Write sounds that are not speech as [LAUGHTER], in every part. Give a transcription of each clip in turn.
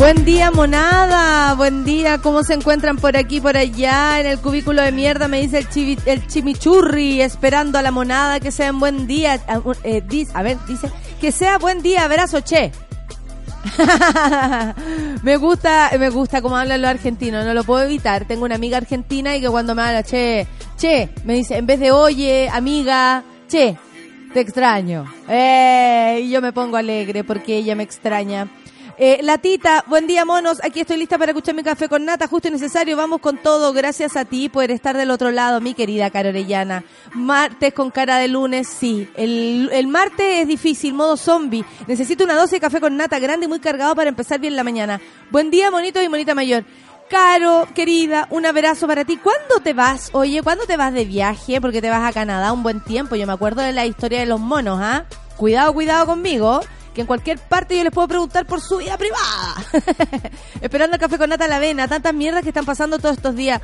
Buen día, monada. Buen día. ¿Cómo se encuentran por aquí, por allá? En el cubículo de mierda me dice el, chivi- el chimichurri, esperando a la monada que sea un buen día. Ah, un- eh, a ver, dice que sea buen día, abrazo, che. [LAUGHS] me gusta, me gusta cómo hablan los argentinos, no lo puedo evitar. Tengo una amiga argentina y que cuando me habla, che, che, me dice, en vez de oye, amiga, che, te extraño. Eh, y yo me pongo alegre porque ella me extraña. Eh, Latita, buen día monos, aquí estoy lista para escuchar mi café con nata, justo y necesario, vamos con todo, gracias a ti por estar del otro lado, mi querida Caro Orellana. Martes con cara de lunes, sí, el, el martes es difícil, modo zombie, necesito una dosis de café con nata grande y muy cargado para empezar bien la mañana. Buen día monito y monita mayor. Caro, querida, un abrazo para ti. ¿Cuándo te vas? Oye, ¿cuándo te vas de viaje? Porque te vas a Canadá un buen tiempo. Yo me acuerdo de la historia de los monos, ¿ah? Cuidado, cuidado conmigo, que en cualquier parte yo les puedo preguntar por su vida privada. [LAUGHS] Esperando el café con nata a la avena, tantas mierdas que están pasando todos estos días.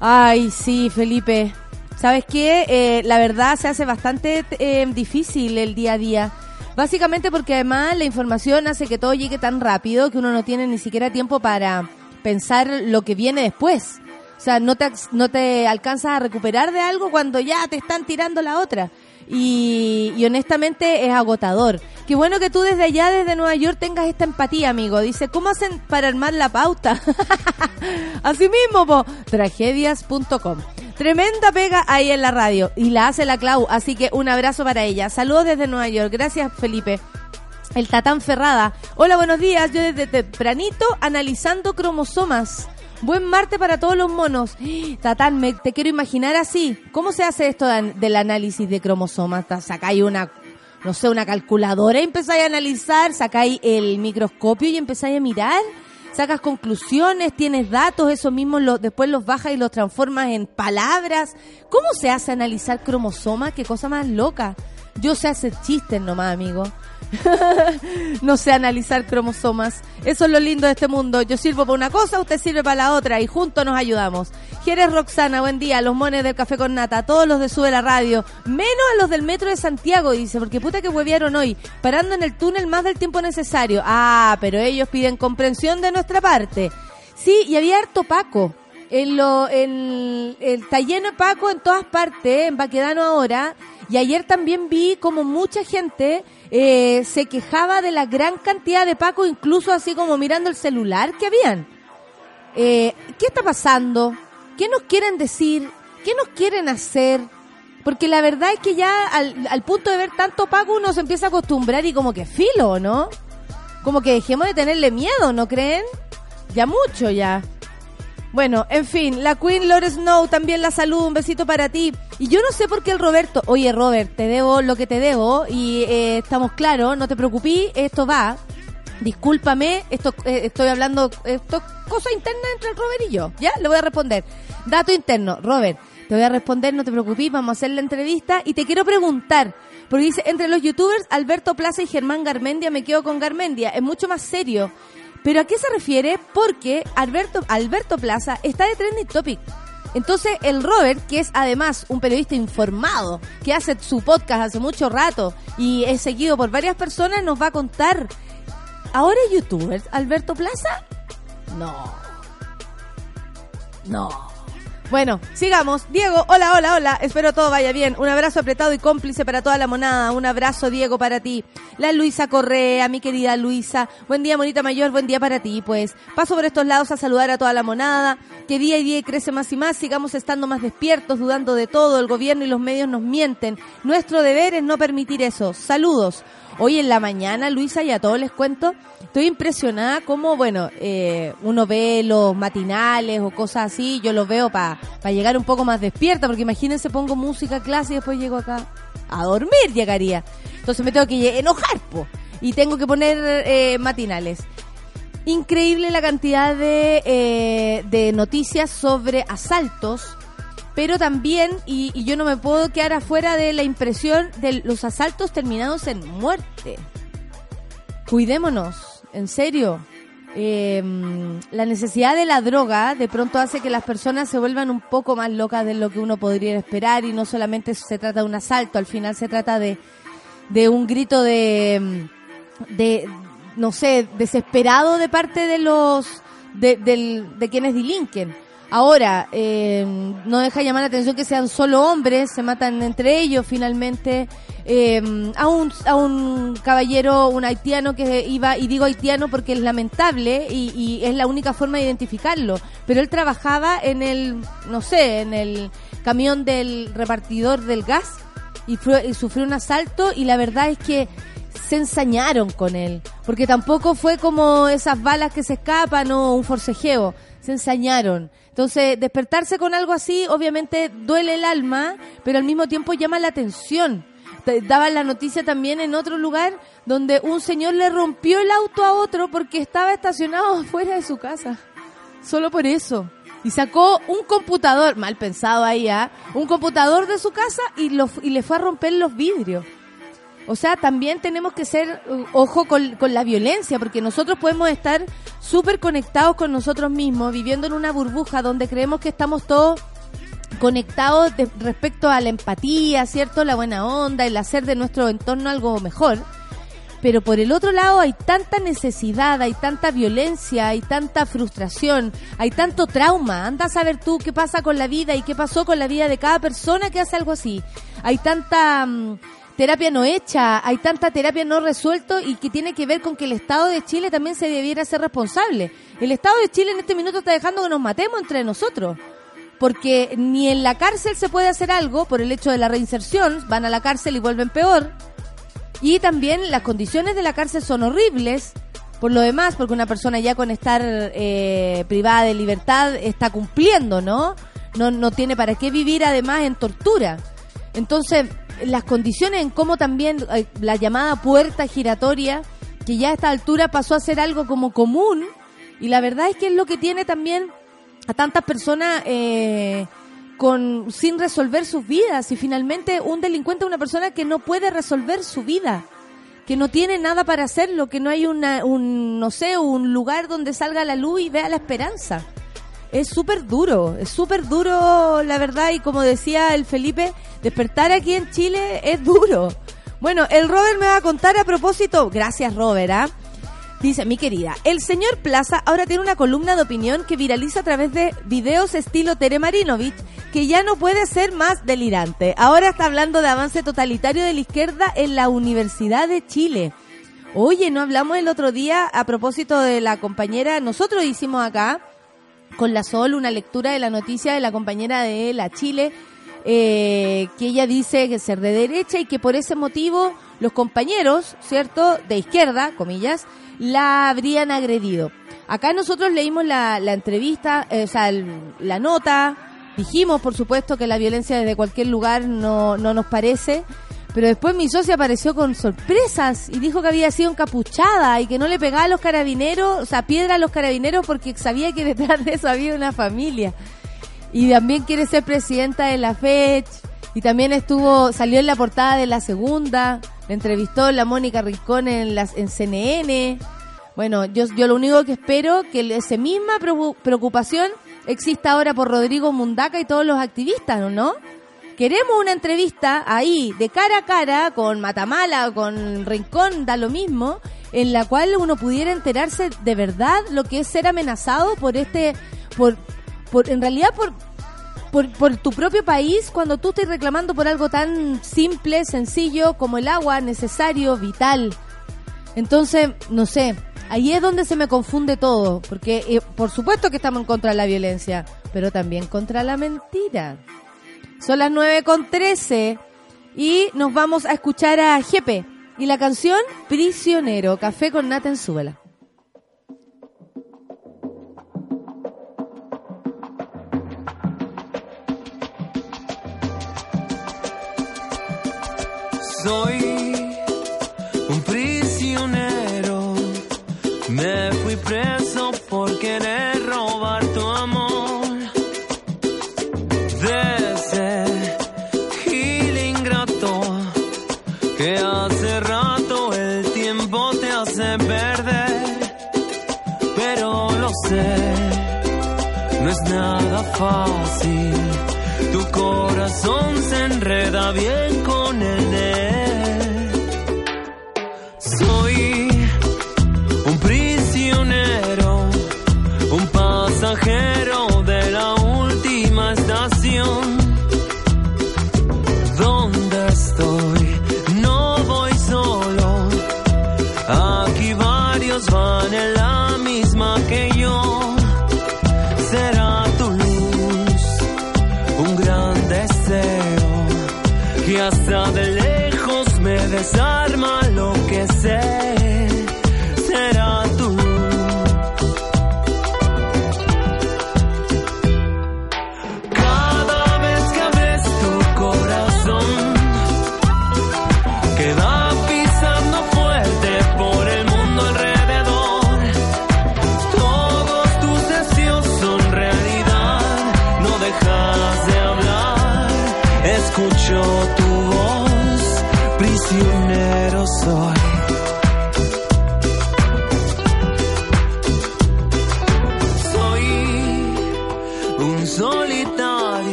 Ay, sí, Felipe. ¿Sabes qué? Eh, la verdad se hace bastante eh, difícil el día a día. Básicamente porque además la información hace que todo llegue tan rápido que uno no tiene ni siquiera tiempo para pensar lo que viene después. O sea, no te, no te alcanzas a recuperar de algo cuando ya te están tirando la otra. Y, honestamente es agotador. Qué bueno que tú desde allá, desde Nueva York, tengas esta empatía, amigo. Dice, ¿cómo hacen para armar la pauta? [LAUGHS] Así mismo, po. Tragedias.com. Tremenda pega ahí en la radio. Y la hace la Clau. Así que un abrazo para ella. Saludos desde Nueva York. Gracias, Felipe. El Tatán Ferrada. Hola, buenos días. Yo desde tempranito analizando cromosomas. Buen martes para todos los monos. [GASPS] Tatán, me, te quiero imaginar así. ¿Cómo se hace esto de- del análisis de cromosomas? Sacáis una, no sé, una calculadora y empezáis a analizar, sacáis el microscopio y empezáis a mirar. Sacas conclusiones, tienes datos, eso mismo lo- después los bajas y los transformas en palabras. ¿Cómo se hace analizar cromosomas? Qué cosa más loca. Yo sé hacer chistes nomás, amigo. [LAUGHS] no sé analizar cromosomas. Eso es lo lindo de este mundo. Yo sirvo para una cosa, usted sirve para la otra y juntos nos ayudamos. Jerez Roxana, buen día. Los mones del café con nata, todos los de Sube la Radio, menos a los del metro de Santiago, dice, porque puta que huevearon hoy, parando en el túnel más del tiempo necesario. Ah, pero ellos piden comprensión de nuestra parte. Sí, y había harto Paco. En lo, en, el está lleno de Paco en todas partes, en Baquedano ahora. Y ayer también vi como mucha gente eh, se quejaba de la gran cantidad de Paco, incluso así como mirando el celular que habían. Eh, ¿Qué está pasando? ¿Qué nos quieren decir? ¿Qué nos quieren hacer? Porque la verdad es que ya al, al punto de ver tanto Paco uno se empieza a acostumbrar y como que filo, ¿no? Como que dejemos de tenerle miedo, ¿no creen? Ya mucho ya. Bueno, en fin, la Queen Lore Snow también la saludo, un besito para ti. Y yo no sé por qué el Roberto, oye Robert, te debo lo que te debo y eh, estamos claros, no te preocupes, esto va. Discúlpame, esto eh, estoy hablando, esto es cosa interna entre el Robert y yo, ¿ya? Le voy a responder. Dato interno, Robert, te voy a responder, no te preocupes, vamos a hacer la entrevista y te quiero preguntar, porque dice, entre los youtubers, Alberto Plaza y Germán Garmendia, me quedo con Garmendia, es mucho más serio. ¿Pero a qué se refiere? Porque Alberto, Alberto Plaza está de trending topic. Entonces el Robert, que es además un periodista informado, que hace su podcast hace mucho rato y es seguido por varias personas, nos va a contar. ¿Ahora es youtuber Alberto Plaza? No. No. Bueno, sigamos. Diego, hola, hola, hola. Espero todo vaya bien. Un abrazo apretado y cómplice para toda la monada. Un abrazo, Diego, para ti. La Luisa Correa, mi querida Luisa. Buen día, monita mayor. Buen día para ti. Pues paso por estos lados a saludar a toda la monada. Que día y día crece más y más. Sigamos estando más despiertos, dudando de todo. El gobierno y los medios nos mienten. Nuestro deber es no permitir eso. Saludos. Hoy en la mañana, Luisa, y a todos les cuento, estoy impresionada como, bueno, eh, uno ve los matinales o cosas así, yo los veo para llegar un poco más despierta, porque imagínense, pongo música clase y después llego acá a dormir, llegaría. Entonces me tengo que enojar, po, y tengo que poner eh, matinales. Increíble la cantidad de, eh, de noticias sobre asaltos pero también, y, yo no me puedo quedar afuera de la impresión de los asaltos terminados en muerte. Cuidémonos, en serio. Em, la necesidad de la droga de pronto hace que las personas se vuelvan un poco más locas de lo que uno podría esperar y no solamente se trata de un asalto, al final se trata de, un grito de, de, no sé, desesperado de parte de los, de, de quienes delinquen. Ahora, eh, no deja llamar la atención que sean solo hombres, se matan entre ellos finalmente. Eh, a, un, a un caballero, un haitiano que iba, y digo haitiano porque es lamentable y, y, es la única forma de identificarlo, pero él trabajaba en el, no sé, en el camión del repartidor del gas y, y sufrió un asalto y la verdad es que se ensañaron con él, porque tampoco fue como esas balas que se escapan o un forcejeo, se ensañaron. Entonces, despertarse con algo así, obviamente duele el alma, pero al mismo tiempo llama la atención. Daba la noticia también en otro lugar donde un señor le rompió el auto a otro porque estaba estacionado [LAUGHS] fuera de su casa. Solo por eso. Y sacó un computador, mal pensado ahí, ¿ah? un computador de su casa y, lo, y le fue a romper los vidrios. O sea, también tenemos que ser uh, ojo con, la violencia, porque nosotros podemos estar súper conectados con nosotros mismos, viviendo en una burbuja donde creemos que estamos todos conectados respecto a la empatía, ¿cierto? La buena onda, el hacer de nuestro entorno algo mejor. Pero por el otro lado hay tanta necesidad, hay tanta violencia, hay tanta frustración, hay tanto trauma. Anda a saber tú qué pasa con la vida y qué pasó con la vida de cada persona que hace algo así. Hay tanta... Mm, terapia no hecha, hay tanta terapia no resuelto y que tiene que ver con que el Estado de Chile también se debiera ser responsable. El Estado de Chile en este minuto está dejando que nos matemos entre nosotros. Porque ni en la cárcel se puede hacer algo por el hecho de la reinserción, van a la cárcel y vuelven peor. Y también las condiciones de la cárcel son horribles. Por lo demás, porque una persona ya con estar eh, privada de libertad está cumpliendo, ¿no? ¿no? No tiene para qué vivir además en tortura. Entonces, las condiciones en cómo también eh, la llamada puerta giratoria, que ya a esta altura pasó a ser algo como común, y la verdad es que es lo que tiene también a tantas personas eh, con sin resolver sus vidas, y finalmente un delincuente es una persona que no puede resolver su vida que no tiene nada para hacerlo, que no hay una, un, no sé, un lugar donde salga la luz y vea la esperanza es súper duro, es súper duro, la verdad, y como decía el Felipe, despertar aquí en Chile es duro. Bueno, el Robert me va a contar a propósito, gracias Robert, ¿ah? Dice, mi querida, el señor Plaza ahora tiene una columna de opinión que viraliza a través de videos estilo Tere Marinovich, que ya no puede ser más delirante. Ahora está hablando de avance totalitario de la izquierda en la Universidad de Chile. Oye, no hablamos el otro día a propósito de la compañera, nosotros hicimos acá con la Sol una lectura de la noticia de la compañera de la Chile, eh, que ella dice que ser de derecha y que por ese motivo los compañeros, ¿cierto?, de izquierda, comillas, la habrían agredido. Acá nosotros leímos la, entrevista, eh, o sea, la nota, dijimos, por supuesto, que la violencia desde cualquier lugar no, no nos parece, pero después mi socia apareció con sorpresas y dijo que había sido encapuchada y que no le pegaba a los carabineros, o sea, piedra a los carabineros porque sabía que detrás de eso había una familia. Y también quiere ser presidenta de la FED y también estuvo, salió en la portada de la segunda, le entrevistó la Mónica Rincón en, las, en CNN. Bueno, yo, yo lo único que espero que esa misma preocupación exista ahora por Rodrigo Mundaca y todos los activistas, ¿no? Queremos una entrevista ahí, de cara a cara, con Matamala, con Rincón, da lo mismo, en la cual uno pudiera enterarse de verdad lo que es ser amenazado por este, por, por en realidad por, por, tu propio país cuando tú estás reclamando por algo tan simple, sencillo como el agua, necesario, vital. Entonces, no sé, ahí es donde se me confunde todo, porque eh, por supuesto que estamos en contra de la violencia, pero también contra la mentira. Son las 9 con 13 y nos vamos a escuchar a Jepe y la canción Prisionero, Café con Nata en Súbela. Soy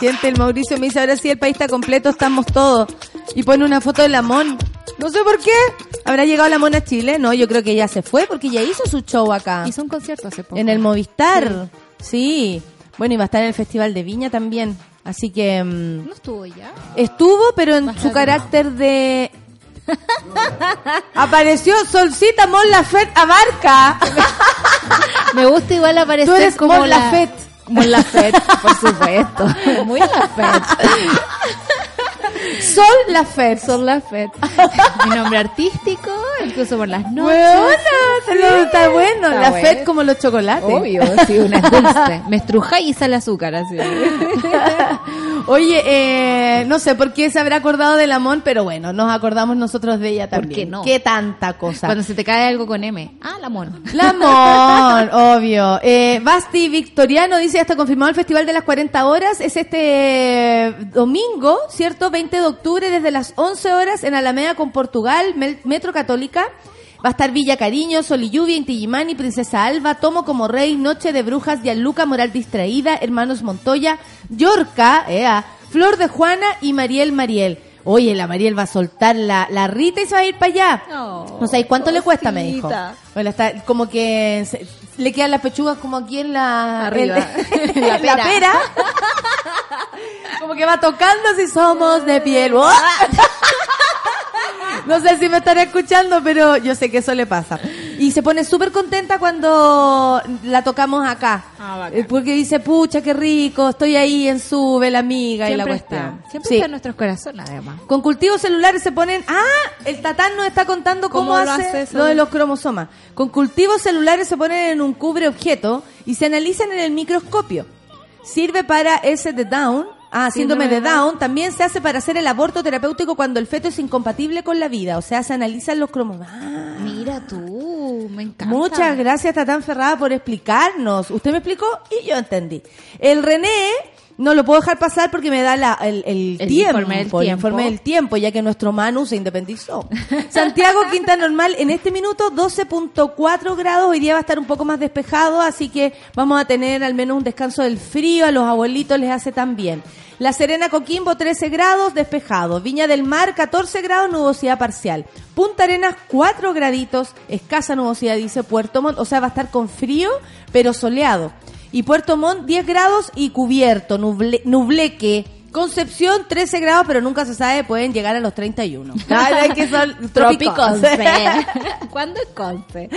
gente. El Mauricio me dice, ahora sí el país está completo, estamos todos. Y pone una foto de Lamón. No sé por qué. ¿Habrá llegado Lamón a Chile? No, yo creo que ya se fue porque ya hizo su show acá. Hizo un concierto hace poco. En el Movistar. Sí. Bueno, y va a estar en el Festival de Viña también. Así que mm, ¿No estuvo ya? estuvo, pero en su carácter de... [LAUGHS] Apareció Solcita Mon Lafette Abarca. [LAUGHS] Me gusta igual aparecer Tú eres como Mon la... Lafette. Mon Lafette, por supuesto. Muy Lafette. Sol Lafette. Son Lafette. Mi nombre artístico, incluso por las noches. Buena, está bueno. Está la bueno. Fed como los chocolates. Obvio, sí, una es dulce. Me estruja y sale azúcar, así. Oye, eh, no sé por qué se habrá acordado de Lamón, pero bueno, nos acordamos nosotros de ella ¿Por también. qué no? Qué tanta cosa. Cuando se te cae algo con M. Ah, la mono. Lamón, [LAUGHS] obvio. Eh, Basti Victoriano dice, hasta confirmado el Festival de las 40 Horas. Es este domingo, ¿cierto? 20 de octubre desde las 11 horas en Alameda con Portugal, Metro Católica. Va a estar Villa Cariño, Sol y Lluvia, Princesa Alba, Tomo como Rey, Noche de Brujas, Gianluca Moral Distraída, Hermanos Montoya, Yorca, ea, Flor de Juana y Mariel Mariel. Oye, la Mariel va a soltar la, la Rita y se va a ir para allá. No, no sé, ¿y cuánto le cuesta? Me dijo. Bueno, está como que se- le quedan las pechugas como aquí en la... Arriba. [LAUGHS] en La la pera. pera. [LAUGHS] como que va tocando si somos de piel. ¡Oh! [LAUGHS] No sé si me estará escuchando, pero yo sé que eso le pasa. Y se pone súper contenta cuando la tocamos acá. Ah. Eh, Porque dice, pucha, qué rico, estoy ahí en sube, la amiga y la cuestión. está. Siempre Sí. está en nuestros corazones, además. Con cultivos celulares se ponen. ¡Ah! El tatán nos está contando cómo, ¿Cómo lo hace, hace lo de los cromosomas. Con cultivos celulares se ponen en un cubre objeto y se analizan en el microscopio. Sirve para ese de Down. Ah, síndrome, de Down. También se hace para hacer el aborto terapéutico cuando el feto es incompatible con la vida. O sea, se analizan los cromosomas. Ah. Mira tú, me encanta. Muchas gracias, Tatán Ferrada, por explicarnos. Usted me explicó y yo entendí. El René no lo puedo dejar pasar porque me da la- el, el El tiempo, informe del el tiempo. informe del tiempo, ya que nuestro Manu se independizó. [LAUGHS] Santiago, Quinta Normal, en este minuto 12.4 grados. Hoy día va a estar un poco más despejado, así que vamos a tener al menos un descanso del frío. A los abuelitos les hace tan bien. La Serena Coquimbo 13 grados, despejado. Viña del Mar 14 grados, nubosidad parcial. Punta Arenas 4 graditos, escasa nubosidad, dice Puerto Montt. O sea, va a estar con frío, pero soleado. Y Puerto Montt 10 grados y cubierto, nuble- nubleque. Concepción 13 grados, pero nunca se sabe, pueden llegar a los 31. [LAUGHS] Ay, ay, que son [LAUGHS] trópicos. [LAUGHS] ¿Cuándo es Conce?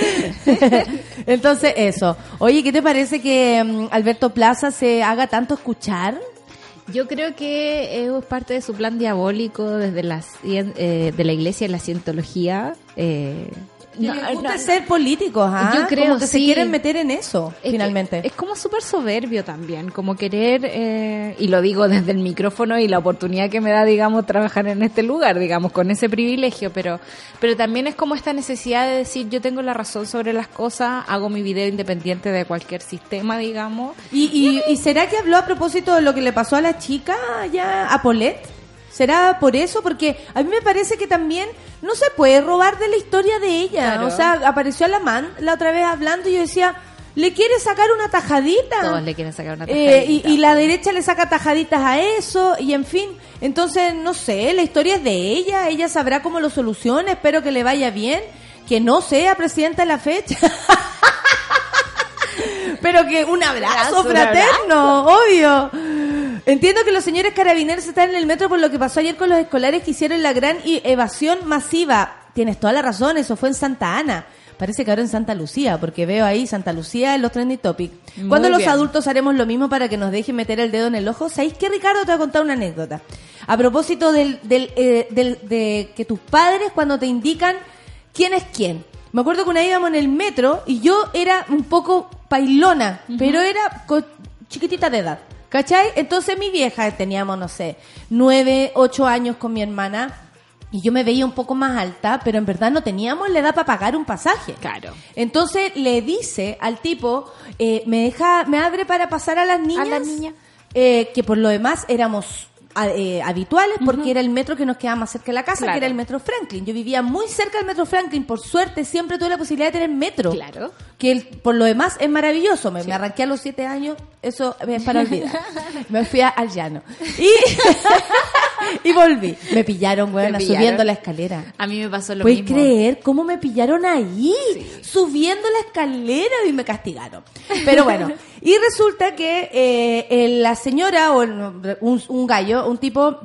Entonces, eso. Oye, ¿qué te parece que mm, Alberto Plaza se haga tanto escuchar? Yo creo que es parte de su plan diabólico desde la, eh, de la iglesia y la cientología. Eh, Que no, les gusta no, ser políticos, ¿ah? Yo creo, Como que se quieren meter en eso, Es que finalmente. Es como súper soberbio también, como querer, eh, y lo digo desde el micrófono y la oportunidad que me da, digamos, trabajar en este lugar, digamos, con ese privilegio, pero, pero también es como esta necesidad de decir, yo tengo la razón sobre las cosas, hago mi video independiente de cualquier sistema, digamos. ¿Y, y, y será que habló a propósito de lo que le pasó a la chica ya a Paulette? ¿Será por eso? Porque a mí me parece que también no se puede robar de la historia de ella. Claro. O sea, apareció la man la otra vez hablando y yo decía, le quiere sacar una tajadita. Todos le quieren sacar una Eh, y, tajadita. y la derecha le saca tajaditas a eso y en fin. Entonces, no sé, la historia es de ella, ella sabrá cómo lo soluciona, espero que le vaya bien, que no sea presidenta de la fecha. [LAUGHS] Pero que un abrazo Un fraterno, obvio. Entiendo que los señores carabineros están en el metro por lo que pasó ayer con los escolares que hicieron la gran evasión masiva. Tienes toda la razón, eso fue en Santa Ana. Parece que ahora en Santa Lucía, porque veo ahí Santa Lucía en los trending topics. ¿Cuándo los adultos haremos lo mismo para que nos dejen meter el dedo en el ojo? ¿Sabéis qué, Ricardo? Te voy a contar una anécdota. A propósito del, del, eh, del- de que tus padres cuando te indican quién es quién. Me acuerdo que una vez íbamos en el metro y yo era un poco pailona, pero era chiquitita de edad. ¿Cachai? Entonces mi vieja, teníamos, no sé, nueve, ocho años con mi hermana y yo me veía un poco más alta, pero en verdad no teníamos la edad para pagar un pasaje. Claro. Entonces le dice al tipo, eh, me deja, me abre para pasar a las niñas. las niñas. eh, que por lo demás éramos a- eh, habituales porque era el metro que nos quedaba más cerca de la casa, Claro. que era el metro Franklin. Yo vivía muy cerca del metro Franklin, por suerte siempre tuve la posibilidad de tener metro. Claro. Que el- por lo demás es maravilloso. Me, me arranqué a los siete años, eso es para [LAUGHS] olvidar. me fui a- al llano. Y, [LAUGHS] y volví. Me pillaron, weón, subiendo la escalera. A mí me pasó lo ¿Puedes mismo. creer cómo me pillaron ahí? Subiendo la escalera y me castigaron. Pero bueno, [LAUGHS] y resulta que eh, la señora o el- un, un gallo, un tipo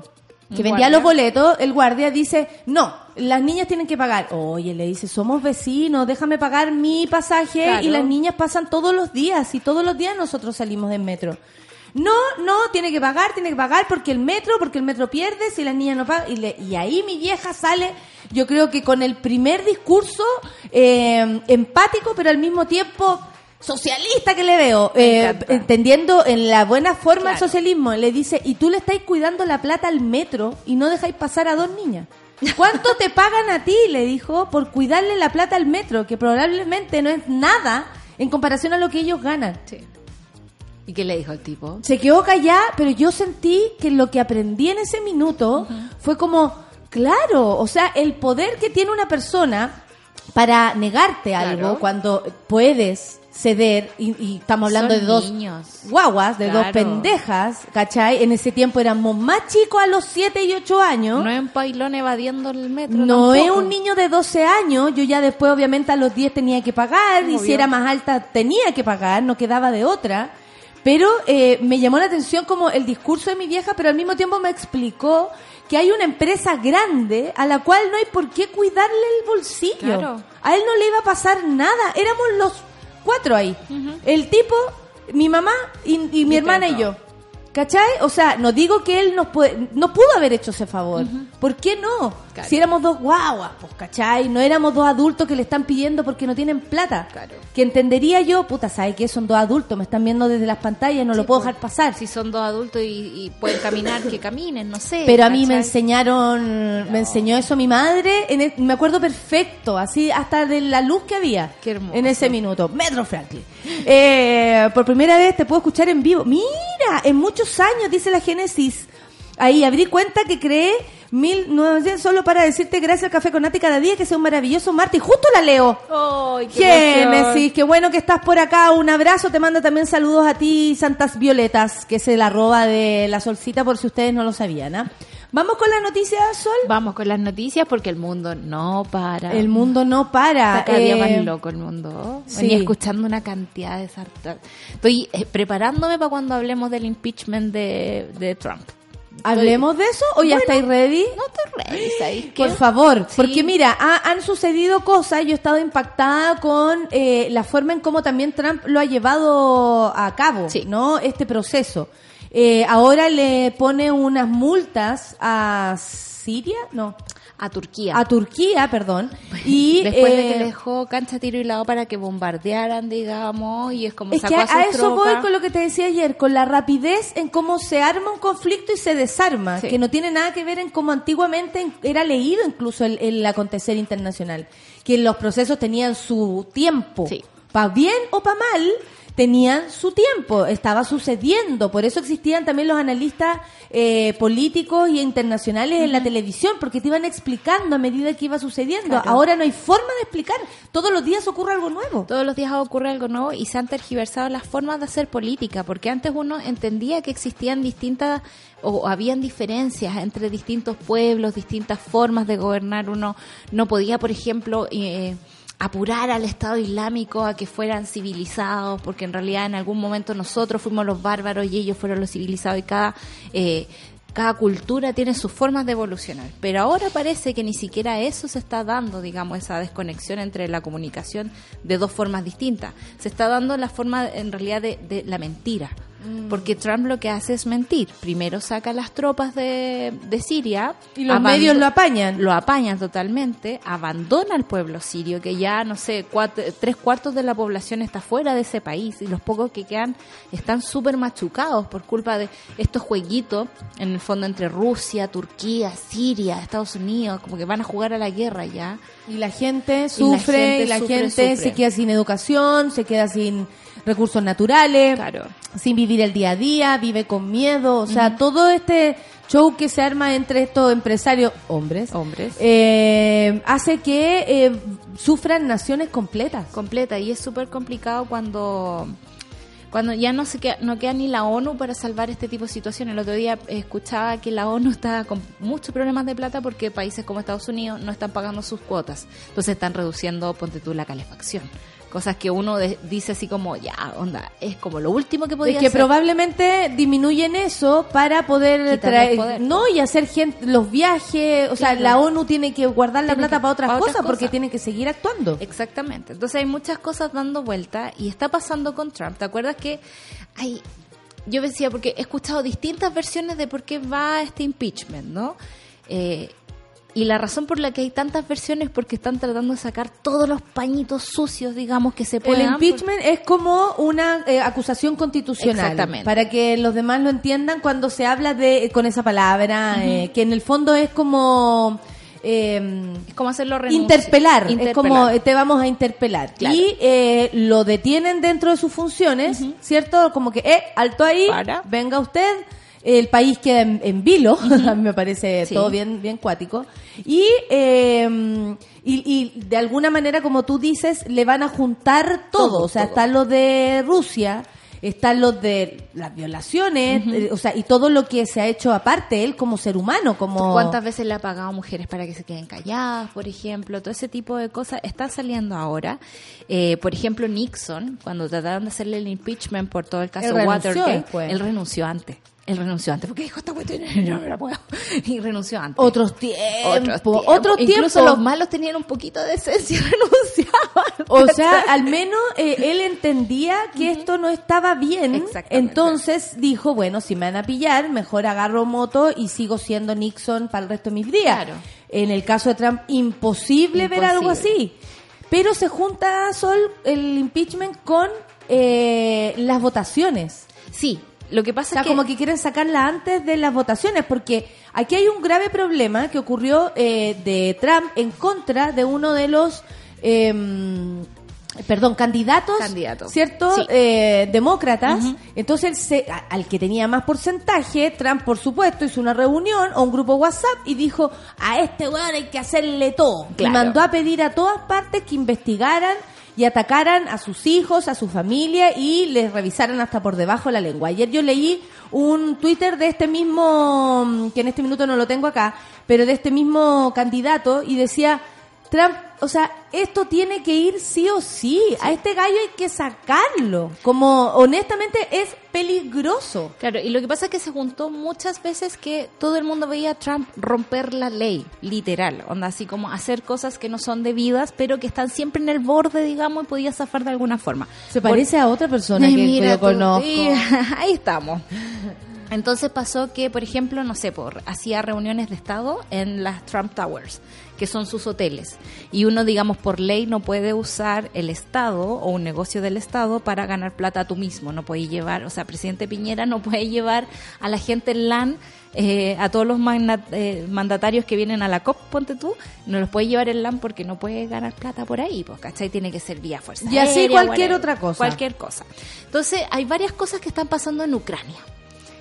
que vendía guardia. los boletos, el guardia dice, no, las niñas tienen que pagar. Oye, le dice, somos vecinos, déjame pagar mi pasaje Claro. y las niñas pasan todos los días y todos los días nosotros salimos del metro. No, no, tiene que pagar, tiene que pagar porque el metro, porque el metro pierde si las niñas no pagan. Y, le- y ahí mi vieja sale, yo creo que con el primer discurso eh, empático, pero al mismo tiempo socialista que le veo, eh, entendiendo en la buena forma el socialismo. Le dice, y tú le estáis cuidando la plata al metro y no dejáis pasar a dos niñas. ¿Cuánto te pagan a ti? Le dijo, por cuidarle la plata al metro, que probablemente no es nada en comparación a lo que ellos ganan. Sí. ¿Y qué le dijo el tipo? Se quedó callada, pero yo sentí que lo que aprendí en ese minuto fue como, claro, o sea, el poder que tiene una persona para negarte algo cuando puedes ceder, y, y estamos hablando Son de dos niños. guaguas, de dos pendejas, ¿cachai? En ese tiempo éramos más chicos a los 7 y 8 años. No es un pailón evadiendo el metro. No es un niño de 12 años, yo ya después obviamente a los 10 tenía que pagar y si era más alta tenía que pagar, no quedaba de otra. Pero eh, me llamó la atención como el discurso de mi vieja, pero al mismo tiempo me explicó que hay una empresa grande a la cual no hay por qué cuidarle el bolsillo. Claro. A él no le iba a pasar nada, éramos los cuatro ahí. El tipo, mi mamá y, y mi hermana y yo. ¿Cachai? O sea, no digo que él nos puede, no pudo haber hecho ese favor. ¿Por qué no? Claro. Si éramos dos guaguas, pues, ¿cachai? No éramos dos adultos que le están pidiendo porque no tienen plata. Claro. Que entendería yo, puta, ¿sabes qué? Son dos adultos, me están viendo desde las pantallas, no lo puedo pues, dejar pasar. Si son dos adultos y, y pueden caminar, que caminen, no sé. Pero a mí me enseñaron, me enseñó eso mi madre, en el- me acuerdo perfecto, así hasta de la luz que había Qué hermoso. en ese minuto. Metro Franklin. Eh, por primera vez te puedo escuchar en vivo. Mira, en muchos años, dice la Génesis. Ahí abrí cuenta que creé 1900 solo para decirte gracias al café con Nati cada día que sea un maravilloso martes. Justo la leo. ¡Ay, qué! Génesis, qué bueno que estás por acá. Un abrazo, te mando también saludos a ti, Santas Violetas, que es el arroba de la solcita por si ustedes no lo sabían. ¿ah? Vamos con la noticia, Sol. Vamos con las noticias porque el mundo no para. El mundo no para. Está cada día Eh, más loco el mundo. sí. Venía escuchando una cantidad de sarta- Estoy eh, preparándome para cuando hablemos del impeachment de, de Trump. ¿Hablemos de eso o ya Bueno, estáis ready? No estoy ready, ¿sabes qué? Por favor, Sí. porque mira, ha- han sucedido cosas, yo he estado impactada con eh, la forma en cómo también Trump lo ha llevado a cabo, Sí. ¿no? Este proceso. Eh, ahora le pone unas multas a Siria, no, A Turquía. a Turquía, perdón, [LAUGHS] y Después de eh, que dejó cancha, tiro y lado para que bombardearan, digamos, y es como Es sacó que a, a eso voy con lo que te decía ayer, con la rapidez en cómo se arma un conflicto y se desarma, Sí. que no tiene nada que ver en cómo antiguamente era leído incluso el, el acontecer internacional, que los procesos tenían su tiempo, Sí. para bien o para mal, tenían su tiempo, estaba sucediendo, por eso existían también los analistas eh, políticos y internacionales en la televisión, porque te iban explicando a medida que iba sucediendo. Claro. Ahora no hay forma de explicar, todos los días ocurre algo nuevo. Todos los días ocurre algo nuevo y se han tergiversado las formas de hacer política, porque antes uno entendía que existían distintas o habían diferencias entre distintos pueblos, distintas formas de gobernar. Uno no podía, por ejemplo, eh, apurar al Estado Islámico a que fueran civilizados, porque en realidad en algún momento nosotros fuimos los bárbaros y ellos fueron los civilizados y cada... eh, cada cultura tiene sus formas de evolucionar, pero ahora parece que ni siquiera eso se está dando, digamos, esa desconexión entre la comunicación de dos formas distintas. Se está dando la forma, en realidad, de, de la mentira. Mm. Porque Trump lo que hace es mentir. Primero saca las tropas de, de Siria. Y los medios lo apañan. Lo apañan totalmente, abandona al pueblo sirio, que ya, no sé, cuatro- tres cuartos de la población está fuera de ese país y los pocos que quedan están súper machucados por culpa de estos jueguitos, en el fondo entre Rusia, Turquía, Siria, Estados Unidos, como que van a jugar a la guerra ya. Y la gente sufre, gente y la sufre, gente sufre. se queda sin educación, se queda sin recursos naturales, Claro. sin vivir el día a día, vive con miedo, o sea, todo este show que se arma entre estos empresarios, hombres, Hombres. eh, hace que eh, sufran naciones completas. completa y es súper complicado cuando cuando ya no se queda, no queda ni la ONU para salvar este tipo de situaciones. El otro día escuchaba que la ONU está con muchos problemas de plata porque países como Estados Unidos no están pagando sus cuotas. Entonces están reduciendo, ponte tú, la calefacción. Cosas que uno de- dice así como, ya, onda, es como lo último que podía Es que hacer. probablemente disminuyen eso para poder traer, no, y hacer gente, los viajes, o sea, Claro. la ONU tiene que guardar la Tiene plata que- para otras para cosas otras porque tiene que seguir actuando. Exactamente. Entonces hay muchas cosas dando vuelta y está pasando con Trump. ¿Te acuerdas que hay... Yo decía, porque he escuchado distintas versiones de por qué va este impeachment, ¿no? Eh, y la razón por la que hay tantas versiones es porque están tratando de sacar todos los pañitos sucios, digamos, que se El puedan. impeachment es como una eh, acusación constitucional. Exactamente. Para que los demás lo entiendan cuando se habla de con esa palabra, eh, que en el fondo es como eh, Es como hacerlo renunciar. interpelar, es Interpelar. como eh, te vamos a interpelar. Claro. Y eh, lo detienen dentro de sus funciones, ¿cierto? Como que, eh, alto ahí, Para. venga usted. El país queda en, en vilo, [LAUGHS] a mí me parece Sí. todo bien, bien cuático. Y, eh, y, y de alguna manera, como tú dices, le van a juntar todo. Todo, o sea, todo. están los de Rusia, están los de las violaciones, eh, o sea, y todo lo que se ha hecho aparte él como ser humano, como... ¿Cuántas veces le ha pagado a mujeres para que se queden calladas, por ejemplo? Todo ese tipo de cosas está saliendo ahora. Eh, por ejemplo, Nixon, cuando trataron de hacerle el impeachment por todo el caso Él renunció Watergate, él renunció antes. Él renunció antes porque dijo, esta cuestión no me la puedo. Y renunció antes. Otros tiempos, Otros tiempos. Incluso los malos tenían un poquito de esencia y [LAUGHS] renunciaban. O sea, al menos eh, él entendía que esto no estaba bien. Entonces dijo, bueno, si me van a pillar, mejor agarro moto y sigo siendo Nixon para el resto de mis días. Claro. En el caso de Trump, imposible, ver algo Imposible. así. Pero se junta, Sol, el impeachment con eh, las votaciones. Sí, lo que O pasa sea, es que... como que quieren sacarla antes de las votaciones, porque aquí hay un grave problema que ocurrió eh, de Trump en contra de uno de los, em, perdón, candidatos, Candidato. ¿cierto? Sí. Eh, demócratas. Entonces, él se- a- al que tenía más porcentaje, Trump, por supuesto, hizo una reunión o un grupo WhatsApp y dijo, a este weón hay que hacerle todo. Claro. Y mandó a pedir a todas partes que investigaran y atacaran a sus hijos, a su familia y les revisaran hasta por debajo la lengua. Ayer yo leí un Twitter de este mismo, mm, que en este minuto no lo tengo acá, pero de este mismo candidato y decía, Trump, o sea, esto tiene que ir sí o sí, a este gallo hay que sacarlo. Como honestamente es peligroso. Claro, y lo que pasa es que se juntó muchas veces que todo el mundo veía a Trump romper la ley, literal, onda así como hacer cosas que no son debidas, pero que están siempre en el borde, digamos, y podía zafar de alguna forma. Se Por- parece a otra persona Ay, que mira yo conozco. [LAUGHS] ahí estamos. Entonces pasó que, por ejemplo, no sé, por hacía reuniones de Estado en las Trump Towers, que son sus hoteles. Y uno, digamos, por ley no puede usar el Estado o un negocio del Estado para ganar plata tú mismo. No puede llevar, o sea, presidente Piñera no puede llevar a la gente en LAN, eh, a todos los magna- eh, mandatarios que vienen a la COP, ponte tú, no los puede llevar en LAN porque no puede ganar plata por ahí, pues, ¿cachai? Tiene que ser vía fuerza. Y así aérea, cualquier whatever. otra cosa. Cualquier cosa. Entonces, hay varias cosas que están pasando en Ucrania.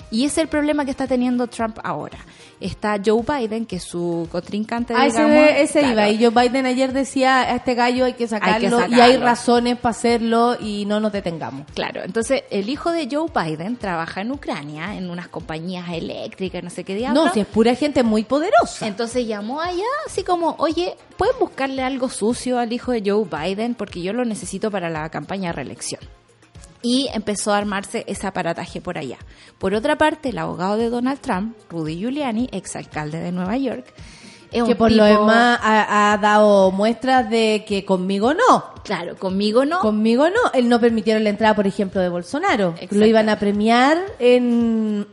Y ese es el problema que está teniendo Trump ahora. Está Joe Biden, que es su contrincante, Ah, ese, digamos. ese claro. iba. Y Joe Biden ayer decía, a este gallo hay que sacarlo, y hay sacarlo. razones para hacerlo y no nos detengamos. Claro, entonces el hijo de Joe Biden trabaja en Ucrania, en unas compañías eléctricas, no sé qué diablo. No, si es pura gente muy poderosa. Entonces llamó allá así como, oye, ¿pueden buscarle algo sucio al hijo de Joe Biden? Porque yo lo necesito para la campaña de reelección. Y empezó a armarse ese aparataje por allá. Por otra parte, el abogado de Donald Trump, Rudy Giuliani, exalcalde de Nueva York, es un que por lo demás ha, ha dado muestras de que conmigo no. Claro, conmigo no. Conmigo no. Él no permitieron la entrada, por ejemplo, de Bolsonaro. Lo iban a premiar en,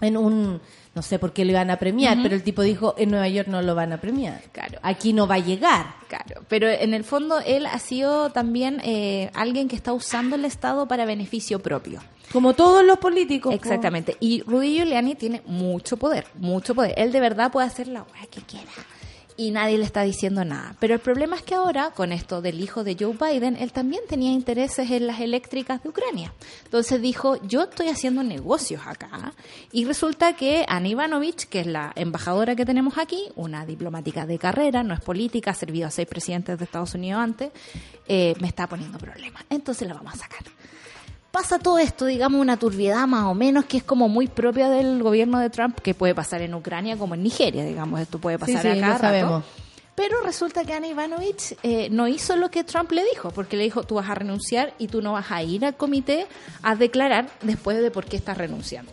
en un... No sé por qué lo iban a premiar, pero el tipo dijo, en Nueva York no lo van a premiar. Claro. Aquí no va a llegar. Claro, pero en el fondo él ha sido también eh, alguien que está usando el Estado para beneficio propio. Como todos los políticos. po. Exactamente. Y Rudy Giuliani tiene mucho poder, mucho poder. Él de verdad puede hacer la weá que quiera. Y nadie le está diciendo nada. Pero el problema es que ahora, con esto del hijo de Joe Biden, él también tenía intereses en las eléctricas de Ucrania. Entonces dijo, yo estoy haciendo negocios acá. Y resulta que Ana Ivanovich, que es la embajadora que tenemos aquí, una diplomática de carrera, no es política, ha servido a seis presidentes de Estados Unidos antes, eh, me está poniendo problemas. Entonces la vamos a sacar pasa todo esto, digamos, una turbiedad más o menos que es como muy propia del gobierno de Trump, que puede pasar en Ucrania como en Nigeria, digamos, esto puede pasar Sí, sí, acá. lo sabemos. Pero resulta que Ana Ivanovich eh, no hizo lo que Trump le dijo, porque le dijo, tú vas a renunciar y tú no vas a ir al comité a declarar después de por qué estás renunciando.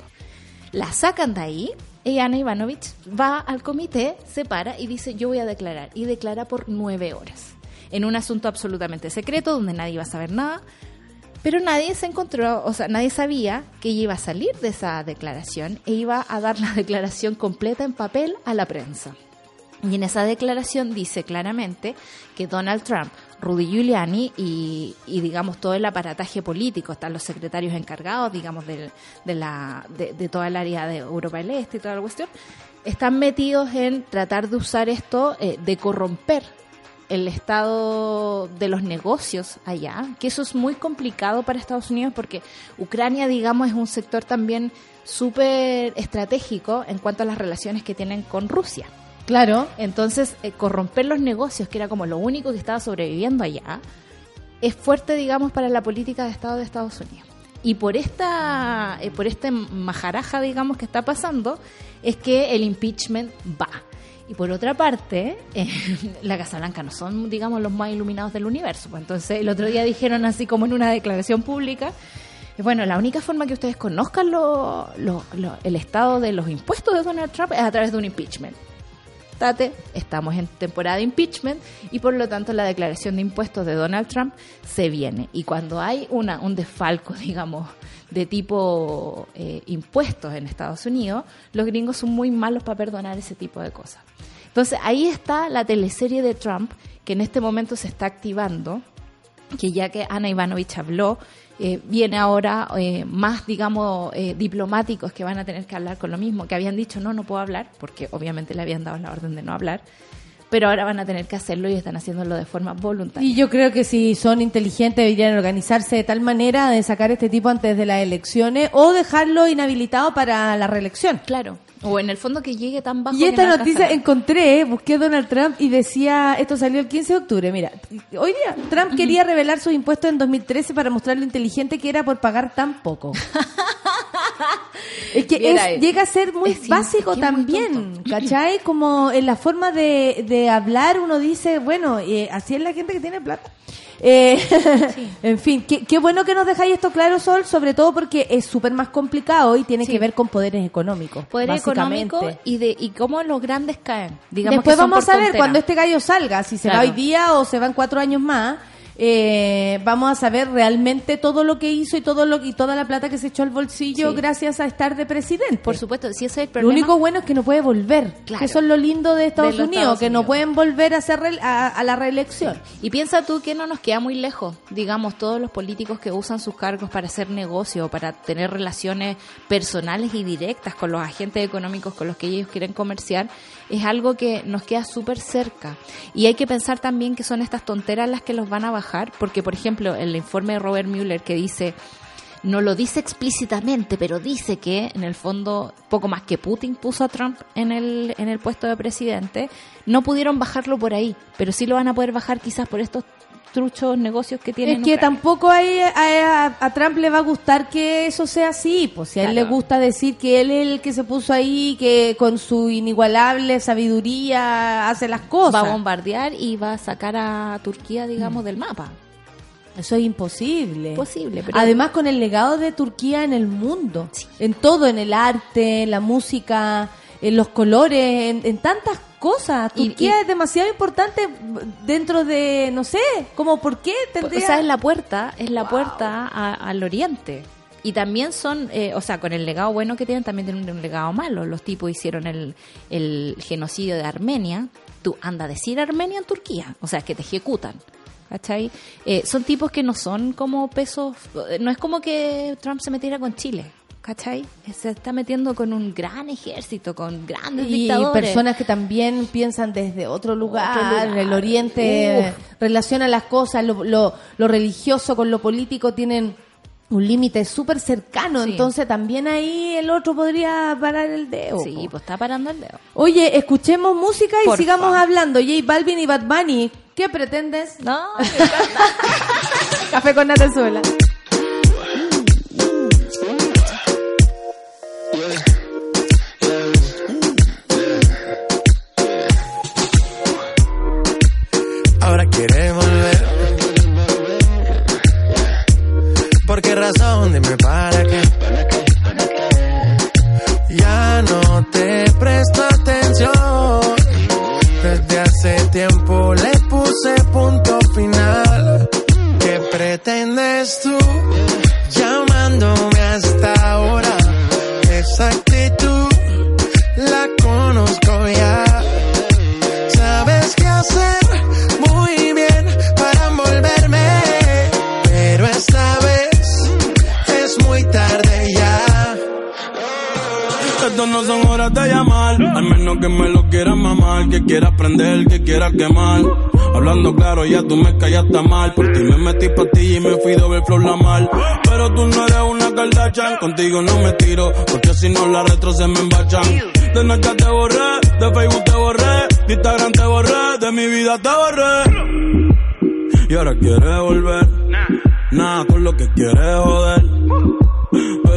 La sacan de ahí y Ana Ivanovich va al comité, se para y dice, yo voy a declarar. Y declara por nueve horas, en un asunto absolutamente secreto, donde nadie iba a saber nada. Pero nadie se encontró, o sea, nadie sabía que ella iba a salir de esa declaración e iba a dar la [LAUGHS] declaración completa en papel a la prensa. Y en esa declaración dice claramente que Donald Trump Rudy Giuliani y, y, digamos todo el aparataje político, están los secretarios encargados, digamos, de, la, de toda el área de Europa del Este y toda la cuestión, están metidos en tratar de usar esto, eh, de corromper el estado de los negocios allá, que eso es muy complicado para Estados Unidos porque Ucrania, digamos, es un sector también súper estratégico en cuanto a las relaciones que tienen con Rusia. Claro. Entonces, eh, corromper los negocios, que era como lo único que estaba sobreviviendo allá, es fuerte, digamos, para la política de Estado de Estados Unidos. Y por esta, eh, por este majaraja, digamos, que está pasando, es que el impeachment va. Y por otra parte, eh, [LAUGHS] la Casa Blanca no son, digamos, los más iluminados del universo. Pues entonces, el otro día dijeron así como en una declaración pública, eh, bueno, la única forma que ustedes conozcan lo, lo, lo, el estado de los impuestos de Donald Trump es a través de un impeachment. Estamos en temporada de impeachment y por lo tanto la declaración de impuestos de Donald Trump se viene. Y cuando hay una, un desfalco, [LAUGHS] digamos, de tipo eh, impuestos en Estados Unidos, los gringos son muy malos para perdonar ese tipo de cosas. Entonces ahí está la teleserie de Trump que en este momento se está activando, que ya que Ana Ivanovich habló, eh, viene ahora eh, más, digamos, eh, diplomáticos que van a tener que hablar con lo mismo, que habían dicho no, no puedo hablar, porque obviamente le habían dado la orden de no hablar, pero ahora van a tener que hacerlo y están haciéndolo de forma voluntaria. Y yo creo que si son inteligentes deberían organizarse de tal manera de sacar este tipo antes de las elecciones o dejarlo inhabilitado para la reelección. Claro. O en el fondo que llegue tan bajo. Y esta que no noticia encontré, busqué a Donald Trump y decía, esto salió el 15 de octubre, mira, hoy día Trump quería revelar sus impuestos en 2013 para mostrar lo inteligente que era por pagar tan poco. [LAUGHS] es que es- llega a ser muy Es básico muy también, tonto. [LAUGHS] ¿cachai? Como en la forma de, de hablar uno dice, bueno, eh, así es la gente que tiene plata. Eh, [LAUGHS] en fin, qué, qué bueno que nos dejáis esto claro, Sol, sobre todo porque es súper más complicado y tiene Sí. que ver con poderes económicos. Poder básicamente. económico y de y cómo los grandes caen. Digamos Después que son vamos por a ver tontera. cuando este gallo salga, si se va hoy día o se van cuatro años más. Eh, vamos a saber realmente todo lo que hizo y todo lo y toda la plata que se echó al bolsillo Sí. gracias a estar de presidente. Por supuesto, si ese es el lo problema. único bueno es que no puede volver. Claro. Que eso es lo lindo de Estados De Unidos, Estados que no pueden volver a, hacer a, a la reelección. Y piensa tú que no nos queda muy lejos, digamos, todos los políticos que usan sus cargos para hacer negocio, para tener relaciones personales y directas con los agentes económicos con los que ellos quieren comerciar, es algo que nos queda súper cerca. Y hay que pensar también que son estas tonteras las que los van a bajar, porque, por ejemplo, el informe de Robert Mueller que dice no lo dice explícitamente, pero dice que en el fondo, poco más que Putin puso a Trump en el, en el puesto de presidente, no pudieron bajarlo por ahí, pero sí lo van a poder bajar quizás por estos truchos negocios que tienen. Es que tampoco a, a- a Trump le va a gustar que eso sea así. Pues si a él Claro. le gusta decir que él es el que se puso ahí, que con su inigualable sabiduría hace las cosas. Va a bombardear y va a sacar a Turquía, digamos, del mapa. Eso es imposible. Posible, pero- Además, con el legado de Turquía en el mundo, en todo, en el arte, en la música, en los colores, en, en tantas cosas. Turquía y- es demasiado importante dentro de, no sé, como por qué tendría... O sea, es la puerta, es la puerta a- al oriente. Y también son, eh, o sea, con el legado bueno que tienen, también tienen un legado malo. Los tipos hicieron el, el genocidio de Armenia. Tú anda a decir Armenia en Turquía. O sea, que te ejecutan. ¿Cachai? Eh, son tipos que no son como pesos. No es como que Trump se metiera con Chile. ¿Cachai? Se está metiendo con un gran ejército, con grandes y dictadores. personas que también piensan desde otro lugar, Otro lugar. el oriente Uf. relaciona las cosas, lo, lo, lo religioso con lo político tienen un límite súper cercano, Sí. entonces también ahí el otro podría parar el dedo. Sí, po. pues está parando el dedo. Oye, escuchemos música y sigamos hablando. J Balvin y Bad Bunny, ¿qué pretendes? No, [LAUGHS] Café con Natezuela. ¿Por qué razón? Dime para qué. Ya no te presto atención. Desde hace tiempo le puse punto final. ¿Qué pretendes tú no son horas de llamar, al menos que me lo quieras mamar, que quieras prender, que quieras quemar. Hablando claro, ya tú me callaste mal. Por ti me metí pa' ti y me fui doble flor la mal. Pero tú no eres una Kardashian, contigo no me tiro, porque si no la retro se me embachan. De Snapchat te borré, de Facebook te borré, de Instagram te borré, de mi vida te borré. Y ahora quieres volver, nada con lo que quieres joder.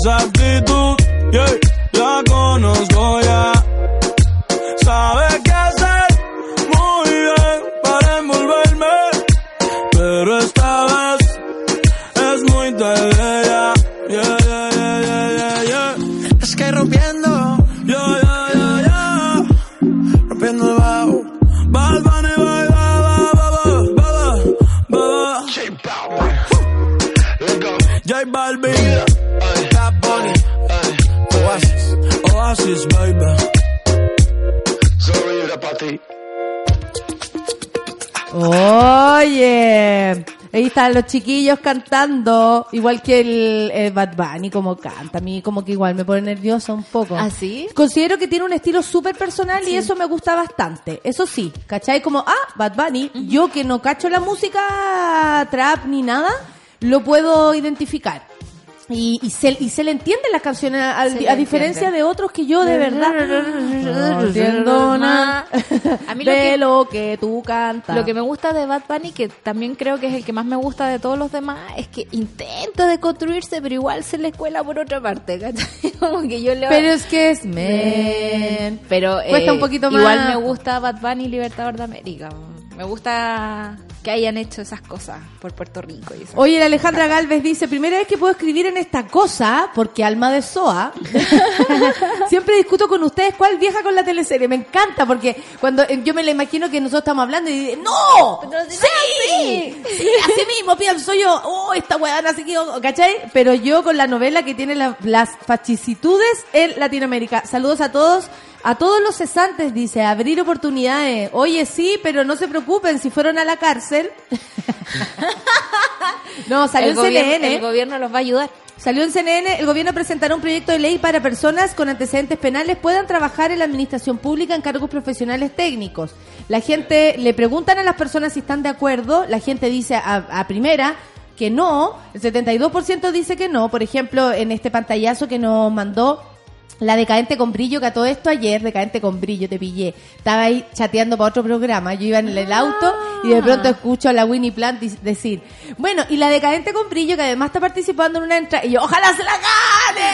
Esa actitud, yeah, la conozco ya. Sabes qué hacer muy bien para envolverme, pero esta vez es muy tarde ya. Yeah, yeah, yeah, yeah, yeah, yeah. Es que rompiendo, Yeah, yeah, yeah, yeah. rompiendo el bajo. Bad Bunny, bye, bye, bye, bye, bye, bye. J Balvin, Baby. Oye, ahí están los chiquillos cantando, igual que el, el Bad Bunny como canta. A mí como que igual me pone nerviosa un poco. ¿Ah, sí? Considero que tiene un estilo súper personal y eso me gusta bastante. Eso sí, ¿cachai? Como, ah, Bad Bunny, yo que no cacho la música trap ni nada, lo puedo identificar. Y, y, se, y se le entienden las canciones, a diferencia entiende. de otros que yo de verdad no [LAUGHS] entiendo nada A mí lo [LAUGHS] de que- lo que tú cantas. Lo que me gusta de Bad Bunny, que también creo que es el que más me gusta de todos los demás, es que intenta deconstruirse, pero igual se le escuela por otra parte, ¿cachai? [LAUGHS] Como que yo le Pero es que es men. Pero eh, Cuesta un poquito Igual más. me gusta Bad Bunny Libertador de América. Me gusta que hayan hecho esas cosas por Puerto Rico y Oye, la Alejandra Galvez dice, primera vez que puedo escribir en esta cosa, porque alma de Soa, [LAUGHS] siempre discuto con ustedes cuál vieja con la teleserie. Me encanta, porque cuando eh, yo me la imagino que nosotros estamos hablando y ¡No! ¡Sí! ¡Sí! Así mismo pienso yo, ¡Oh, esta weá así que, ¿cachai? Pero yo con la novela que tiene la- las fascicitudes en Latinoamérica. Saludos a todos. A todos los cesantes, dice, abrir oportunidades. Oye, sí, pero no se preocupen, si fueron a la cárcel. [LAUGHS] no, salió el, en CNN. el gobierno los va a ayudar. Salió en CNN, el gobierno presentará un proyecto de ley para personas con antecedentes penales puedan trabajar en la administración pública en cargos profesionales técnicos. La gente le preguntan a las personas si están de acuerdo, la gente dice a, a primera que no, el 72% dice que no, por ejemplo, en este pantallazo que nos mandó la decadente con brillo, que a todo esto ayer, decadente con brillo, te pillé. Estaba ahí chateando para otro programa. Yo iba en el auto y de pronto escucho a la Winnie Plant decir, bueno, y la decadente con brillo, que además está participando en una entrada, y yo, ojalá se la gane,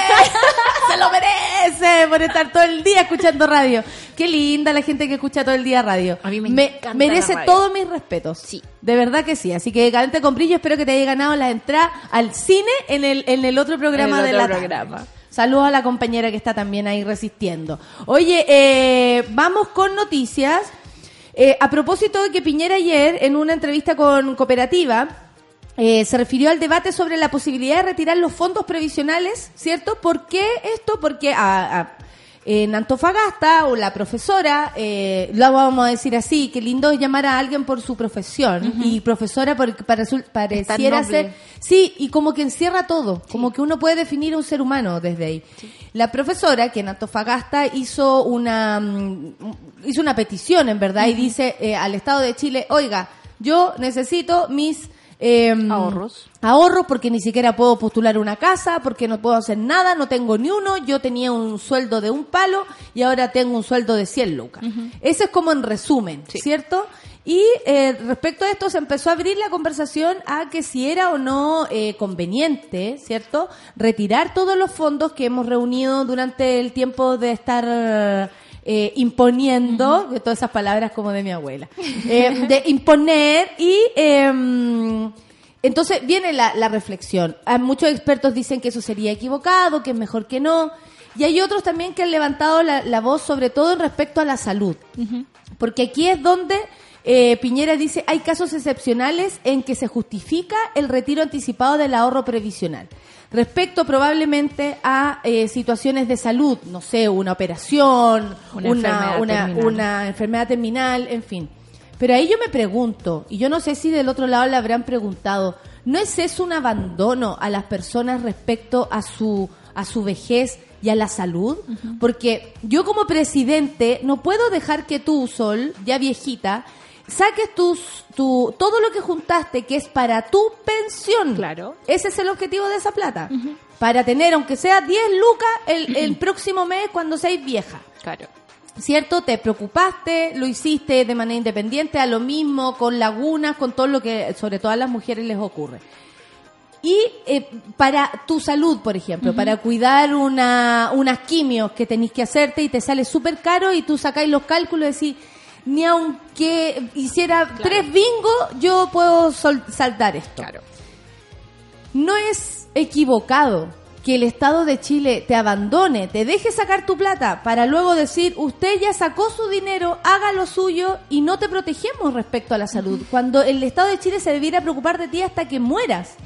[LAUGHS] se lo merece por estar todo el día escuchando radio. Qué linda la gente que escucha todo el día radio. A mí me encanta merece todos mis respetos. Sí. De verdad que sí. Así que decadente con brillo, espero que te haya ganado la entrada al cine en el, en el otro programa En el de la otro tarde. Saludos a la compañera que está también ahí resistiendo. Oye, eh, vamos con noticias. Eh, a propósito de que Piñera ayer, en una entrevista con Cooperativa, eh, se refirió al debate sobre la posibilidad de retirar los fondos previsionales, ¿cierto? ¿Por qué esto? Porque a- a- en Antofagasta, o la profesora, eh, lo vamos a decir así, que lindo es llamar a alguien por su profesión, y profesora porque para, pareciera noble. ser... Sí, y como que encierra todo, como que uno puede definir a un ser humano desde ahí. La profesora, que en Antofagasta hizo una, mm, hizo una petición, en verdad, y dice eh, al Estado de Chile, oiga, yo necesito mis... em, Ahorros. ahorros porque ni siquiera puedo postular una casa, porque no puedo hacer nada, no tengo ni uno, yo tenía un sueldo de un palo y ahora tengo un sueldo de 100 lucas. Ese es como en resumen, ¿cierto? Y eh, respecto a esto se empezó a abrir la conversación a que si era o no eh, conveniente, ¿cierto? Retirar todos los fondos que hemos reunido durante el tiempo de estar eh, imponiendo, que todas esas palabras como de mi abuela, eh, de imponer y... em, entonces viene la, la reflexión. Hay muchos expertos dicen que eso sería equivocado, que es mejor que no. Y hay otros también que han levantado la, la voz, sobre todo en respecto a la salud. Porque aquí es donde eh, Piñera dice hay casos excepcionales en que se justifica el retiro anticipado del ahorro previsional. Respecto probablemente a eh, situaciones de salud, no sé, una operación, Una una, enfermedad una, enfermedad terminal, en fin. Pero ahí yo me pregunto, y yo no sé si del otro lado le habrán preguntado, ¿no es eso un abandono a las personas respecto a su, a su vejez y a la salud? Porque yo como presidente no puedo dejar que tú, Sol, ya viejita, saques tus, tu, todo lo que juntaste que es para tu pensión. Claro. Ese es el objetivo de esa plata. Para tener, aunque sea 10 lucas, el, el [CLEARS THROAT] próximo mes cuando seáis vieja. Claro. ¿Cierto? Te preocupaste, lo hiciste de manera independiente, a lo mismo, con lagunas, con todo lo que sobre todo a las mujeres les ocurre. Y eh, para tu salud, por ejemplo, para cuidar una, unas quimios que tenéis que hacerte y te sale súper caro y tú sacáis los cálculos y decís, ni aunque hiciera tres bingos, yo puedo saltar esto. Claro. No es equivocado que el Estado de Chile te abandone, te deje sacar tu plata para luego decir, usted ya sacó su dinero, haga lo suyo y no te protegemos respecto a la salud, cuando el Estado de Chile se debiera preocupar de ti hasta que mueras.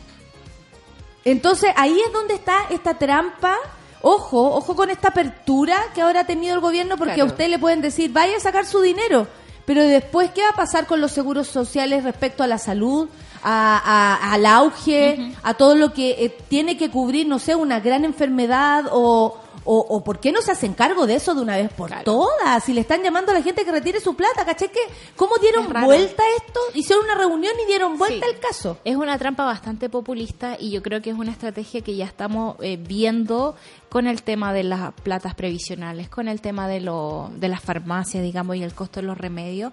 Entonces ahí es donde está esta trampa. Ojo, ojo con esta apertura que ahora ha tenido el gobierno porque Claro. a usted le pueden decir, vaya a sacar su dinero. Pero después, ¿qué va a pasar con los seguros sociales respecto a la salud, a- a- al auge, a todo lo que eh, tiene que cubrir, no sé, una gran enfermedad o, o, o por qué no se hacen cargo de eso de una vez por Claro. todas? Si le están llamando a la gente que retire su plata, ¿caché que cómo dieron Es vuelta esto? Hicieron una reunión y dieron vuelta Sí. al caso. Es una trampa bastante populista y yo creo que es una estrategia que ya estamos eh, viendo con el tema de las platas previsionales, con el tema de, lo, de las farmacias, digamos, y el costo de los remedios.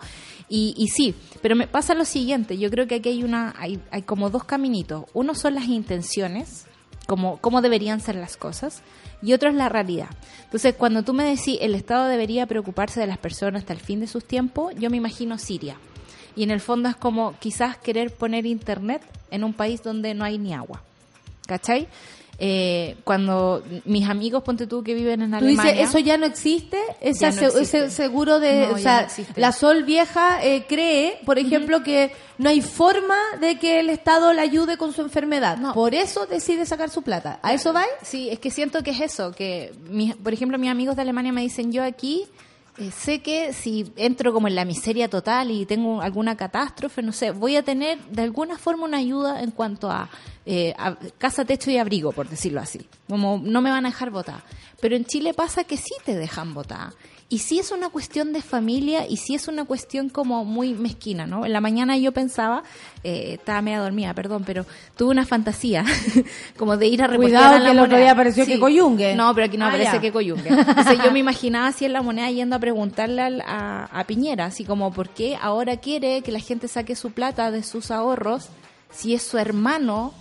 Y, y sí, pero me pasa lo siguiente, yo creo que aquí hay, una, hay, hay como dos caminitos. Uno son las intenciones, como cómo deberían ser las cosas, y otro es la realidad. Entonces, cuando tú me decís el Estado debería preocuparse de las personas hasta el fin de sus tiempos, yo me imagino Siria. Y en el fondo es como quizás querer poner internet en un país donde no hay ni agua. ¿Cachai? Eh, cuando mis amigos, ponte tú, que viven en Tú Alemania... dices, eso ya no existe, Ya no existe. ese seguro de, No, o sea, no la Sol vieja eh, cree, por ejemplo, que no hay forma de que el Estado la ayude con su enfermedad. No. Por eso decide sacar su plata. ¿A eso va? Sí, es que siento que es eso, que mis- por ejemplo mis amigos de Alemania me dicen yo aquí eh, sé que si entro como en la miseria total y tengo alguna catástrofe, no sé, voy a tener de alguna forma una ayuda en cuanto a, eh, a casa, techo y abrigo, por decirlo así. Como no me van a dejar votar. Pero en Chile pasa que sí te dejan votar. Y sí es una cuestión de familia y sí es una cuestión como muy mezquina, ¿no? En la mañana yo pensaba, eh, estaba media dormida, perdón, pero tuve una fantasía [LAUGHS] como de ir a reportear Cuidado a la que el otro día apareció que Coyungue. No, pero aquí no Ah, aparece ya. que Coyungue. Entonces yo me imaginaba así en la moneda yendo a preguntarle al- a, a Piñera, así como, ¿por qué ahora quiere que la gente saque su plata de sus ahorros si es su hermano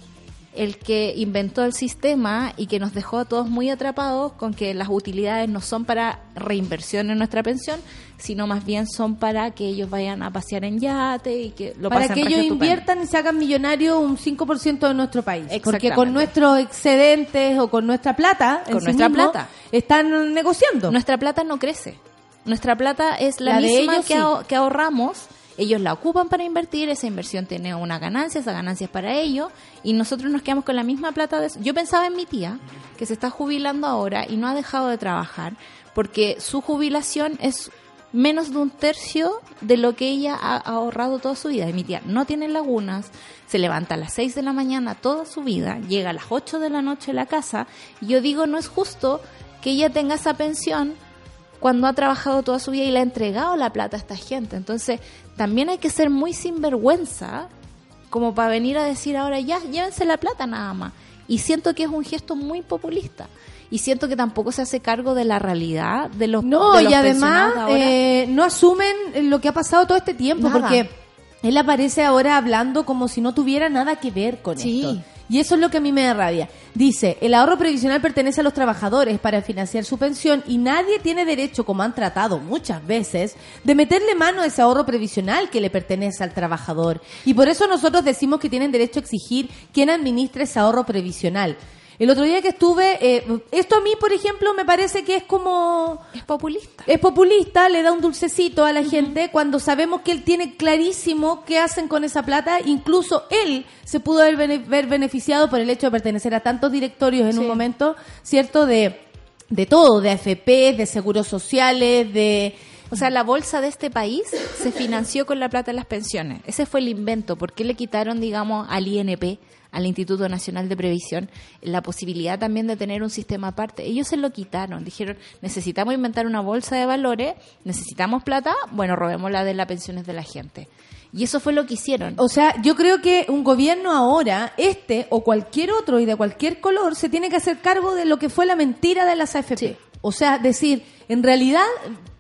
el que inventó el sistema y que nos dejó a todos muy atrapados con que las utilidades no son para reinversión en nuestra pensión, sino más bien son para que ellos vayan a pasear en yate y que lo para pasen que ellos estupendo. inviertan y se hagan millonarios un 5% de nuestro país. Porque con nuestros excedentes o con nuestra plata, Con sí nuestra mismo, plata. están negociando. Nuestra plata no crece. Nuestra plata es la, misma ellos, que, sí. aho- que ahorramos. Ellos la ocupan para invertir, esa inversión tiene una ganancia, esa ganancia es para ellos, y nosotros nos quedamos con la misma plata de eso. Yo pensaba en mi tía, que se está jubilando ahora y no ha dejado de trabajar, porque su jubilación es menos de un tercio de lo que ella ha ahorrado toda su vida. Y mi tía no tiene lagunas, se levanta a las 6 de la mañana toda su vida, llega a las 8 de la noche a la casa, y yo digo, no es justo que ella tenga esa pensión cuando ha trabajado toda su vida y le ha entregado la plata a esta gente. Entonces, también hay que ser muy sinvergüenza como para venir a decir ahora ya, llévense la plata nada más. Y siento que es un gesto muy populista. Y siento que tampoco se hace cargo de la realidad de los No, de los y además eh, no asumen lo que ha pasado todo este tiempo, Nada. porque él aparece ahora hablando como si no tuviera nada que ver con Sí. esto. Y eso es lo que a mí me da rabia. Dice, el ahorro previsional pertenece a los trabajadores para financiar su pensión y nadie tiene derecho, como han tratado muchas veces, de meterle mano a ese ahorro previsional que le pertenece al trabajador. Y por eso nosotros decimos que tienen derecho a exigir quien administre ese ahorro previsional. El otro día que estuve, eh, esto a mí, por ejemplo, me parece que es como es populista. es populista, le da un dulcecito a la gente cuando sabemos que él tiene clarísimo qué hacen con esa plata. Incluso él se pudo haber, bene- beneficiado por el hecho de pertenecer a tantos directorios en un momento, ¿cierto? De, de todo, de AFP, de seguros sociales, de... O sea, la bolsa de este país se financió con la plata de las pensiones. Ese fue el invento. ¿Por qué le quitaron, digamos, al INP, al Instituto Nacional de Previsión, la posibilidad también de tener un sistema aparte? Ellos se lo quitaron. Dijeron, necesitamos inventar una bolsa de valores, necesitamos plata, bueno, robémosla de las pensiones de la gente. Y eso fue lo que hicieron. O sea, yo creo que un gobierno ahora, este o cualquier otro y de cualquier color, se tiene que hacer cargo de lo que fue la mentira de las AFP. Sí. O sea, decir, en realidad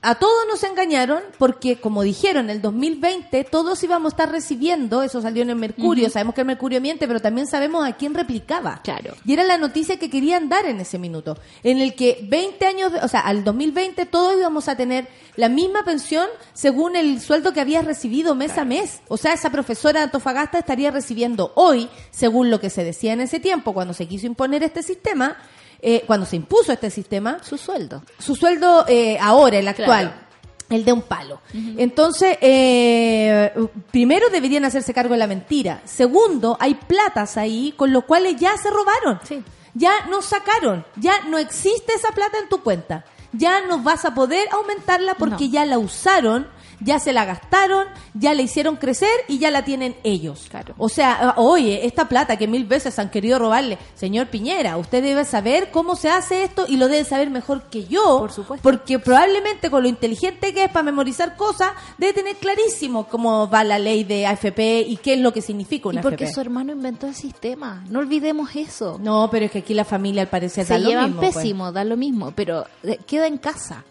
a todos nos engañaron porque, como dijeron, en el 2020 todos íbamos a estar recibiendo, eso salió en el Mercurio, sabemos que el Mercurio miente, pero también sabemos a quién replicaba. Claro. Y era la noticia que querían dar en ese minuto, en el que 20 años, o sea, al 2020 todos íbamos a tener la misma pensión según el sueldo que habías recibido mes a mes. O sea, esa profesora de Antofagasta estaría recibiendo hoy, según lo que se decía en ese tiempo, cuando se quiso imponer este sistema, eh, cuando se impuso este sistema, Su sueldo. su sueldo eh, ahora, el actual. Claro. El de un palo. Entonces, eh, primero deberían hacerse cargo de la mentira. Segundo, hay platas ahí con los cuales ya se robaron. Sí. Ya nos sacaron. Ya no existe esa plata en tu cuenta. Ya no vas a poder aumentarla porque No. ya la usaron, ya se la gastaron, ya la hicieron crecer y ya la tienen ellos. Claro. O sea, ah, oye, esta plata que mil veces han querido robarle, señor Piñera, usted debe saber cómo se hace esto y lo debe saber mejor que yo. Por supuesto. Porque probablemente con lo inteligente que es para memorizar cosas, debe tener clarísimo cómo va la ley de AFP y qué es lo que significa Y una porque AFP. su hermano inventó el sistema. No olvidemos eso. No, pero es que aquí la familia al parecer da se lo llevan mismo, pues. pésimo, da lo mismo, pero eh, queda en casa.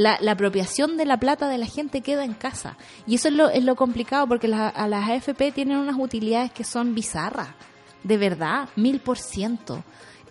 La, la apropiación de la plata de la gente queda en casa. Y eso es lo, es lo complicado porque la- a las AFP tienen unas utilidades que son bizarras. De verdad, mil por ciento.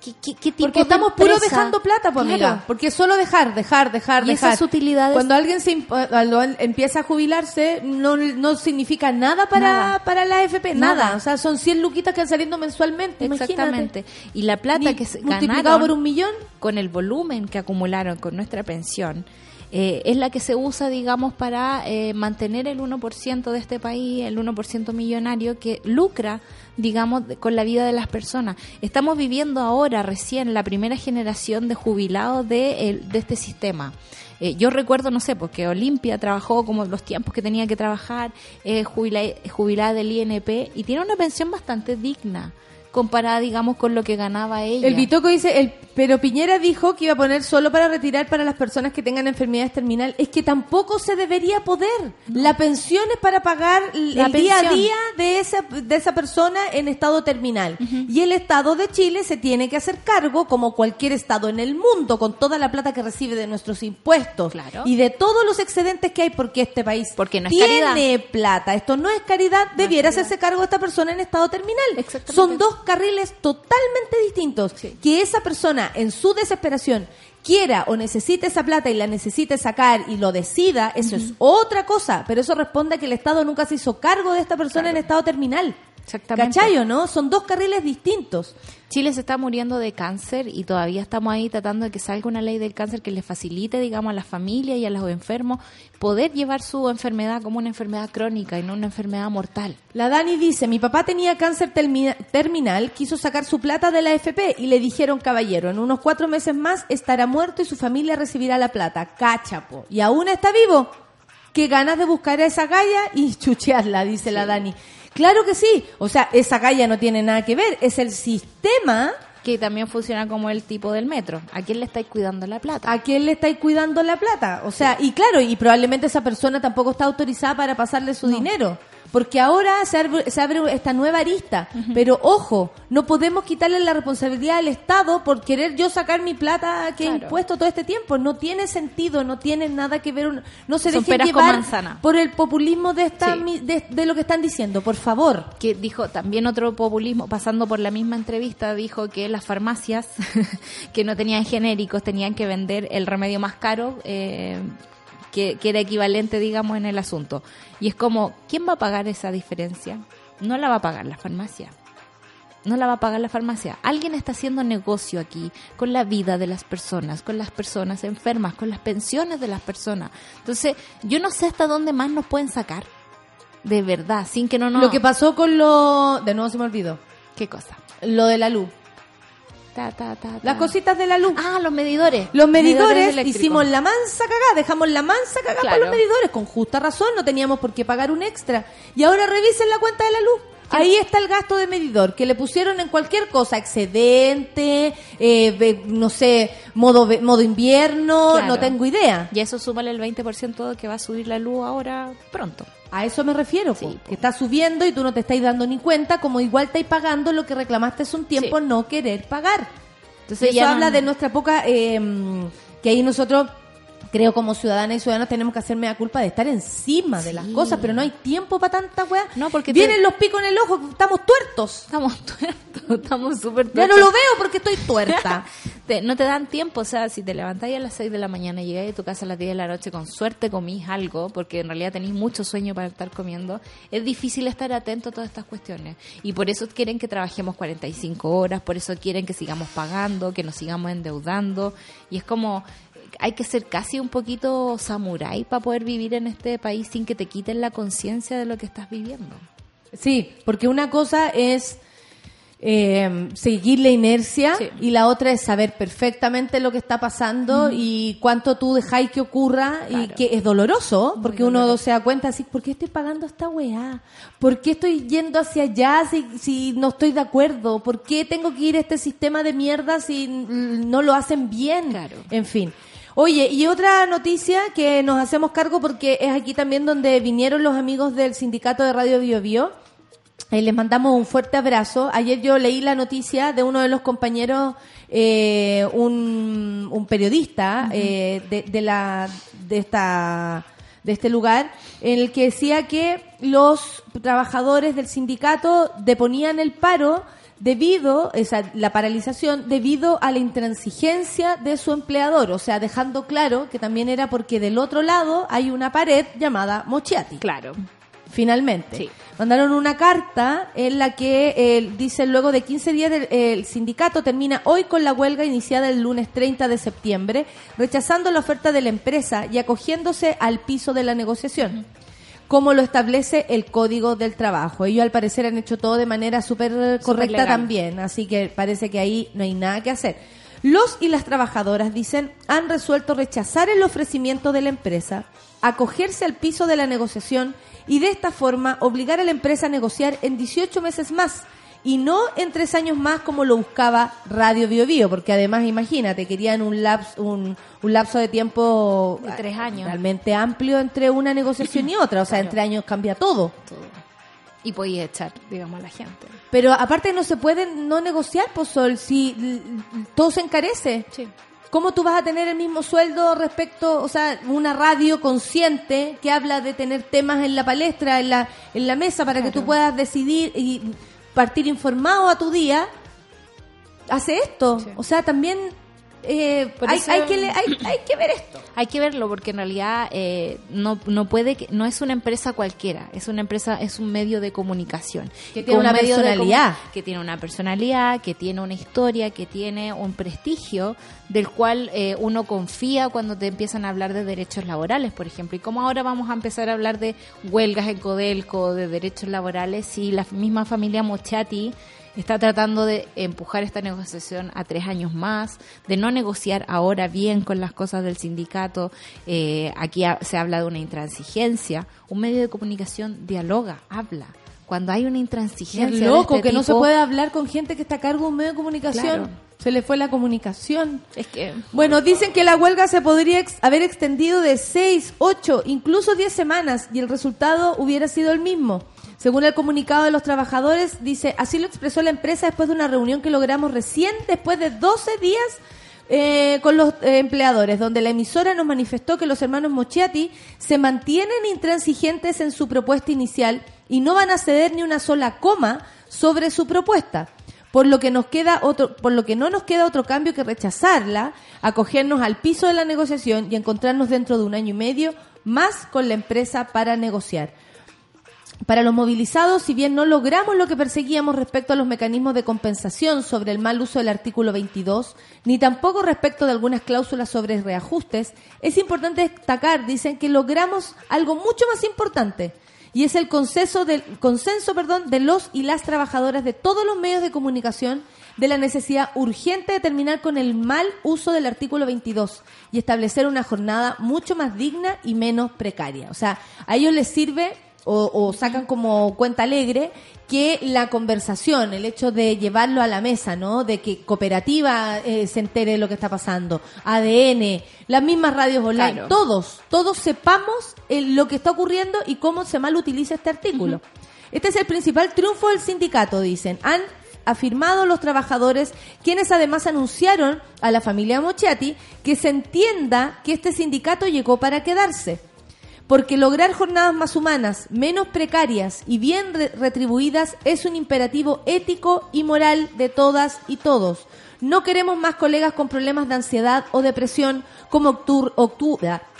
¿Qué, qué, qué tipo Porque de estamos puro empresa? dejando plata, pues, Claro. Porque solo dejar, dejar, dejar, Y dejar. esas utilidades- Cuando alguien se cuando empieza a jubilarse, no, no significa nada para, Nada. para la AFP, nada. Nada. O sea, son 100 luquitas que van saliendo mensualmente. imagínate. Exactamente. Y la plata Ni- que se multiplicado ganaron por un millón. con el volumen que acumularon con nuestra pensión, eh, es la que se usa, digamos, para eh, mantener el 1% de este país, el 1% millonario que lucra, digamos, con la vida de las personas. Estamos viviendo ahora recién la primera generación de jubilados de, de este sistema. Eh, yo recuerdo, no sé, porque Olimpia trabajó como los tiempos que tenía que trabajar, eh, jubila- jubilada del INP, y tiene una pensión bastante digna comparada, digamos, con lo que ganaba ella. El Bitoco dice, el Pero Piñera dijo que iba a poner solo para retirar para las personas que tengan enfermedades terminales. Es que tampoco se debería poder. La pensión es para pagar La el día a día de esa, de esa persona en estado terminal. Y el Estado de Chile se tiene que hacer cargo, como cualquier Estado en el mundo, con toda la plata que recibe de nuestros impuestos Claro. y de todos los excedentes que hay, porque este país Porque no tiene caridad. plata. Esto no es caridad, debiera hacerse cargo de esta persona en estado terminal. Son dos carriles totalmente distintos. Que esa persona, en su desesperación, quiera o necesite esa plata y la necesite sacar y lo decida, eso es otra cosa. Pero eso responde a que el Estado nunca se hizo cargo de esta persona en estado terminal. Exactamente. ¿Cachai o no? Son dos carriles distintos. Chile se está muriendo de cáncer y todavía estamos ahí tratando de que salga una ley del cáncer que le facilite, digamos, a las familias y a los enfermos poder llevar su enfermedad como una enfermedad crónica y no una enfermedad mortal. La Dani dice, mi papá tenía cáncer termi- terminal, quiso sacar su plata de la FP y le dijeron, caballero, en unos cuatro meses más estará muerto y su familia recibirá la plata. Cachapo. Y aún está vivo. Qué ganas de buscar a esa galla y [LAUGHS] chuchearla, dice la Dani. Claro que sí. O sea, esa galla no tiene nada que ver. Es el sistema Que también funciona como el tipo del metro. ¿A quién le estáis cuidando la plata? a quién le estáis cuidando la plata. O sea, y claro, y probablemente esa persona tampoco está autorizada para pasarle su dinero. Porque ahora se abre, se abre esta nueva arista. Pero ojo, no podemos quitarle la responsabilidad al Estado por querer yo sacar mi plata que he impuesto todo este tiempo. No tiene sentido, no tiene nada que ver. un- No se Son dejen llevar manzana. por el populismo de, esta, Sí. de lo que están diciendo. Por favor. que dijo también otro populismo, pasando por la misma entrevista, dijo que las farmacias [LAUGHS] que no tenían genéricos tenían que vender el remedio más caro eh, que, que era equivalente, digamos, en el asunto. Y es como, ¿quién va a pagar esa diferencia? No la va a pagar la farmacia. No la va a pagar la farmacia. Alguien está haciendo negocio aquí con la vida de las personas, con las personas enfermas, con las pensiones de las personas. Entonces, yo no sé hasta dónde más nos pueden sacar. De verdad, sin que no nos... Lo que pasó con lo... De nuevo se me olvidó. ¿Qué cosa? Lo de la luz. Ta, ta, ta, ta. Las cositas de la luz. Ah, los medidores. Los medidores, hicimos la mansa cagada, dejamos la mansa cagada Claro. para los medidores, con justa razón, no teníamos por qué pagar un extra. Y ahora revisen la cuenta de la luz. Ahí está el gasto de medidor, que le pusieron en cualquier cosa, excedente, eh, no sé, modo, modo invierno, Claro. no tengo idea. Y eso súmale el 20% que va a subir la luz ahora pronto. A eso me refiero, po, Sí, po. que está subiendo y tú no te estáis dando ni cuenta, como igual estáis pagando lo que reclamaste hace un tiempo Sí. no querer pagar. Entonces Eso ya no- habla de nuestra poca, eh, que ahí nosotros, creo como ciudadanas y ciudadanos, tenemos que hacerme la culpa de estar encima de las cosas, pero no hay tiempo para tanta weá. No, porque Vienen te- los picos en el ojo, estamos tuertos. Estamos [LAUGHS] tuertos, estamos súper Ya no tuertos. lo veo porque estoy tuerta. [LAUGHS] Te- no te dan tiempo, o sea, si te levantáis a las 6 de la mañana y llegáis a tu casa a las 10 de la noche, con suerte comís algo, porque en realidad tenéis mucho sueño para estar comiendo, es difícil estar atento a todas estas cuestiones. Y por eso quieren que trabajemos 45 horas, por eso quieren que sigamos pagando, que nos sigamos endeudando. Y es como, hay que ser casi un poquito samurái para poder vivir en este país sin que te quiten la conciencia de lo que estás viviendo. Sí, porque una cosa es eh, seguir la inercia Sí. y la otra es saber perfectamente lo que está pasando y cuánto tú dejáis que ocurra y que es doloroso, porque uno se da cuenta así, ¿por qué estoy pagando esta weá? ¿Por qué estoy yendo hacia allá si, si no estoy de acuerdo? ¿Por qué tengo que ir a este sistema de mierda si no lo hacen bien? Claro. En fin. Oye, y otra noticia que nos hacemos cargo porque es aquí también donde vinieron los amigos del sindicato de Radio Bio Bio. Eh, les mandamos un fuerte abrazo. Ayer yo leí la noticia de uno de los compañeros, eh, un, un periodista eh, de, de la de esta de este lugar, en el que decía que los trabajadores del sindicato deponían el paro debido, esa, la paralización, debido a la intransigencia de su empleador, o sea, dejando claro que también era porque del otro lado hay una pared llamada Mochiati. Claro. Finalmente. Sí. Mandaron una carta en la que eh, dice luego de 15 días del- el sindicato termina hoy con la huelga iniciada el lunes 30 de septiembre, rechazando la oferta de la empresa y acogiéndose al piso de la negociación. Como lo establece el Código del Trabajo. Ellos al parecer han hecho todo de manera súper correcta también, así que parece que ahí no hay nada que hacer. Los y las trabajadoras, dicen, han resuelto rechazar el ofrecimiento de la empresa, acogerse al piso de la negociación y de esta forma obligar a la empresa a negociar en 18 meses más Y no en tres años más como lo buscaba Radio Bio Bio, porque además, imagínate, querían un, laps, un, un lapso de tiempo De tres años. realmente amplio entre una negociación y otra. O sea, en tres años cambia todo. Todo. Y podía echar, digamos, a la gente. Pero aparte no se puede no negociar, pues Sol, si todo se encarece. Sí. ¿Cómo tú vas a tener el mismo sueldo respecto, o sea, una radio consciente que habla de tener temas en la palestra, en la, en la mesa, para que tú puedas decidir y partir informado a tu día? Hace esto. Sí. O sea, también eh, hay, hay que le- hay, [LAUGHS] hay que ver esto. Hay que verlo porque en realidad eh, no, no puede que, no es una empresa cualquiera, es una empresa, es un medio de comunicación. Que tiene Un una personalidad. que tiene una personalidad, que tiene una historia, que tiene un prestigio del cual eh, uno confía cuando te empiezan a hablar de derechos laborales, por ejemplo. Y como ahora vamos a empezar a hablar de huelgas en Codelco, de derechos laborales, si la misma familia Mochati está tratando de empujar esta negociación a tres años más, de no negociar ahora bien con las cosas del sindicato. Eh, aquí ha- se habla de una intransigencia. Un medio de comunicación dialoga, habla. Cuando hay una Es intransigencia. de loco este que no se puede hablar con gente que está a cargo de un medio de comunicación. Claro. Se le fue la comunicación. Es que. Bueno, dicen que la huelga se podría ex- haber extendido de 6, 8, incluso 10 semanas y el resultado hubiera sido el mismo. Según el comunicado de los trabajadores, dice, así lo expresó la empresa después de una reunión que logramos recién, después de 12 días eh, con los eh, empleadores, donde la emisora nos manifestó que los hermanos Mochiati se mantienen intransigentes en su propuesta inicial y no van a ceder ni una sola coma sobre su propuesta por lo que nos queda otro, por lo que no nos queda otro cambio que rechazarla, acogernos al piso de la negociación y encontrarnos dentro de un año y medio más con la empresa para negociar. Para los movilizados, si bien no logramos lo que perseguíamos respecto a los mecanismos de compensación sobre el mal uso del artículo 22, ni tampoco respecto de algunas cláusulas sobre reajustes, es importante destacar, dicen, que logramos algo mucho más importante, y es el consenso, del, consenso perdón, de los y las trabajadoras de todos los medios de comunicación de la necesidad urgente de terminar con el mal uso del artículo 22 y establecer una jornada mucho más digna y menos precaria. O sea, a ellos les sirve o, o sacan como cuenta alegre que la conversación, el hecho de llevarlo a la mesa, ¿no? De que cooperativa eh, se entere de lo que está pasando, ADN, las mismas radios online, Claro. todos, todos sepamos eh, lo que está ocurriendo y cómo se mal utiliza este artículo. Este es el principal triunfo del sindicato, dicen. Han afirmado los trabajadores, quienes además anunciaron a la familia Mochati que se entienda que este sindicato llegó para quedarse porque lograr jornadas más humanas, menos precarias y bien re- retribuidas es un imperativo ético y moral de todas y todos. No queremos más colegas con problemas de ansiedad o depresión como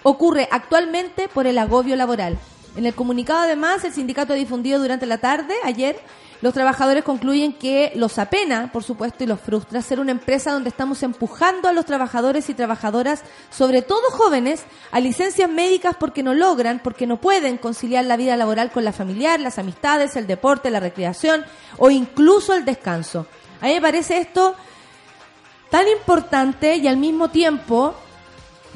ocurre actualmente por el agobio laboral. En el comunicado además, el sindicato ha difundido durante la tarde, ayer, los trabajadores concluyen que los apena, por supuesto, y los frustra ser una empresa donde estamos empujando a los trabajadores y trabajadoras, sobre todo jóvenes, a licencias médicas porque no logran, porque no pueden conciliar la vida laboral con la familiar, las amistades, el deporte, la recreación o incluso el descanso. A mí me parece esto tan importante y al mismo tiempo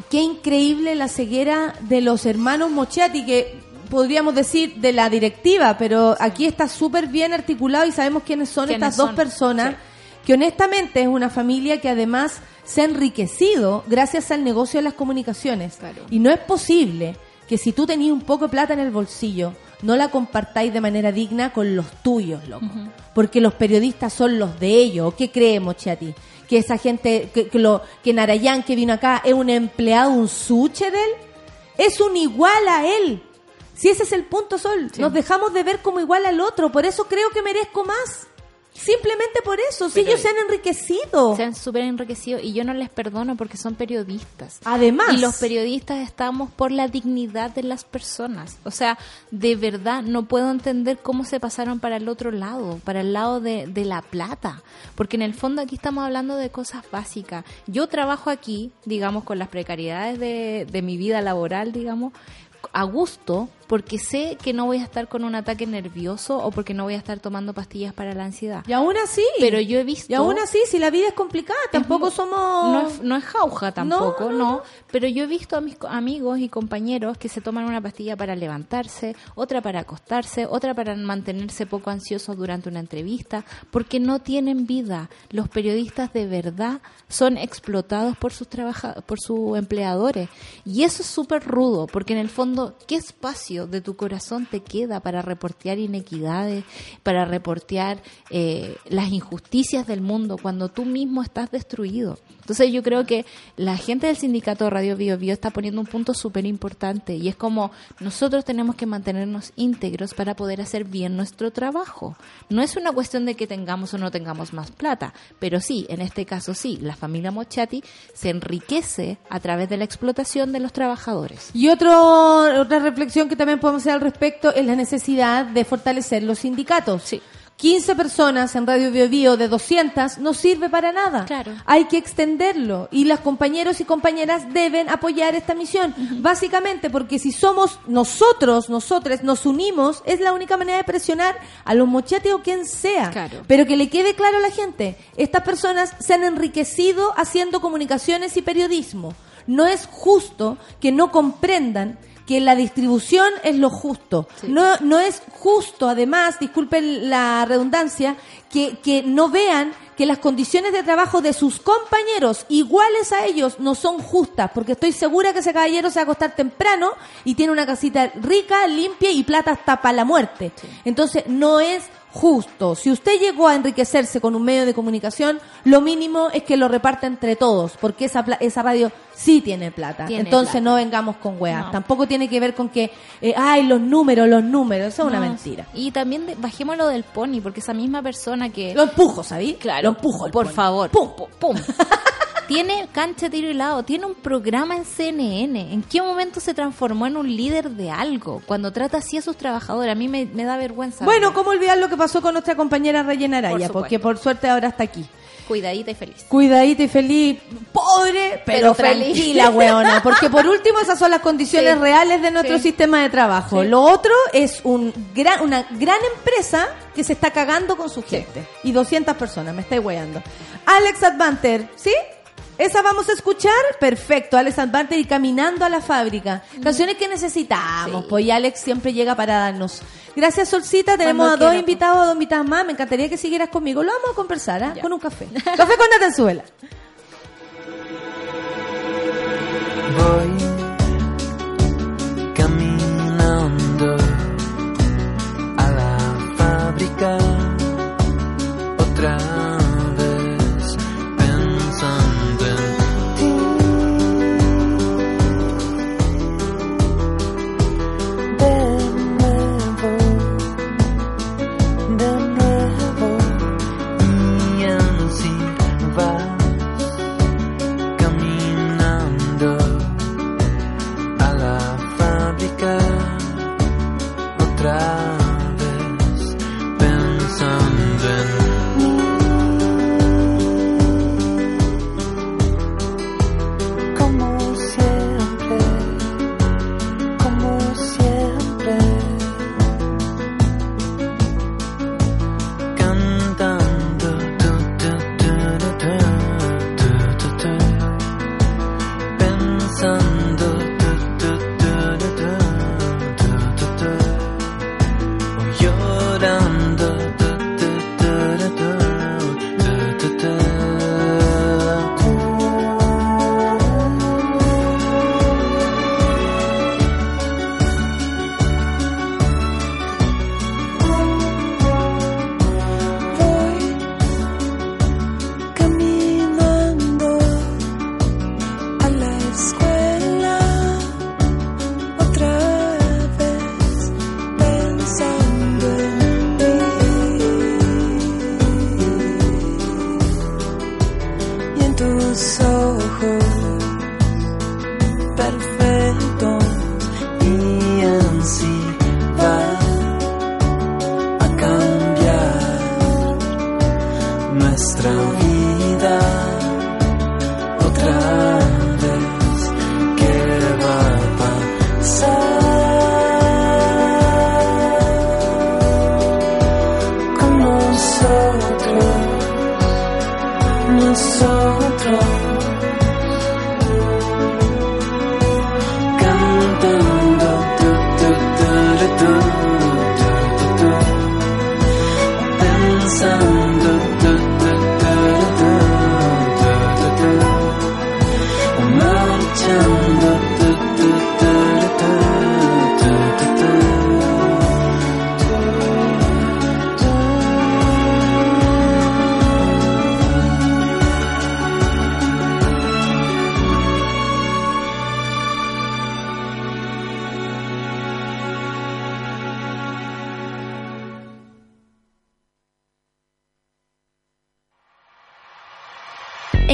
qué increíble la ceguera de los hermanos Mochati, que podríamos decir de la directiva, pero aquí está súper bien articulado y sabemos quiénes son ¿Quiénes estas dos son? personas, Sí. que honestamente es una familia que además se ha enriquecido gracias al negocio de las comunicaciones. Claro. Y no es posible que si tú tenías un poco de plata en el bolsillo, no la compartáis de manera digna con los tuyos, loco. Porque los periodistas son los de ellos. ¿O ¿Qué creemos, Chati? Que esa gente, que, que, lo, que Narayán que vino acá es un empleado, un suche de él. Es un igual a él. Si ese es el punto, Sol. Sí. Nos dejamos de ver como igual al otro. Por eso creo que merezco más. Simplemente por eso. Si ellos se han enriquecido. Se han súper enriquecido y yo no les perdono porque son periodistas. Además. Y los periodistas estamos por la dignidad de las personas. O sea, de verdad no puedo entender cómo se pasaron para el otro lado, para el lado de, de la plata. Porque en el fondo aquí estamos hablando de cosas básicas. Yo trabajo aquí, digamos, con las precariedades de, de mi vida laboral, digamos, a gusto porque sé que no voy a estar con un ataque nervioso o porque no voy a estar tomando pastillas para la ansiedad. Y aún así. Pero yo he visto... Y aún así, si la vida es complicada, tampoco Es somos... No es, no es jauja tampoco, no, no, no. Pero yo he visto a mis amigos y compañeros que se toman una pastilla para levantarse, otra para acostarse, otra para mantenerse poco ansiosos durante una entrevista, porque no tienen vida. Los periodistas de verdad son explotados por sus por sus empleadores. Y eso es súper rudo, porque en el fondo, ¿qué espacio de tu corazón te queda para reportear inequidades, para reportear eh, las injusticias del mundo cuando tú mismo estás destruido? Entonces yo creo que la gente del sindicato Radio Bio Bio está poniendo un punto súper importante y es como nosotros tenemos que mantenernos íntegros para poder hacer bien nuestro trabajo. No es una cuestión de que tengamos o no tengamos más plata, pero sí, en este caso sí, la familia Mochati se enriquece a través de la explotación de los trabajadores. Y otra reflexión que también podemos hacer al respecto es la necesidad de fortalecer los sindicatos. Sí. 15 personas en Radio Bio Bio de 200 no sirve para nada. Claro. Hay que extenderlo y los compañeros y compañeras deben apoyar esta misión. Básicamente porque si somos nosotros, nosotros nos unimos, es la única manera de presionar a los mochetes o quien sea. Claro. Pero que le quede claro a la gente, estas personas se han enriquecido haciendo comunicaciones y periodismo. No es justo que no comprendan que la distribución es lo justo. No, no es justo, además, disculpen la redundancia, que, que no vean que las condiciones de trabajo de sus compañeros iguales a ellos no son justas, porque estoy segura que ese caballero se va a acostar temprano y tiene una casita rica, limpia y plata hasta para la muerte. Entonces, no es justo. Si usted llegó a enriquecerse con un medio de comunicación, lo mínimo es que lo reparta entre todos, porque esa, esa radio sí tiene plata. Tiene Entonces plata. no vengamos con weas. No. Tampoco tiene que ver con que, eh, ay, los números, los números. Eso es una mentira. Y también de- bajemos lo del pony, porque esa misma persona que... Lo empujo, ¿sabí? Claro, Lo empujo. el por pony. favor. ¡Pum! pu- pum. Tiene cancha, tiro y lado, tiene un programa en CNN. ¿En qué momento se transformó en un líder de algo? Cuando trata así a sus trabajadores, a mí me, me da vergüenza. Bueno, ¿cómo olvidar lo que pasó con nuestra compañera Reyena Araya? Por. Porque por suerte ahora está aquí. cuidadita y feliz. Cuidadita y feliz, pobre, pero, Pero tranquila, weona. Porque por último esas son las condiciones Sí. reales de nuestro Sí. sistema de trabajo. Sí. Lo otro es un gran, una gran empresa que se está cagando con su gente. Y 200 personas, me estáis weando. Alex Advanter, ¿sí? Esa vamos a escuchar, perfecto, Alex Advanter y Caminando a la Fábrica. Canciones que necesitamos, Sí. pues y Alex siempre llega para darnos. Gracias Solcita, tenemos Cuando a dos quiera, invitados, a dos invitadas más, me encantaría que siguieras conmigo. Lo vamos a conversar, ¿ah? Con un café. [LAUGHS] Café con Natanzuela. Voy caminando a la fábrica otra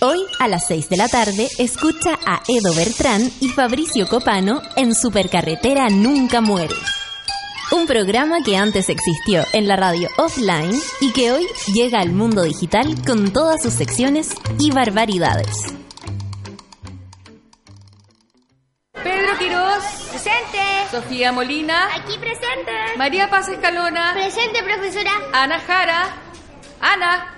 Hoy a las 6 de la tarde escucha a Edo Bertrán y Fabricio Copano en Supercarretera Nunca Muere. Un programa que antes existió en la radio offline y que hoy llega al mundo digital con todas sus secciones y barbaridades. Pedro Quiroz, Presente. Sofía Molina, Aquí presente. María Paz Escalona, Presente, profesora. Ana Jara, Ana,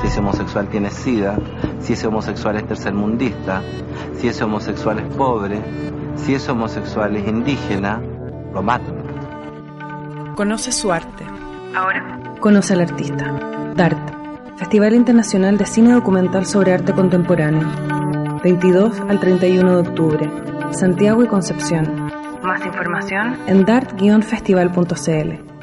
Si ese homosexual tiene sida, si ese homosexual es tercermundista, si ese homosexual es pobre, si ese homosexual es indígena, lo matan. Conoce su arte. Ahora. Conoce al artista. DART, Festival Internacional de Cine Documental sobre Arte Contemporáneo. 22 al 31 de octubre. Santiago y Concepción. Más información en dart-festival.cl.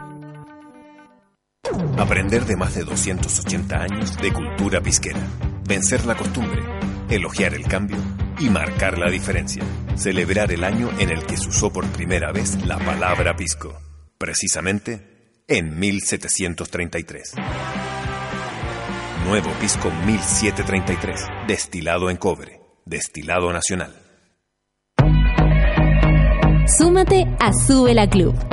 Aprender de más de 280 años de cultura pisquera. Vencer la costumbre, elogiar el cambio y marcar la diferencia. Celebrar el año en el que se usó por primera vez la palabra pisco. Precisamente en 1733. Nuevo pisco 1733. Destilado en cobre. Destilado nacional. Súmate a Sube la Club.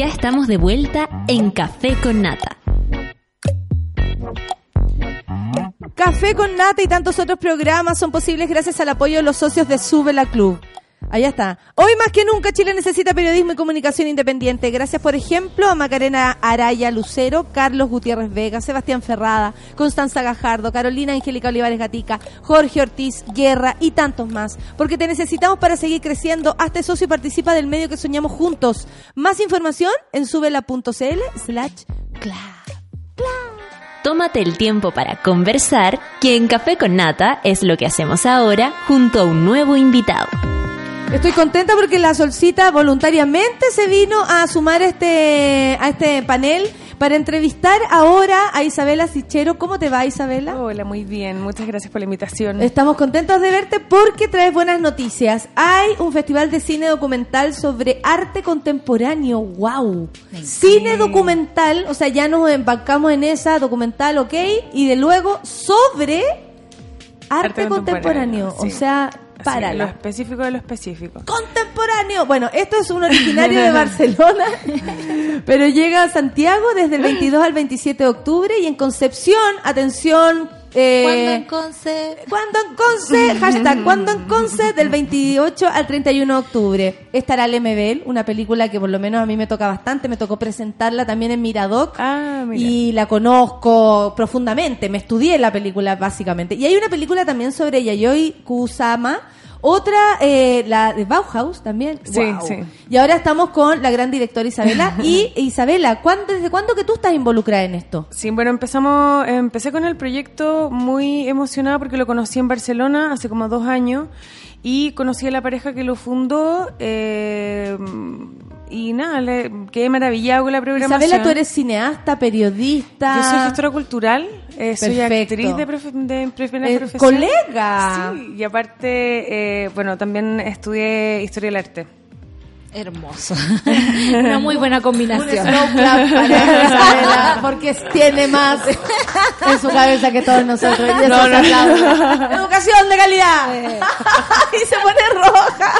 Ya estamos de vuelta en Café con Nata. Café con Nata y tantos otros programas son posibles gracias al apoyo de los socios de Sube la Club. Allá está. Hoy más que nunca Chile necesita periodismo y comunicación independiente. Gracias, por ejemplo, a Macarena Araya Lucero, Carlos Gutiérrez Vega, Sebastián Ferrada, Constanza Gajardo, Carolina Angélica Olivares Gatica, Jorge Ortiz Guerra y tantos más. Porque te necesitamos para seguir creciendo. Hazte socio y participa del medio que soñamos juntos. Más información en subela.cl slash. Tómate el tiempo para conversar, que en Café con Nata es lo que hacemos ahora junto a un nuevo invitado. Estoy contenta porque la Solcita voluntariamente se vino a sumar este, a este panel para entrevistar ahora a Isabela Sichero. ¿Cómo te va, Isabela? Hola, muy bien. Muchas gracias por la invitación. Estamos contentos de verte porque traes buenas noticias. Hay un festival de cine documental sobre arte contemporáneo. ¡Wow! Cine documental, o sea, ya nos embarcamos en esa documental, ¿ok? Y de luego sobre arte, contemporáneo. sí. O sea, para lo específico de lo específico. Contemporáneo. Bueno, esto es un originario de Barcelona, [LAUGHS] pero llega a Santiago desde el 22 al 27 de octubre y en Concepción, atención, Eh, ¿Cuándo en Conce? ¿Cuándo en Conce? [LAUGHS] Hashtag ¿Cuándo en Conce? Del 28 al 31 de octubre. Estará Lemebel, una película que por lo menos a mí me toca bastante. Me tocó presentarla también en Miradoc. Ah, mira. y la conozco profundamente. Me estudié la película básicamente. Y hay una película también sobre Yayoi Kusama. Otra, eh, la de Bauhaus también. Sí, Wow. sí. Y ahora estamos con la gran directora Isabela. [LAUGHS] y Isabela, ¿cuándo, ¿desde cuándo que tú estás involucrada en esto? Sí, bueno, empezamos, empecé con el proyecto muy emocionada porque lo conocí en Barcelona hace como dos años y conocí a la pareja que lo fundó eh, y nada, le, quedé maravillado con la programación. Isabela, tú eres cineasta, periodista. Yo soy gestora cultural, eh, soy actriz de, profe- de primera Eh, profesión. colega. Sí, y aparte, eh, bueno, también estudié Historia del Arte. Hermoso. [LAUGHS] Una muy buena combinación. slow clap para [LAUGHS] Isabela, porque tiene más en su cabeza que todos nosotros. Y No, no. Educación de calidad. [LAUGHS] y se pone roja.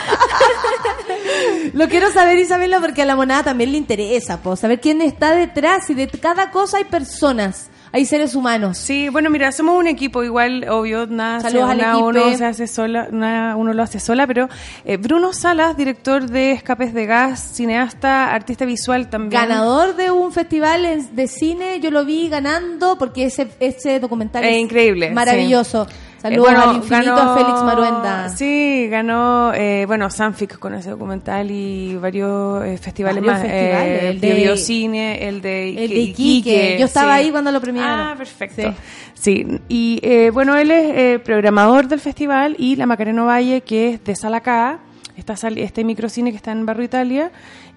Lo quiero saber, Isabela, porque a la monada también le interesa, po, saber quién está detrás y de cada cosa hay personas, hay seres humanos. Sí, bueno, mira, somos un equipo igual, obvio, nada, Saludos al uno se hace sola, nada uno lo hace sola, pero eh, Bruno Salas, director de Escapes de Gas, cineasta, artista visual también. Ganador de un festival de cine, yo lo vi ganando porque ese, ese documental es increíble, maravilloso. sí. Saludos Eh, bueno, al infinito ganó- a Félix Maruenda. Sí, ganó, eh, bueno, Sanfic con ese documental y varios eh, festivales Varios más. festivales, eh, el de- Biocine, el de, El de Iquique. Yo estaba ahí cuando lo premiaron. Ah, perfecto. Sí, y eh, bueno, él es eh, programador del festival y la Macarena Valle, que es de Salacá, sal- este microcine que está en Barrio Italia.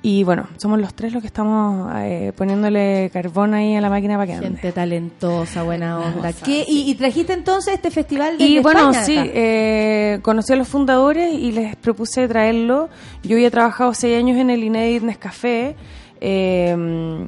Y bueno, somos los tres los que estamos eh, poniéndole carbón ahí a la máquina para que ande. Gente talentosa, buena onda. ¿Qué? Y, y trajiste entonces este festival de Y bueno, España sí, eh, conocí a los fundadores y les propuse traerlo. Yo había trabajado seis años en el Inédit Nescafé. eh,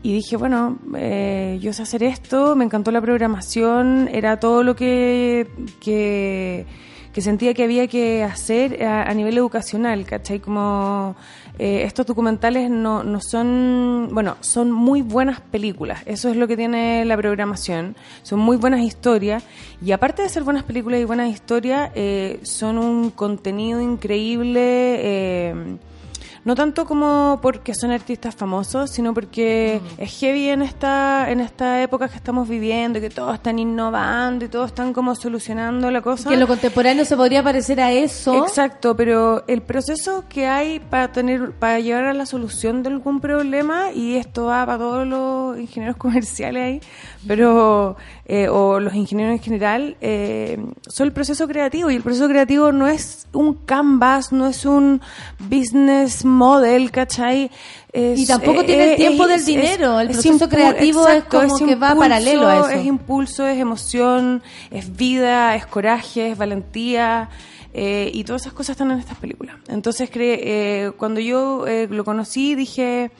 y dije, bueno, eh, yo sé hacer esto, me encantó la programación, era todo lo que, que, que sentía que había que hacer a, a nivel educacional, ¿cachai? Como eh, estos documentales no, no son, bueno, son muy buenas películas, eso es lo que tiene la programación, son muy buenas historias y aparte de ser buenas películas y buenas historias, eh, son un contenido increíble. Eh, no tanto como porque son artistas famosos, sino porque es heavy en esta, en esta época que estamos viviendo, que todos están innovando y todos están como solucionando la cosa. Que lo contemporáneo se podría parecer a eso. Exacto, pero el proceso que hay para tener, para llegar a la solución de algún problema, y esto va para todos los ingenieros [LAUGHS] comerciales ahí, pero eh, o los ingenieros en general, eh, son el proceso creativo, y el proceso creativo no es un canvas, no es un business model, ¿cachai? Es- Y tampoco tiene el tiempo del dinero, el proceso creativo es como que va paralelo a eso. Es impulso, es emoción, es vida, es coraje, es valentía. eh, y todas esas cosas están en estas películas. Entonces, cre- eh, cuando yo eh, lo conocí, dije,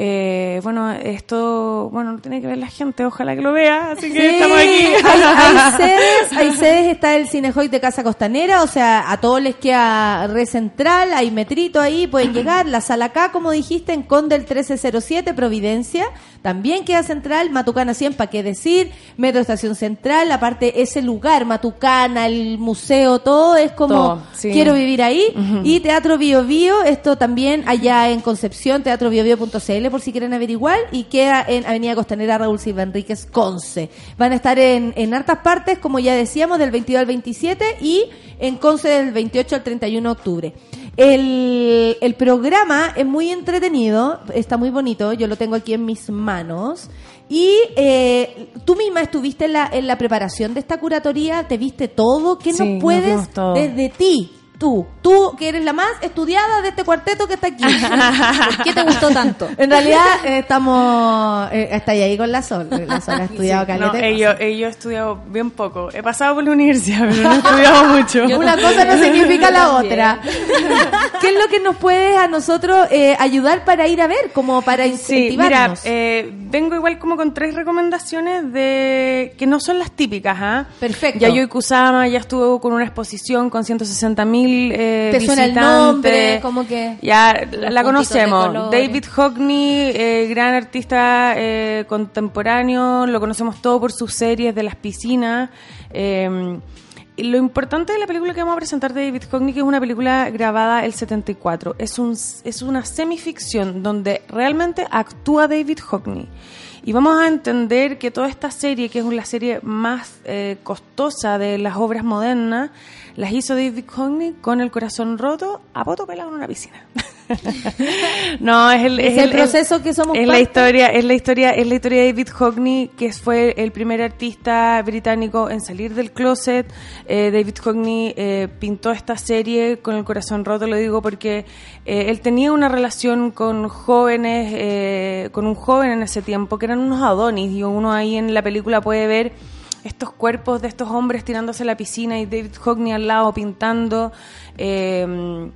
eh, bueno, esto, bueno, no tiene que ver la gente, ojalá que lo vea, así que Sí, estamos aquí. Hay, hay [LAUGHS] sedes, hay sedes, está el Cinejoy de Casa Costanera, o sea, a todos les queda red central, hay metrito ahí, pueden llegar, la sala acá, como dijiste, en Conde el 1307, Providencia, también queda central, Matucana 100, para qué decir, Metro Estación Central, aparte ese lugar, Matucana, el museo, todo es como, Todo, sí. quiero vivir ahí, y Teatro Bio Bio, esto también allá en Concepción, teatrobiobio.cl por si quieren averiguar, y queda en Avenida Costanera Raúl Silva Enríquez, Conce. Van a estar en, en hartas partes, como ya decíamos, del 22 al 27 y en Conce del 28 al 31 de octubre. El, el programa es muy entretenido, está muy bonito, yo lo tengo aquí en mis manos. Y eh, tú misma estuviste en la, en la preparación de esta curatoría, te viste todo, ¿qué Sí, nos nos puedes todo. desde ti? Tú, tú que eres la más estudiada de este cuarteto que está aquí. [LAUGHS] ¿Por qué te gustó tanto? [LAUGHS] En realidad eh, estamos, eh, está ahí con la Sol. La Sol ha [LAUGHS] estudiado Sí, no, caleta ello, ello he estudiado bien poco. He pasado por la universidad, pero no he estudiado mucho. Una cosa no significa la otra. ¿Qué es lo que nos puedes a nosotros eh, ayudar para ir a ver, como para Sí, mira, incentivarnos? eh, vengo igual como con tres recomendaciones de que no son las típicas, ¿ah? Perfecto. Yayoi Kusama ya estuvo con una exposición con 160.000 mil eh, Te suena el nombre, como que... Ya, la, conocemos. David Hockney, eh, gran artista eh, contemporáneo, lo conocemos todo por sus series de las piscinas. Y lo importante de la película que vamos a presentar de David Hockney, que es una película grabada el 74, es, un, es una semificción donde realmente actúa David Hockney. Y vamos a entender que toda esta serie, que es la serie más eh, costosa de las obras modernas, las hizo David Hockney con el corazón roto a poto pelado en una piscina. [LAUGHS] [LAUGHS] no, es el, Es el proceso que somos es la parte. historia, es la historia, es la historia de David Hockney, que fue el primer artista británico en salir del closet. Eh, David Hockney eh, pintó esta serie con el corazón roto, lo digo porque eh, él tenía una relación con jóvenes, eh, con un joven en ese tiempo, que eran unos adonis, y uno ahí en la película puede ver estos cuerpos de estos hombres tirándose a la piscina y David Hockney al lado pintando. eh,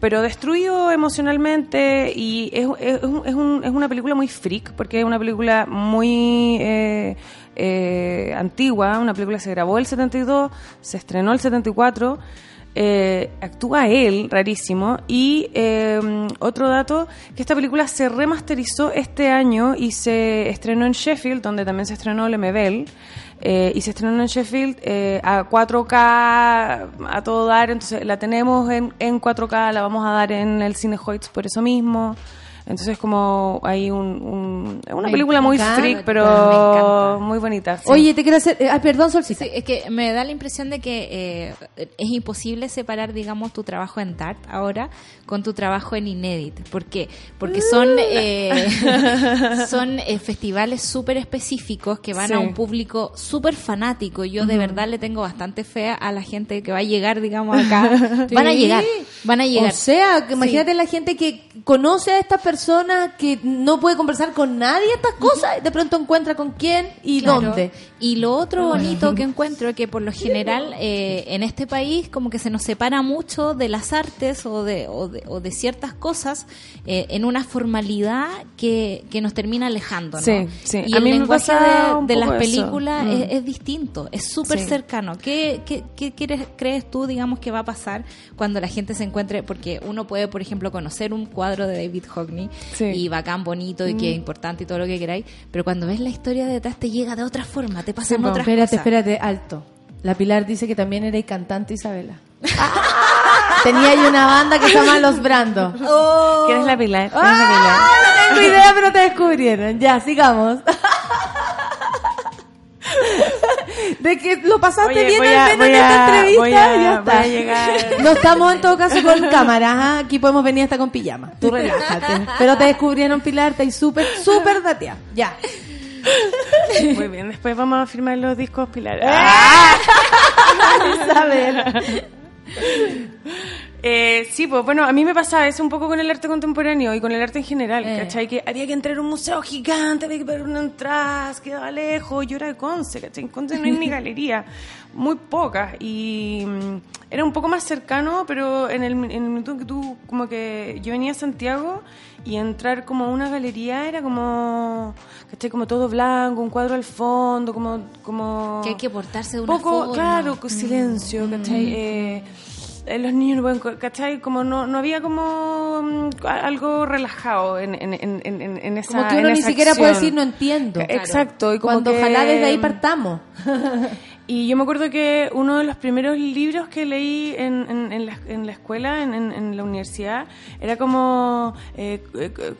pero destruido emocionalmente y es, es, es un- es una película muy freak porque es una película muy eh, eh, antigua, una película que se grabó el 72, se estrenó el 74, eh, actúa él, rarísimo, y eh, otro dato, que esta película se remasterizó este año y se estrenó en Sheffield, donde también se estrenó Lemebel, eh, y se estrenó en Sheffield eh, a 4K a todo dar, entonces la tenemos en, en 4K, la vamos a dar en el Cine Hoyts por eso mismo. Entonces como hay un, un- una Me película muy encanta, freak, pero muy bonita. sí. Oye, te quiero hacer... eh, ah, perdón, Solcita. Sí, es que me da la impresión de que eh, es imposible separar, digamos, tu trabajo en TART ahora con tu trabajo en Inédit. ¿Por qué? Porque son, eh, [LAUGHS] son eh, festivales súper específicos que van a un público súper fanático. Yo de verdad le tengo bastante fe a la gente que va a llegar, digamos, acá. [LAUGHS] Van a llegar, van a llegar. O sea, imagínate la gente que conoce a esta persona que no puede conversar con nadie estas cosas de pronto encuentra con quién y Claro. dónde. Y lo otro bonito que encuentro es que por lo general [LAUGHS] eh, en este país como que se nos separa mucho de las artes o de, o de, o de ciertas cosas eh, en una formalidad que, que nos termina alejando. ¿no? Sí, sí. Y A el mí lenguaje de, de las películas Mm. es, es distinto, es súper Sí. cercano. ¿Qué, qué, qué quieres- crees tú, digamos, que va a pasar cuando la gente se encuentre? Porque uno puede, por ejemplo, conocer un cuadro de David Hockney Sí. y bacán, bonito y que es importante y todo lo que queráis, pero cuando ves la historia detrás te llega de otra forma, te pasan po. otras Espérate, cosas. espérate, alto. La Pilar dice que también era cantante Isabela. [LAUGHS] Tenía ahí una banda que se llama Los Brandos. ¿Quién es la Pilar? ¿Quién es la ¡Ah! No tengo idea, pero te descubrieron. Ya, sigamos. [LAUGHS] De que lo pasaste Oye, bien al menos en esta entrevista, voy a- ya está. voy a llegar. No estamos en todo caso con cámaras, ¿ah? aquí podemos venir hasta con pijama. Tú relájate. Pero te descubrieron, Pilar, te súper, súper dateada. Ya. Muy bien, después vamos a firmar los discos Pilar. Isabel. Eh, sí, pues bueno, a mí me pasaba eso un poco con el arte contemporáneo y con el arte en general, Eh. ¿cachai? Que había que entrar a un museo gigante, había que ver una entrada, quedaba lejos, yo era de Conce, ¿cachai? En Conce no hay ni [LAUGHS] galería, muy pocas, y mm, era un poco más cercano, pero en el, en el que tú, como que yo venía a Santiago y entrar como a una galería era como, ¿cachai? Como todo blanco, un cuadro al fondo, como... como Que hay que portarse de una poco, forma. claro, con silencio, ¿cachai? Eh, eh, los niños no pueden, ¿cachai? Como no, no había como mm, algo relajado en, en, en, en, en esa Como que uno ni siquiera puede acción. decir no entiendo. Exacto. Y como Cuando que- ojalá desde ahí partamos. [LAUGHS] Y yo me acuerdo que uno de los primeros libros que leí en, en, en la, en la escuela, en, la universidad, era como, eh,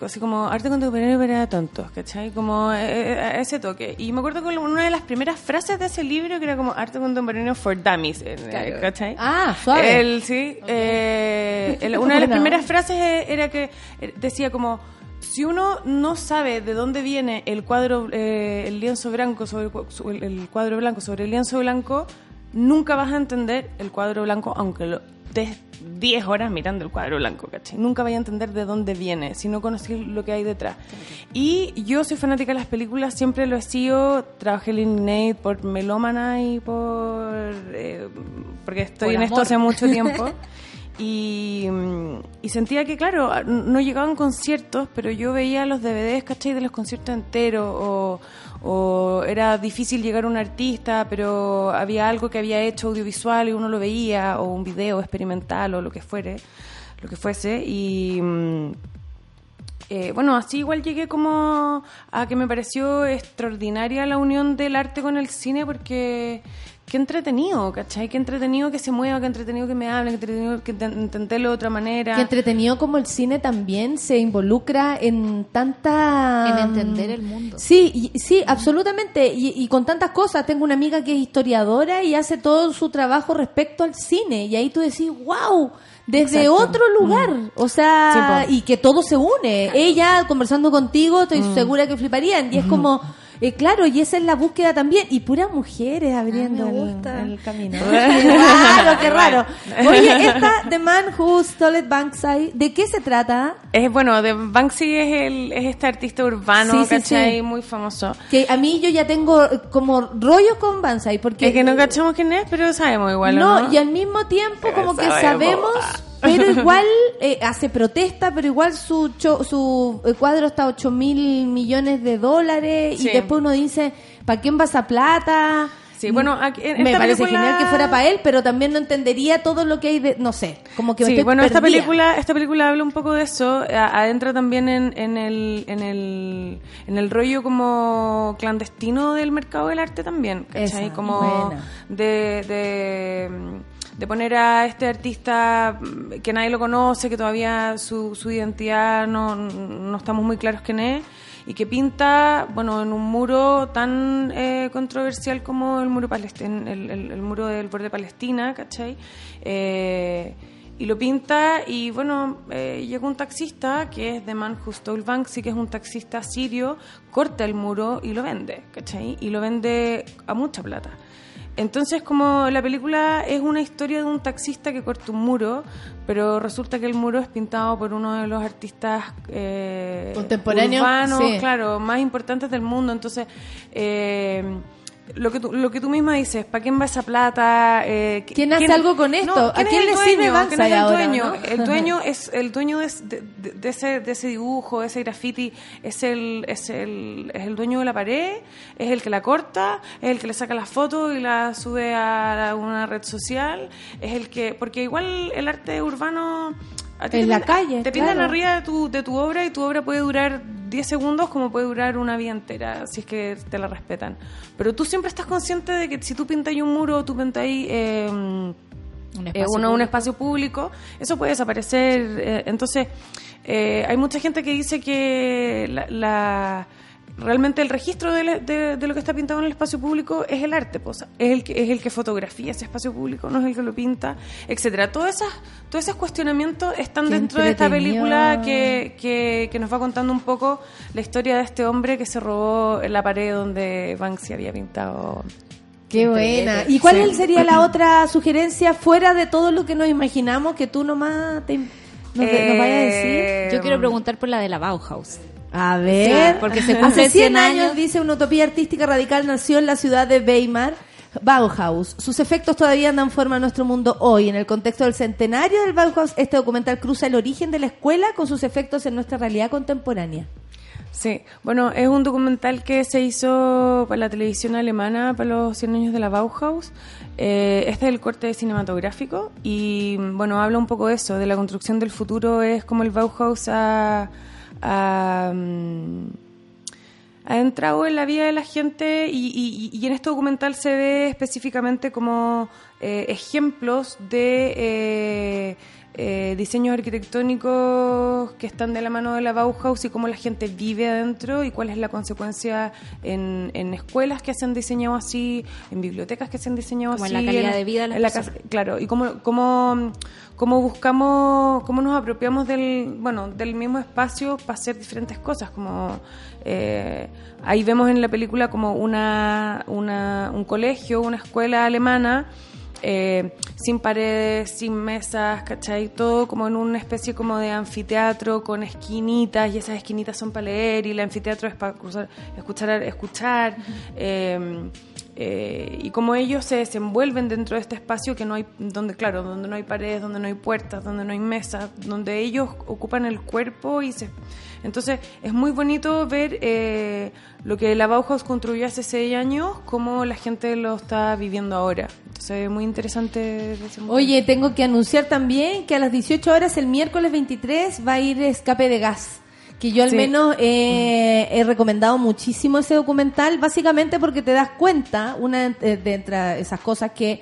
así como arte contemporáneo para tontos, ¿cachai? Como eh, eh, ese toque. Y me acuerdo que una de las primeras frases de ese libro que era como arte contemporáneo for dummies, eh, Claro. ¿cachai? Ah, suave. El, sí. eh, el- una de las [LAUGHS] primeras frases era que eh, decía como si uno no sabe de dónde viene el cuadro, eh, el lienzo blanco sobre el cuadro blanco sobre el lienzo blanco, nunca vas a entender el cuadro blanco, aunque lo des 10 horas mirando el cuadro blanco, ¿cachai? Nunca vas a entender de dónde viene, si no conoces lo que hay detrás. Y yo soy fanática de las películas, siempre lo he sido, trabajé en Innate por melómana y por... eh, porque estoy Por en esto hace mucho tiempo. [LAUGHS] Y, mm, y sentía que, claro, no llegaban conciertos, pero yo veía los DVDs, ¿cachai? De los conciertos enteros, o, o era difícil llegar a un artista, pero había algo que había hecho audiovisual y uno lo veía, o un video experimental, o lo que fuere, lo que fuese, y... mm, eh, bueno, así igual llegué como a que me pareció extraordinaria la unión del arte con el cine porque qué entretenido, ¿cachai? Qué entretenido que se mueva, qué entretenido que me hablen, qué entretenido que te- entenderlo de otra manera. Qué entretenido como el cine también se involucra en tanta... En entender el mundo. Sí, y- sí, absolutamente. Y, y con tantas cosas. Tengo una amiga que es historiadora y hace todo su trabajo respecto al cine. Y ahí tú decís, wow, desde Exacto. otro lugar. O sea, Sí, y que todo se une. Ella conversando contigo, estoy Mm. segura que fliparían. Y es como... eh, claro, y esa es la búsqueda también. Y puras mujeres abriendo el- el, camino. [LAUGHS] qué raro, qué raro. Oye, esta The Man Who Stole Bankside, ¿de qué se trata? Es bueno, de Banksy es, el, es este artista urbano, Sí, ¿cachai? sí. Muy famoso. Que a mí yo ya tengo eh, como rollos con Banzai, porque... Es que no cachamos quién es, pero sabemos igual, ¿o no, ¿no? y al mismo tiempo como que sabemos. sabemos, pero [LAUGHS] igual eh, hace protesta, pero igual su cho- su eh, cuadro está a 8 mil millones de dólares Sí. y después uno dice, ¿para quién va esa plata? Sí, bueno, aquí- en me parece película- genial que fuera para él, pero también no entendería todo lo que hay de, no sé, como que Sí, estoy bueno, esta película, esta película habla un poco de eso, a- adentra también en, en el, en el, en el rollo como clandestino del mercado del arte también, ¿cachai? Esa, como buena. de, de, de poner a este artista mm, que nadie lo conoce, que todavía su, su identidad no, estamos muy claros quién es, y que pinta, bueno, en un muro tan eh, controversial como el muro palestin el, muro del borde Palestina, ¿cachai? Eh, y lo pinta y bueno, eh, llega un taxista que es de Man Who Stole Banksy, que es un taxista sirio, corta el muro y lo vende, ¿cachai? Y lo vende a mucha plata. Entonces, como la película es una historia de un taxista que corta un muro, pero resulta que el muro es pintado por uno de los artistas eh, Contemporáneos, urbanos, sí. claro, más importantes del mundo. Entonces, eh, lo que tú, lo que tú misma dices, ¿para quién va esa plata? Eh, ¿Quién hace algo con esto? No, ¿A ¿quién quién es el le sirve ¿Quién es el ahora, dueño? no? El dueño es el dueño de, de- de ese, de ese dibujo, de ese graffiti, es el, es el es el dueño de la pared, es el que la corta, es el que le saca las fotos y la sube a una red social, es el que porque igual el arte urbano En te la calle, te pintan claro. arriba de tu, de tu obra y tu obra puede durar 10 segundos como puede durar una vida entera, si es que te la respetan. Pero tú siempre estás consciente de que si tú pintas ahí un muro, tú pintas ahí eh, Un eh, espacio uno- un espacio público, eso puede desaparecer. eh, entonces, eh, hay mucha gente que dice que la, la- realmente el registro de, la- de- de lo que está pintado en el espacio público es el arte, pues, es el que es el que fotografía ese espacio público, no es el que lo pinta, etcétera. Todos esas, todos esos cuestionamientos están Qué dentro de esta película que, que, que nos va contando un poco la historia de este hombre que se robó la pared donde Banksy había pintado. Qué buena. ¿Y cuál Sí. sería la otra sugerencia fuera de todo lo que nos imaginamos que tú nomás te, nos, nos vayas a decir? Yo quiero preguntar por la de la Bauhaus. A ver, Sí, porque se hace cumplen 100 100 años, años. dice, una utopía artística radical nació en la ciudad de Weimar, Bauhaus. Sus efectos todavía dan forma a nuestro mundo hoy. En el contexto del centenario del Bauhaus, este documental cruza el origen de la escuela con sus efectos en nuestra realidad contemporánea. Sí, bueno, es un documental que se hizo para la televisión alemana para los 100 años de la Bauhaus. Eh, este es el corte cinematográfico y, bueno, habla un poco de eso, de la construcción del futuro. Es como el Bauhaus ha, ha, mm, entrado en la vida de la gente y, y- y en este documental se ve específicamente como eh, ejemplos de eh, eh, diseños arquitectónicos que están de la mano de la Bauhaus y cómo la gente vive adentro y cuál es la consecuencia en, en escuelas que se han diseñado así, en bibliotecas que se han diseñado Como en así. la calidad de vida de las en la casa- Claro, y cómo, cómo, cómo buscamos, cómo nos apropiamos del, bueno, del mismo espacio para hacer diferentes cosas, como eh, ahí vemos en la película como una, una, un colegio, una escuela alemana, eh, sin paredes, sin mesas, ¿cachai? Todo como en una especie como de anfiteatro con esquinitas y esas esquinitas son para leer y el anfiteatro es para cruzar- escuchar, escuchar. eh, eh, y cómo ellos se desenvuelven dentro de este espacio que no hay, donde claro, donde no hay paredes, donde no hay puertas, donde no hay mesas, donde ellos ocupan el cuerpo y se... Entonces es muy bonito ver eh, lo que la Bauhaus construyó hace seis años, cómo la gente lo está viviendo ahora. Entonces es muy interesante. Oye, tengo que anunciar también que a las 18 horas el miércoles 23 va a ir Escape de Gas. Que yo al Sí. menos eh, he recomendado muchísimo ese documental, básicamente porque te das cuenta, una de, de entre esas cosas que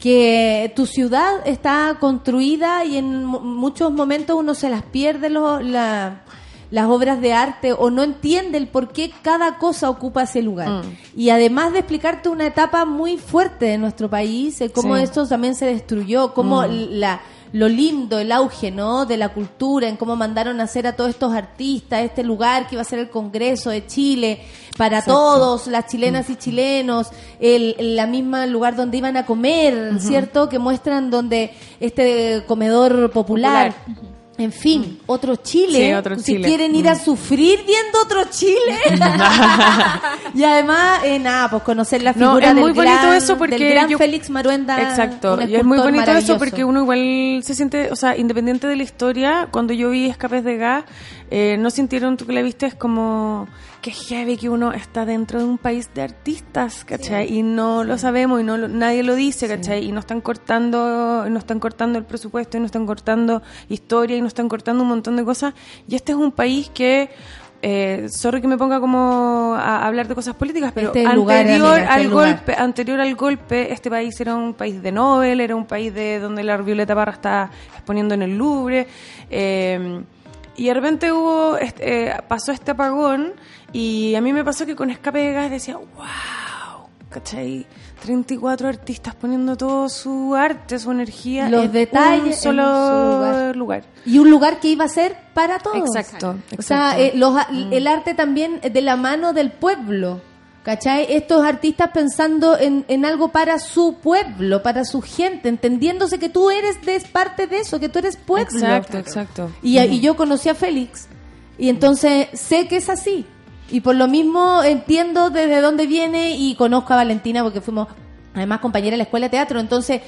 que tu ciudad está construida y en mu- muchos momentos uno se las pierde lo- la- las obras de arte o no entiende el por qué cada cosa ocupa ese lugar. Mm. Y además de explicarte una etapa muy fuerte de nuestro país, eh, cómo Sí. esto también se destruyó, cómo Mm. la lo lindo, el auge, ¿no? De la cultura, en cómo mandaron a hacer a todos estos artistas, este lugar que iba a ser el Congreso de Chile, para Exacto. todos, las chilenas y chilenos, el, el- la misma lugar donde iban a comer. ¿cierto? Que muestran donde este comedor popular. En fin, otro Chile. Sí, otro si Chile. quieren ir a Mm. sufrir viendo otro Chile. [LAUGHS] y además, eh, nada, pues conocer la No, figura es del, muy bonito eso porque del gran yo- Félix Maruenda. Exacto, y es muy bonito eso porque uno igual se siente, o sea, independiente de la historia, cuando yo vi Escapes de Gas, eh, no sintieron tú que la viste, es como que heavy que uno está dentro de un país de artistas, ¿cachai? Y no lo sabemos y no lo- nadie lo dice, ¿cachai? Y no están cortando, no están cortando el presupuesto y no están cortando historia y no están cortando un montón de cosas. Y este es un país que eh, sorry que me ponga como a hablar de cosas políticas, pero Este lugar, anterior este es al lugar. golpe, anterior al golpe, este país era un país de Nobel, era un país de donde la Violeta Parra está exponiendo en el Louvre. eh, y de repente hubo, este, eh, pasó este apagón y a mí me pasó que con Escape de Gas decía, wow, ¿cachai? 34 artistas poniendo todo su arte, su energía Los en detalles un en solo, un solo lugar. lugar. Y un lugar que iba a ser para todos. Exacto, O sea, exacto. eh, los a- el arte también de la mano del pueblo. ¿Cachai? Estos artistas pensando en, en algo para su pueblo, para su gente, entendiéndose que tú eres de, parte de eso, que tú eres pueblo. Exacto, exacto. Y, y yo conocí a Félix y entonces sé que es así. Y por lo mismo entiendo desde dónde viene y conozco a Valentina porque fuimos además compañera de la escuela de teatro. Entonces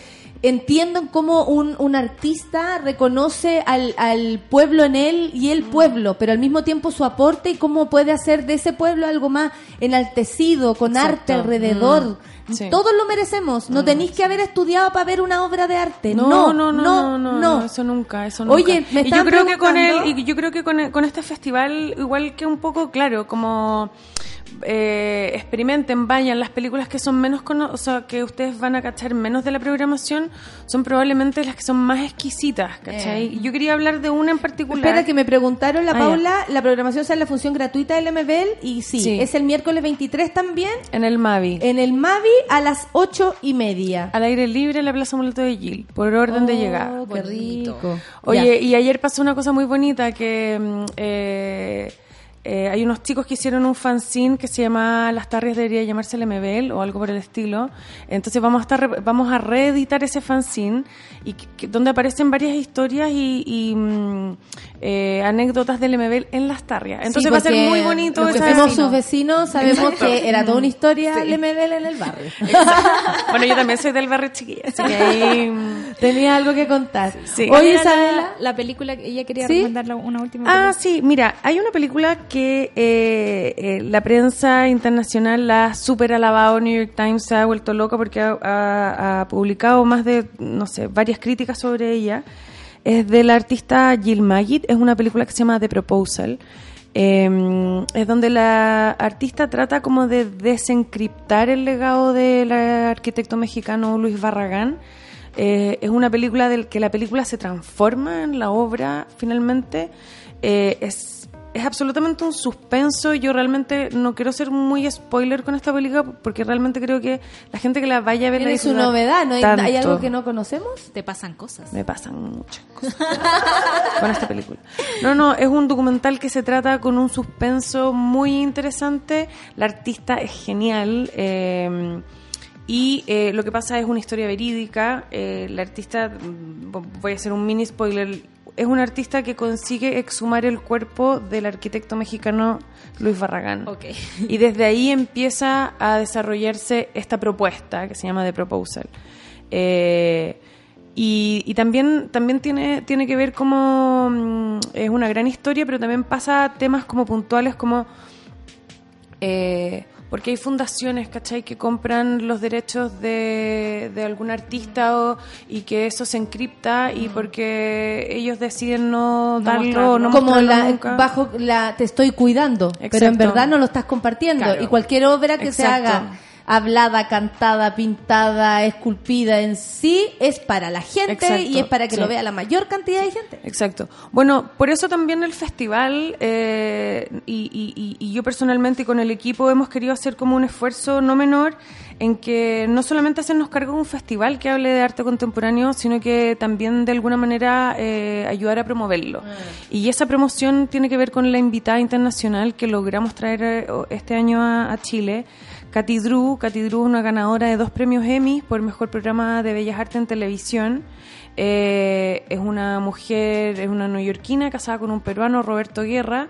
entiendo cómo un, un artista reconoce al, al pueblo en él y el pueblo, pero al mismo tiempo su aporte y cómo puede hacer de ese pueblo algo más enaltecido, con Exacto. arte alrededor. Mm. Sí. Todos lo merecemos. No tenéis que haber estudiado para ver una obra de arte. No, No, no, no, no, no, no. eso nunca, eso nunca. Oye, me y yo creo que con el, y yo creo que con, el- con este festival igual que un poco claro, como eh, experimenten, vayan las películas que son menos o sea, que ustedes van a cachar menos de la programación, son probablemente las que son más exquisitas, ¿cachai? Eh. Yo quería hablar de una en particular. Espera, que me preguntaron la Ah. Paula, la programación sale en la función gratuita del MBL y sí, Sí. es el miércoles 23 también en el Mavi. en el Mavi a las ocho y media. Al aire libre en la Plaza Muleto de Gil, por orden de Oh, llegada. qué rico. Oye, y ayer pasó una cosa muy bonita que mm, eh, eh, hay unos chicos que hicieron un fanzine que se llama Las tardes debería llamarse el MBL o algo por el estilo. Entonces vamos a estar vamos a reeditar ese fanzine y que- que- donde aparecen varias historias y, y, mm, eh, anécdotas del MBL en las tarrias. Entonces Sí, va a ser muy bonito Los que fuimos sus vecinos sabemos Exacto. que era toda una historia Sí. el MBL en el barrio. Bueno, yo también soy del barrio chiquilla, así que ahí... mm, Tenía algo que contar. Sí. Oye, Isabela, la, la película que ella quería ¿Sí? recomendarla una última Ah, película. sí, mira, hay una película que eh, eh, la prensa internacional la ha super alabado, New York Times se ha vuelto loca porque ha, ha- ha publicado más de, no sé, varias críticas sobre ella. Es de la artista Jill Magid, es una película que se llama The Proposal. Eh, es donde la artista trata como de desencriptar el legado del arquitecto mexicano Luis Barragán. Eh, es una película del que la película se transforma en la obra finalmente. Eh, es, es absolutamente un suspenso. Yo realmente no quiero ser muy spoiler con esta película porque realmente creo que la gente que la vaya a ver la tiene su novedad, ¿no? ¿Hay, tanto. hay algo que no conocemos? Te pasan cosas. Me pasan muchas cosas [LAUGHS] con esta película. No, no, es un documental que se trata con un suspenso muy interesante. La artista es genial. eh, y eh, lo que pasa es una historia verídica. eh, la artista, mm, voy a hacer un mini spoiler, es un artista que consigue exhumar el cuerpo del arquitecto mexicano Luis Barragán. [LAUGHS] Y desde ahí empieza a desarrollarse esta propuesta que se llama The Proposal. Eh, y, y también, también tiene, tiene que ver como mm, es una gran historia, pero también pasa temas como puntuales como eh, porque hay fundaciones, ¿cachai?, que compran los derechos de, de algún artista o- y que eso se encripta y porque ellos deciden no darlo, mostrarlo. no como la, nunca. bajo la te estoy cuidando, pero en Exacto. verdad no lo estás compartiendo. Claro. Y cualquier obra que se Exacto. haga hablada, cantada, pintada, esculpida en sí es para la gente Exacto, y es para que sí. lo vea la mayor cantidad de gente. Exacto. Bueno, por eso también el festival eh, y, y- y- yo personalmente y con el equipo hemos querido hacer como un esfuerzo no menor en que no solamente hacernos cargo de un festival que hable de arte contemporáneo, sino que también de alguna manera eh, ayudar a promoverlo. Y esa promoción tiene que ver con la invitada internacional que logramos traer eh, este año a, a Chile. Katy Drew, Katy Drew es una ganadora de dos premios Emmy por mejor programa de Bellas Artes en televisión. Eh, es una mujer, es una neoyorquina casada con un peruano, Roberto Guerra.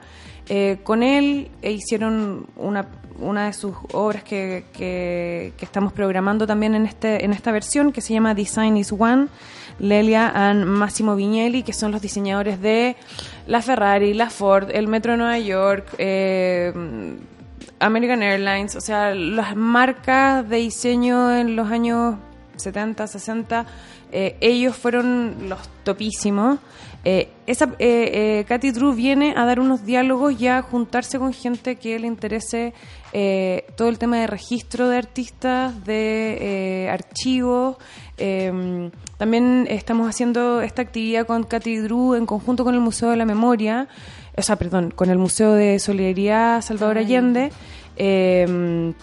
Eh, con él eh, hicieron una, una de sus obras que, que- estamos programando también en, este, en esta versión, que se llama Design is One. Lelia and Massimo Vignelli, que son los diseñadores de la Ferrari, la Ford, el Metro de Nueva York, American Airlines, o sea, las marcas de diseño en los años 70, 60, eh, ellos fueron los topísimos. Eh, esa, eh, eh, Katy Drew viene a dar unos diálogos y a juntarse con gente que le interese eh, todo el tema de registro de artistas, de eh, archivos. Eh, también estamos haciendo esta actividad con Katy Drew en conjunto con el Museo de la Memoria, o sea, perdón, con el Museo de Solidaridad Salvador Allende. eh,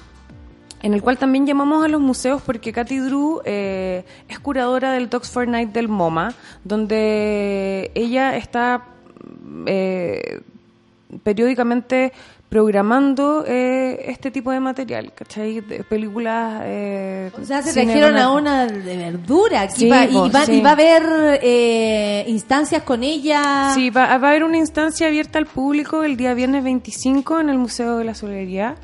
en el cual también llamamos a los museos porque Katy Drew eh, es curadora del Talks for Night del MoMA, donde ella está eh, periódicamente programando eh, este tipo de material, ¿cachai? De películas... eh, O sea, se trajeron a una de verdura. Aquí Sí, va- y, va, sí. y va a haber eh, instancias con ella. Sí, va, va a haber una instancia abierta al público el día viernes 25 en el Museo de la Solidaridad.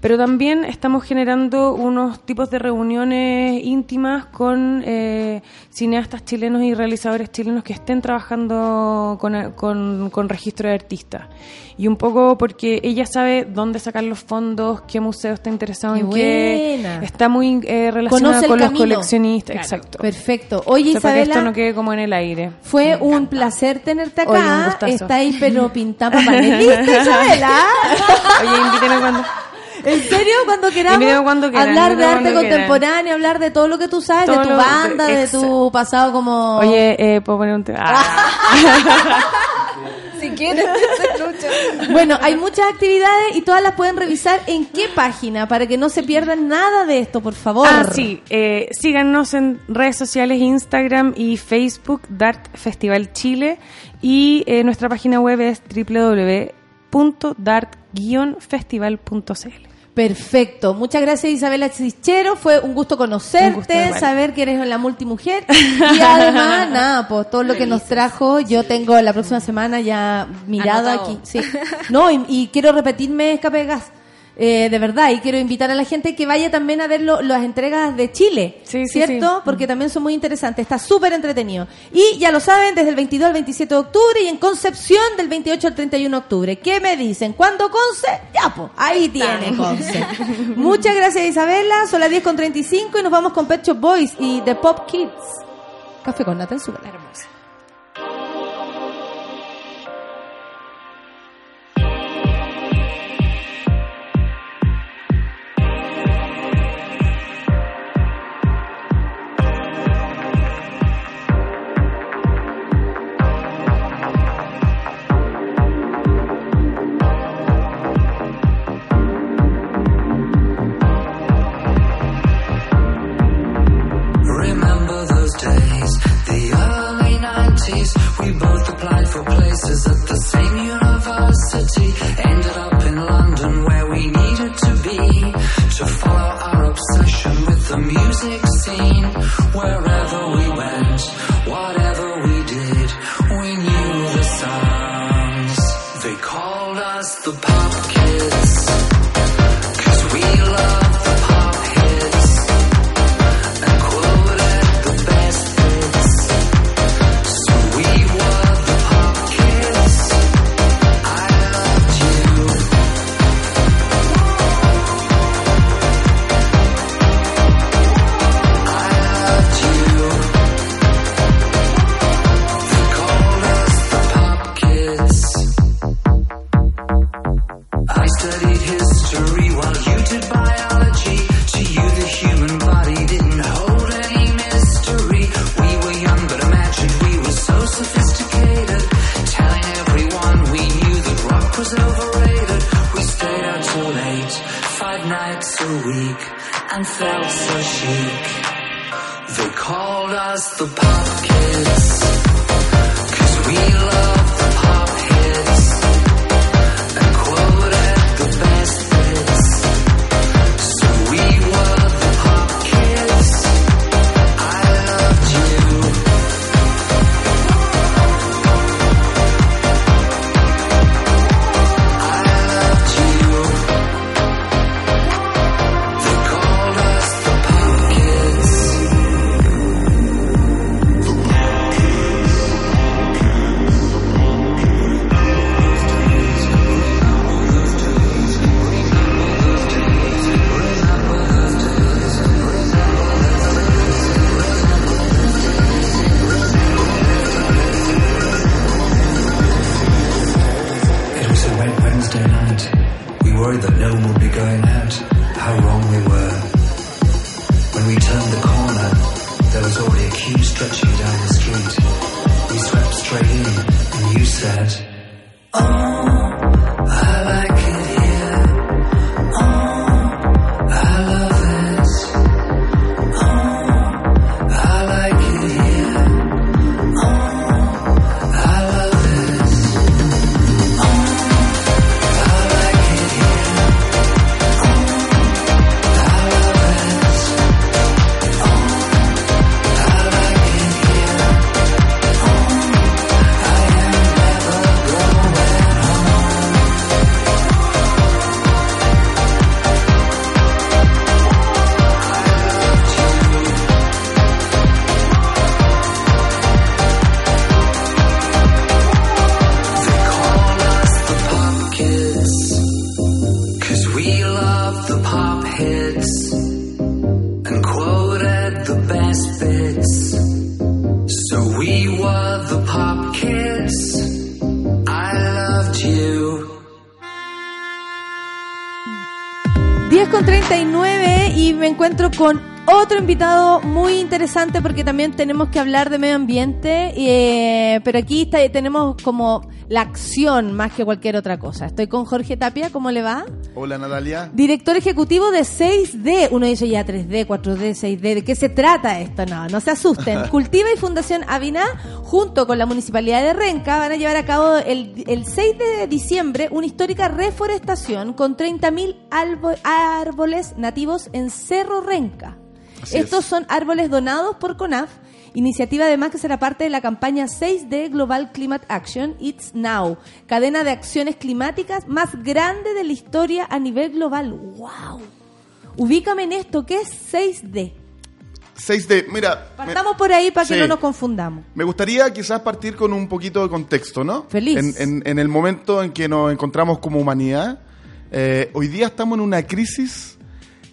Pero también estamos generando unos tipos de reuniones íntimas con eh, cineastas chilenos y realizadores chilenos que estén trabajando con, con- con registro de artistas. Y un poco porque ella sabe dónde sacar los fondos, qué museo está interesado Qué en qué. buena. Está muy eh, relacionada con los coleccionistas. Claro. Exacto. Perfecto. Oye, O sea, para que esto no quede como en el aire. fue un placer tenerte Oye, un acá. Está ahí, pero [LAUGHS] pintando panelista, Isabela. Oye, invíteme cuando... ¿En serio? Cuando queramos Invítame cuando quieran, hablar de arte quieran. contemporáneo, hablar de todo lo que tú sabes, Todo de tu banda, de tu pasado como... Oye, eh, ¿puedo poner un tema? [LAUGHS] Si quieres, [LAUGHS] lucha. Bueno, hay muchas actividades y todas las pueden revisar en qué página para que no se pierdan nada de esto, por favor. Ah, sí. Eh, síganos en redes sociales, Instagram y Facebook, Dart Festival Chile. Y eh, nuestra página web es www.dart-festival.cl. Perfecto. Muchas gracias Isabela Chichero. Fue un gusto conocerte, Un gusto igual. saber que eres la multimujer. [LAUGHS] Y además, nada, pues todo lo que nos trajo, yo tengo la próxima semana ya mirada Anotado. aquí. Sí. [LAUGHS] No, y, y quiero repetirme escape de gas. Eh, de verdad, y quiero invitar a la gente que vaya también a ver lo- las entregas de Chile, Sí, ¿cierto? sí. Porque también son muy interesantes, está súper entretenido. Y ya lo saben, desde el 22 al 27 de octubre y en Concepción del 28 al 31 de octubre. ¿Qué me dicen? ¿Cuándo Conce? Ya, pues, ahí tiene Conce. Muchas gracias Isabela, son las 10 con 35 y nos vamos con Pet Shop Boys y The Pop Kids. Café con nata en. Hermosa. So weak and felt so chic. They called us the pop kids. Cause we love con otro invitado muy interesante porque también tenemos que hablar de medio ambiente, eh, pero aquí está- tenemos como la acción más que cualquier otra cosa. Estoy con Jorge Tapia, ¿cómo le va? Hola Natalia. Director ejecutivo de 6D. Uno dice ya 3D, 4D, 6D. ¿De qué se trata esto? No, no se asusten. [LAUGHS] Cultiva y Fundación Avina, junto con la Municipalidad de Renca, van a llevar a cabo el, el 6 de diciembre una histórica reforestación con 30.000 albo- árboles nativos en Cerro Renca. Así Estos es. son árboles donados por CONAF, iniciativa además que será parte de la campaña 6D Global Climate Action It's Now, cadena de acciones climáticas más grande de la historia a nivel global. ¡Wow! Ubícame en esto, ¿qué es 6D? 6D, mira. me- Partamos por ahí para que Sí. no nos confundamos. Me gustaría quizás partir con un poquito de contexto, ¿no? Feliz. En, en- en el momento en que nos encontramos como humanidad, eh, hoy día estamos en una crisis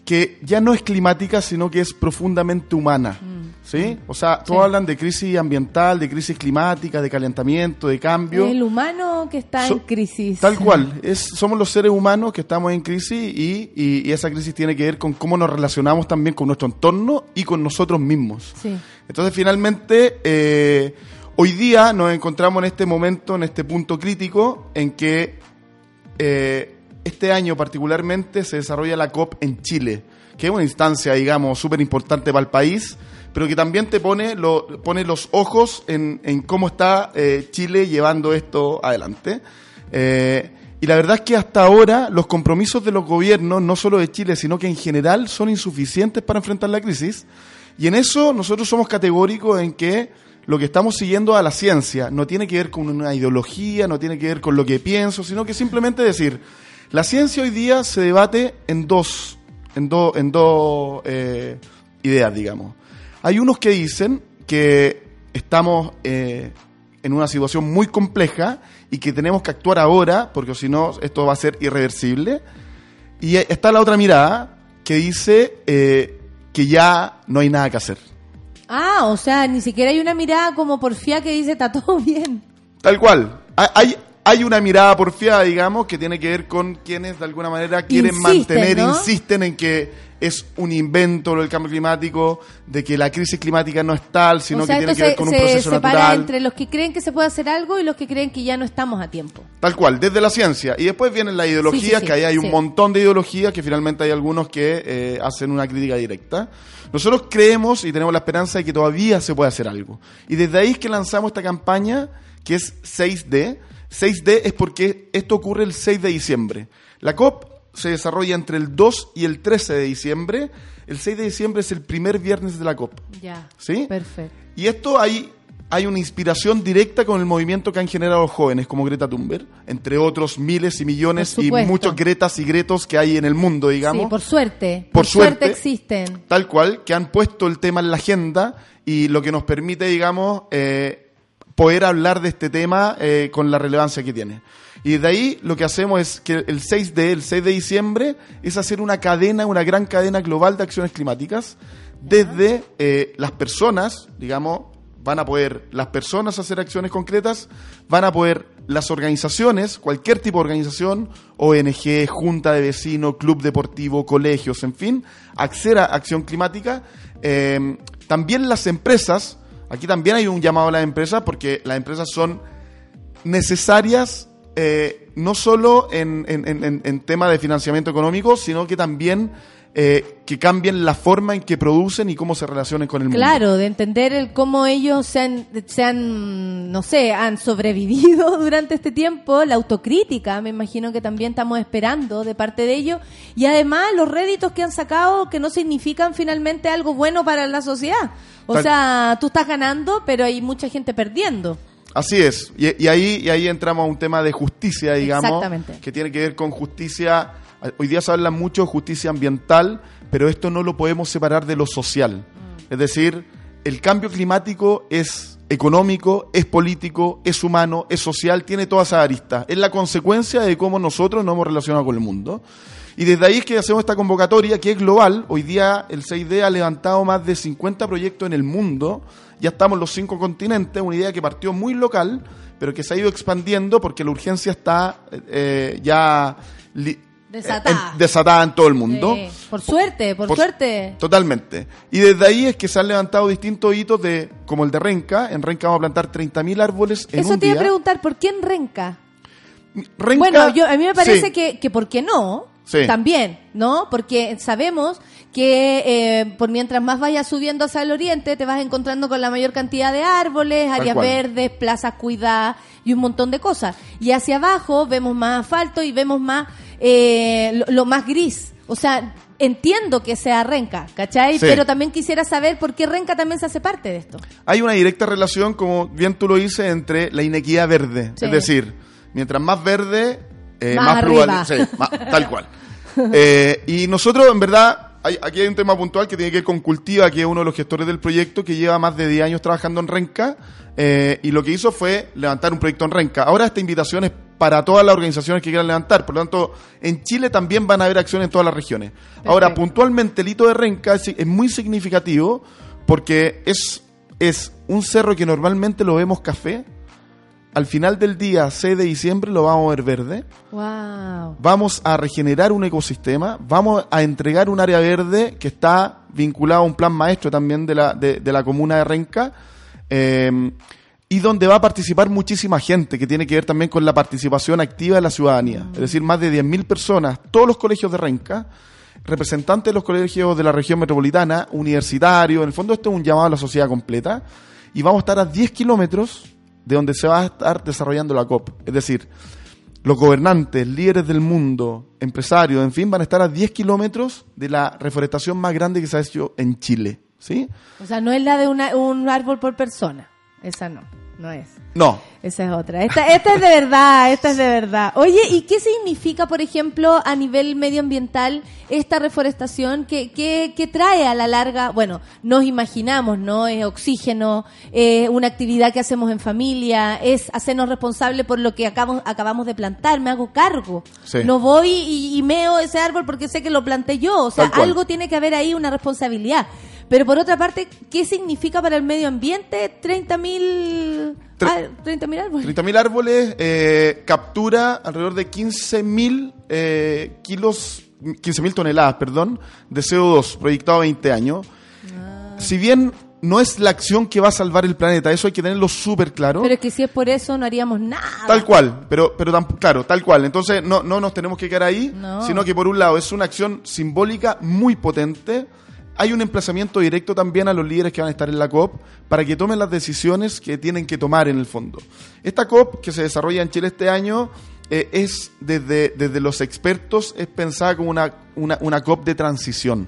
que ya no es climática, sino que es profundamente humana. ¿Sí? O sea, todos. Sí. hablan de crisis ambiental, de crisis climática, de calentamiento, de cambio. El humano que está So- en crisis. Tal cual, es, somos los seres humanos que estamos en crisis y, y- y esa crisis tiene que ver con cómo nos relacionamos también con nuestro entorno y con nosotros mismos. Sí. Entonces, finalmente, eh, hoy día nos encontramos en este momento, en este punto crítico, en que eh, este año particularmente se desarrolla la COP en Chile, que es una instancia, digamos, súper importante para el país, pero que también te pone, lo, pone los ojos en, en cómo está eh, Chile llevando esto adelante. Eh, y la verdad es que hasta ahora los compromisos de los gobiernos, no solo de Chile, sino que en general, son insuficientes para enfrentar la crisis. Y en eso nosotros somos categóricos en que lo que estamos siguiendo a la ciencia no tiene que ver con una ideología, no tiene que ver con lo que pienso, sino que simplemente decir, la ciencia hoy día se debate en dos, en dos, en dos eh, ideas, digamos. Hay unos que dicen que estamos eh, en una situación muy compleja y que tenemos que actuar ahora, porque si no esto va a ser irreversible. Y está la otra mirada que dice eh, que ya no hay nada que hacer. Ah, o sea, ni siquiera hay una mirada como porfía que dice está todo bien. Tal cual. Hay- Hay, hay una mirada porfiada, digamos, que tiene que ver con quienes de alguna manera quieren Insisten, mantener, ¿no? insisten en que es un invento lo del cambio climático, de que la crisis climática no es tal, sino o sea, que tiene que ver se, con un se proceso separa natural. entre los que creen que se puede hacer algo y los que creen que ya no estamos a tiempo. Tal cual, desde la ciencia. Y después vienen las ideologías, Sí, sí, sí, que ahí hay un montón de ideologías que finalmente hay algunos que eh, hacen una crítica directa. Nosotros creemos y tenemos la esperanza de que todavía se puede hacer algo. Y desde ahí es que lanzamos esta campaña que es 6D. 6D es porque esto ocurre el 6 de diciembre. La COP se desarrolla entre el 2 y el 13 de diciembre. El 6 de diciembre es el primer viernes de la COP. Ya. ¿Sí? Perfecto. Y esto hay, hay una inspiración directa con el movimiento que han generado los jóvenes, como Greta Thunberg, entre otros miles y millones y muchos Gretas y Gretos que hay en el mundo, digamos. Sí, por suerte. Por suerte suerte. existen. Tal cual, que han puesto el tema en la agenda y lo que nos permite, digamos, eh, poder hablar de este tema eh, con la relevancia que tiene. Y de ahí lo que hacemos es que el 6 de, el 6 de diciembre es hacer una cadena, una gran cadena global de acciones climáticas, desde eh, las personas, digamos, van a poder las personas hacer acciones concretas, van a poder las organizaciones, cualquier tipo de organización, ONG, junta de vecinos, club deportivo, colegios, en fin, acceder a acción climática. Eh, también las empresas, aquí también hay un llamado a las empresas porque las empresas son necesarias eh, no solo en, en, en, en tema de financiamiento económico, sino que también eh, que cambien la forma en que producen y cómo se relacionan con el mundo. Claro, de entender el cómo ellos se han, se han, no sé, han sobrevivido [LAUGHS] durante este tiempo, la autocrítica, me imagino que también estamos esperando de parte de ellos, y además los réditos que han sacado que no significan finalmente algo bueno para la sociedad. O Tal- sea, tú estás ganando, pero hay mucha gente perdiendo. Así es, y, y ahí, y ahí entramos a un tema de justicia, digamos, que tiene que ver con justicia. Hoy día se habla mucho de justicia ambiental, pero esto no lo podemos separar de lo social. Es decir, el cambio climático es económico, es político, es humano, es social, tiene todas esas aristas. Es la consecuencia de cómo nosotros nos hemos relacionado con el mundo. Y desde ahí es que hacemos esta convocatoria que es global. Hoy día el 6D ha levantado más de 50 proyectos en el mundo. Ya estamos en los cinco continentes, una idea que partió muy local, pero que se ha ido expandiendo porque la urgencia está eh, ya li- Desatada. en- desatada en todo el mundo. Sí, Por suerte, por, Por- suerte. Totalmente. Y desde ahí es que se han levantado distintos hitos de, como el de Renca. En Renca vamos a plantar 30.000 árboles en Eso un te iba a preguntar, ¿por qué en Renca? Renca- bueno, yo, a mí me parece Sí. que, que ¿por qué no? Sí. También, ¿no? Porque sabemos que eh, por mientras más vayas subiendo hacia el oriente, te vas encontrando con la mayor cantidad de árboles, áreas verdes, plazas cuidadas y un montón de cosas. Y hacia abajo vemos más asfalto y vemos más eh, lo, lo más gris. O sea, entiendo que sea Renca, ¿cachai? Sí. Pero también quisiera saber por qué Renca también se hace parte de esto. Hay una directa relación, como bien tú lo dices, entre la inequidad verde. Sí. Es decir, mientras más verde, eh, Más más, plural- sí, más- tal cual. [LAUGHS] Y nosotros, en verdad, hay- aquí hay un tema puntual que tiene que ver con Cultiva, que es uno de los gestores del proyecto, que lleva más de 10 años trabajando en Renca, eh, y lo que hizo fue levantar un proyecto en Renca. Ahora esta invitación es para todas las organizaciones que quieran levantar, por lo tanto, en Chile también van a haber acciones en todas las regiones. Ahora, puntualmente, el hito de Renca es, es muy significativo porque es, es un cerro que normalmente lo vemos café, al final del día, 6 de diciembre, lo vamos a ver verde Wow. vamos a regenerar un ecosistema, vamos a entregar un área verde que está vinculado a un plan maestro también de la, de, de la comuna de Renca, eh, y donde va a participar muchísima gente, que tiene que ver también con la participación activa de la ciudadanía, es decir, más de 10.000 personas, todos los colegios de Renca, representantes de los colegios de la región metropolitana, universitarios, en el fondo esto es un llamado a la sociedad completa, y vamos a estar a 10 kilómetros de donde se va a estar desarrollando la COP, es decir, los gobernantes, líderes del mundo, empresarios, en fin, van a estar a 10 kilómetros de la reforestación más grande que se ha hecho en Chile. ¿Sí? O sea, no es la de una- un árbol por persona. Esa no, no es. No. Esa es otra. Esta, esta es de verdad, esta es de verdad. Oye, ¿y qué significa, por ejemplo, a nivel medioambiental esta reforestación? ¿Qué, qué, qué trae a la larga? Bueno, nos imaginamos, ¿no? Es oxígeno, es una actividad que hacemos en familia, es hacernos responsable por lo que acabamos, acabamos de plantar, me hago cargo. Sí. No voy y, y meo ese árbol porque sé que lo planté yo. O sea, algo tiene que haber ahí, una responsabilidad. Pero por otra parte, ¿qué significa para el medio ambiente 30.000 Tre- ah, 30.000 árboles? 30.000 árboles, eh, captura alrededor de 15.000 eh, kilos 15.000 toneladas, perdón, de CO2 proyectado a 20 años. Si bien no es la acción que va a salvar el planeta, eso hay que tenerlo súper claro. Pero es que si es por eso no haríamos nada. Tal cual, pero, pero tam- claro, tal cual. Entonces no, no nos tenemos que quedar ahí, No. sino que por un lado es una acción simbólica muy potente. Hay un emplazamiento directo también a los líderes que van a estar en la COP para que tomen las decisiones que tienen que tomar en el fondo. Esta COP que se desarrolla en Chile este año eh, es desde, desde los expertos, es pensada como una, una, una COP de transición.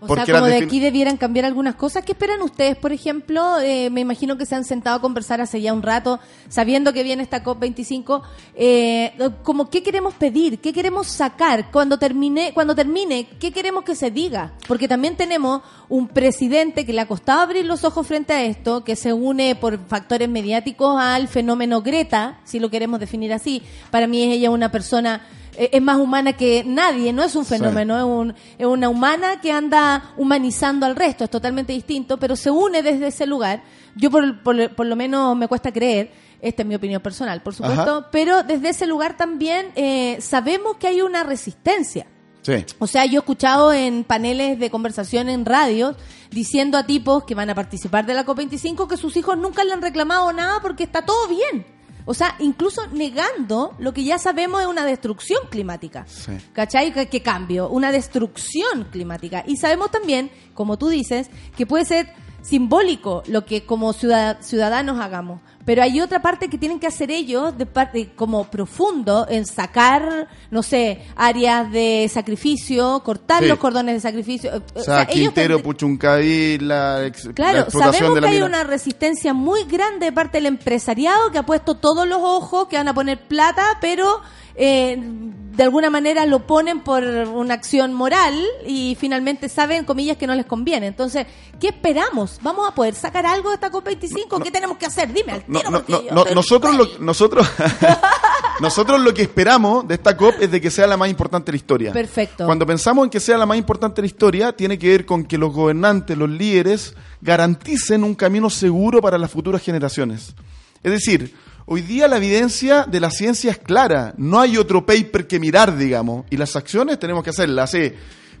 O Porque sea, como de aquí debieran cambiar algunas cosas. ¿Qué esperan ustedes, por ejemplo? Eh, me imagino que se han sentado a conversar hace ya un rato, sabiendo que viene esta COP25. Eh, como, ¿qué queremos pedir? ¿Qué queremos sacar? Cuando termine, cuando termine, ¿qué queremos que se diga? Porque también tenemos un presidente que le ha costado abrir los ojos frente a esto, que se une por factores mediáticos al fenómeno Greta, si lo queremos definir así. Para mí es ella una persona es más humana que nadie, no es un fenómeno, es, un- es una humana que anda humanizando al resto, es totalmente distinto, pero se une desde ese lugar. Yo por, por- por lo menos me cuesta creer, esta es mi opinión personal, por supuesto, Ajá. pero desde ese lugar también eh, sabemos que hay una resistencia. Sí. O sea, yo he escuchado en paneles de conversación en radios diciendo a tipos que van a participar de la COP25 que sus hijos nunca le han reclamado nada porque está todo bien. O sea, incluso negando lo que ya sabemos es una destrucción climática. Sí. ¿Cachai? ¿Qué, qué cambio? Una destrucción climática. Y sabemos también, como tú dices, que puede ser simbólico lo que como ciudad- ciudadanos hagamos. Pero hay otra parte que tienen que hacer ellos, de parte como profundo, en sacar, no sé, áreas de sacrificio, cortar Sí. los cordones de sacrificio. Eh, O sea, Quintero, Puchuncaví, la, ex- la Claro, sabemos de que hay una resistencia muy grande de parte del empresariado que ha puesto todos los ojos, que van a poner plata, pero eh, de alguna manera lo ponen por una acción moral y finalmente saben, comillas, que no les conviene. Entonces, ¿qué esperamos? ¿Vamos a poder sacar algo de esta COP25? ¿Qué tenemos que hacer? Dime al No, tiro, porque no, yo nosotros, lo, nosotros, [LAUGHS] nosotros lo que esperamos de esta COP es de que sea la más importante de la historia. Perfecto. Cuando pensamos en que sea la más importante de la historia, tiene que ver con que los gobernantes, los líderes, garanticen un camino seguro para las futuras generaciones. Es decir, hoy día la evidencia de la ciencia es clara. No hay otro paper que mirar, digamos. Y las acciones tenemos que hacerlas. ¿sí?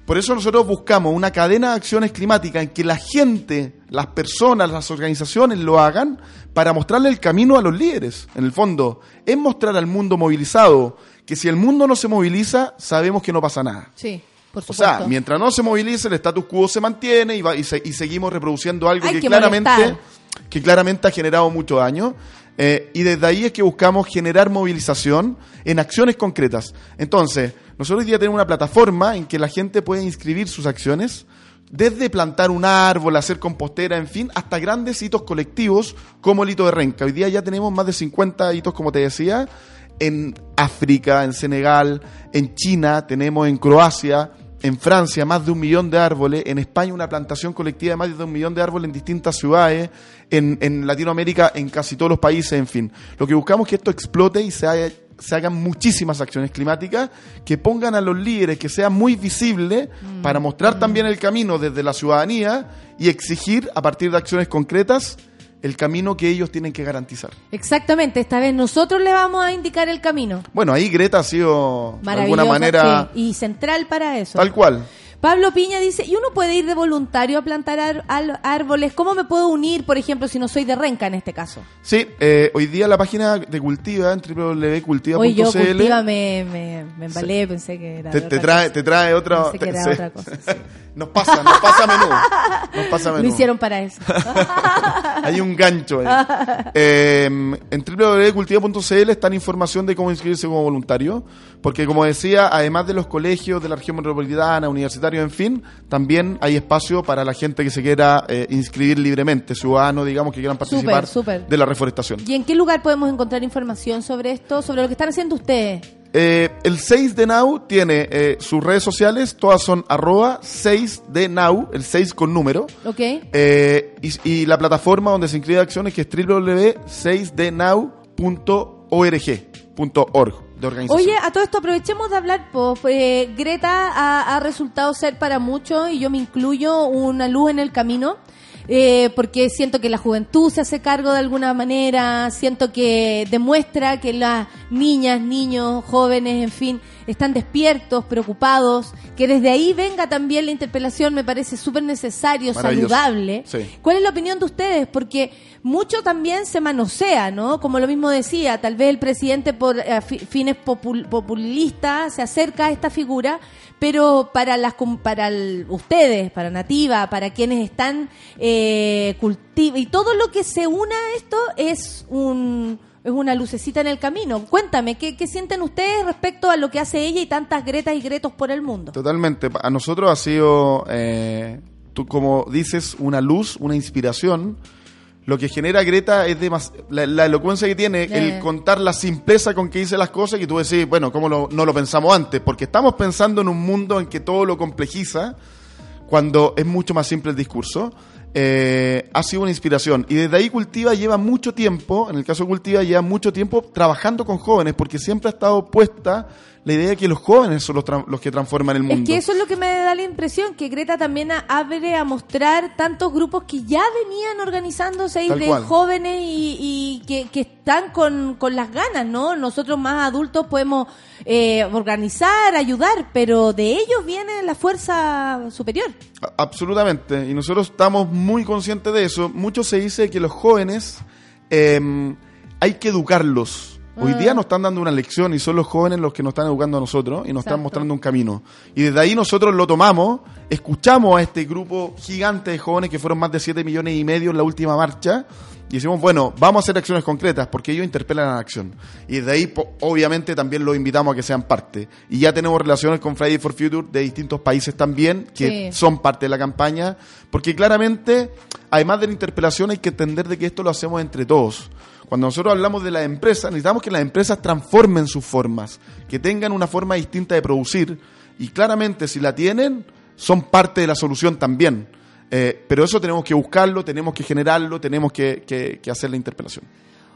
Por eso nosotros buscamos una cadena de acciones climáticas en que la gente, las personas, las organizaciones lo hagan para mostrarle el camino a los líderes. En el fondo, es mostrar al mundo movilizado que si el mundo no se moviliza, sabemos que no pasa nada. Sí, por O supuesto. sea, mientras no se movilice, el status quo se mantiene y, va- y, se- y seguimos reproduciendo algo Hay que, que claramente, que claramente ha generado mucho daño. Eh, y desde ahí es que buscamos generar movilización en acciones concretas. Entonces, nosotros hoy día tenemos una plataforma en que la gente puede inscribir sus acciones, desde plantar un árbol, hacer compostera, en fin, hasta grandes hitos colectivos como el hito de Renca. Hoy día ya tenemos más de 50 hitos, como te decía, en África, en Senegal, en China, tenemos en Croacia, en Francia más de un millón de árboles, en España una plantación colectiva de más de un millón de árboles en distintas ciudades, en, en Latinoamérica en casi todos los países, en fin. Lo que buscamos es que esto explote y se, haya- se hagan muchísimas acciones climáticas que pongan a los líderes, que sea muy visible para mostrar también el camino desde la ciudadanía y exigir a partir de acciones concretas el camino que ellos tienen que garantizar. Exactamente, esta vez nosotros le vamos a indicar el camino. Bueno, ahí Greta ha sido de alguna manera sí, y central para eso. tal cual. Pablo Piña dice, ¿y uno puede ir de voluntario a plantar ar- árboles? ¿Cómo me puedo unir, por ejemplo, si no soy de Renca en este caso? Sí, eh, hoy día la página de Cultiva en www.cultiva.cl Hoy yo cultiva me, me, me embalé, pensé que era te, de te otra trae, cosa. te trae otra, Pensé que te- era [LAUGHS] sí. otra cosa, sí. Nos pasa, nos pasa a menudo. Nos pasa a Lo menudo. hicieron para eso. [LAUGHS] Hay un gancho ahí. Eh, en www.cultiva.cl está información de cómo inscribirse como voluntario, porque como decía, además de los colegios de la región metropolitana, universitarios, en fin, también hay espacio para la gente que se quiera eh, inscribir libremente, ciudadanos, digamos, que quieran participar súper. de la reforestación. ¿Y en qué lugar podemos encontrar información sobre esto, sobre lo que están haciendo ustedes? Eh, el 6 de Now tiene eh, sus redes sociales, todas son arroba 6 de Now, el 6 con número. ¿Ok? Eh, y, y la plataforma donde se inscribe acciones que es www.6denow.org.org de organización. Oye, a todo esto aprovechemos de hablar. po. Eh, Greta ha, ha resultado ser para muchos, y yo me incluyo, una luz en el camino. Eh, porque siento que la juventud se hace cargo de alguna manera, siento que demuestra que las niñas, niños, jóvenes, en fin, están despiertos, preocupados, que desde ahí venga también la interpelación me parece súper necesario, saludable. Sí. ¿Cuál es la opinión de ustedes? Porque mucho también se manosea, ¿no? Como lo mismo decía, tal vez el presidente por eh, fi- fines popul- populistas se acerca a esta figura, pero para las para el- ustedes, para Nativa, para quienes están eh, cultiv y todo lo que se una a esto es un es una lucecita en el camino. Cuéntame, ¿qué, qué sienten ustedes respecto a lo que hace ella y tantas gretas y gretos por el mundo? Totalmente. A nosotros ha sido, eh, tú como dices, una luz, una inspiración. Lo que genera Greta es demas- la, la elocuencia que tiene, Eh. el contar la simpleza con que dice las cosas, que tú decís, bueno, ¿cómo lo- no lo pensamos antes? Porque estamos pensando en un mundo en que todo lo complejiza, cuando es mucho más simple el discurso. Eh, ha sido una inspiración. Y desde ahí Cultiva lleva mucho tiempo, en el caso de Cultiva, lleva mucho tiempo trabajando con jóvenes, porque siempre ha estado puesta la idea de que los jóvenes son los, que transforman el mundo. Es que eso es lo que me da la impresión, que Greta también abre a mostrar tantos grupos que ya venían organizándose y de cual. jóvenes y, y que, que están con, con las ganas, ¿no? Nosotros más adultos podemos eh, organizar, ayudar, pero de ellos viene la fuerza superior. Absolutamente, y nosotros estamos muy conscientes de eso. Mucho se dice que los jóvenes eh, hay que educarlos. Hoy día nos están dando una lección y son los jóvenes los que nos están educando a nosotros y nos están mostrando un camino. Y desde ahí nosotros lo tomamos, escuchamos a este grupo gigante de jóvenes que fueron más de 7 millones y medio en la última marcha y decimos, bueno, vamos a hacer acciones concretas porque ellos interpelan a la acción. Y desde ahí, obviamente, también los invitamos a que sean parte. Y ya tenemos relaciones con Friday for Future de distintos países también que Sí. son parte de la campaña, porque claramente, además de la interpelación, hay que entender de que esto lo hacemos entre todos. Cuando nosotros hablamos de las empresas, necesitamos que las empresas transformen sus formas, que tengan una forma distinta de producir, y claramente si la tienen, son parte de la solución también. Eh, pero eso tenemos que buscarlo, tenemos que generarlo, tenemos que, hacer la interpelación.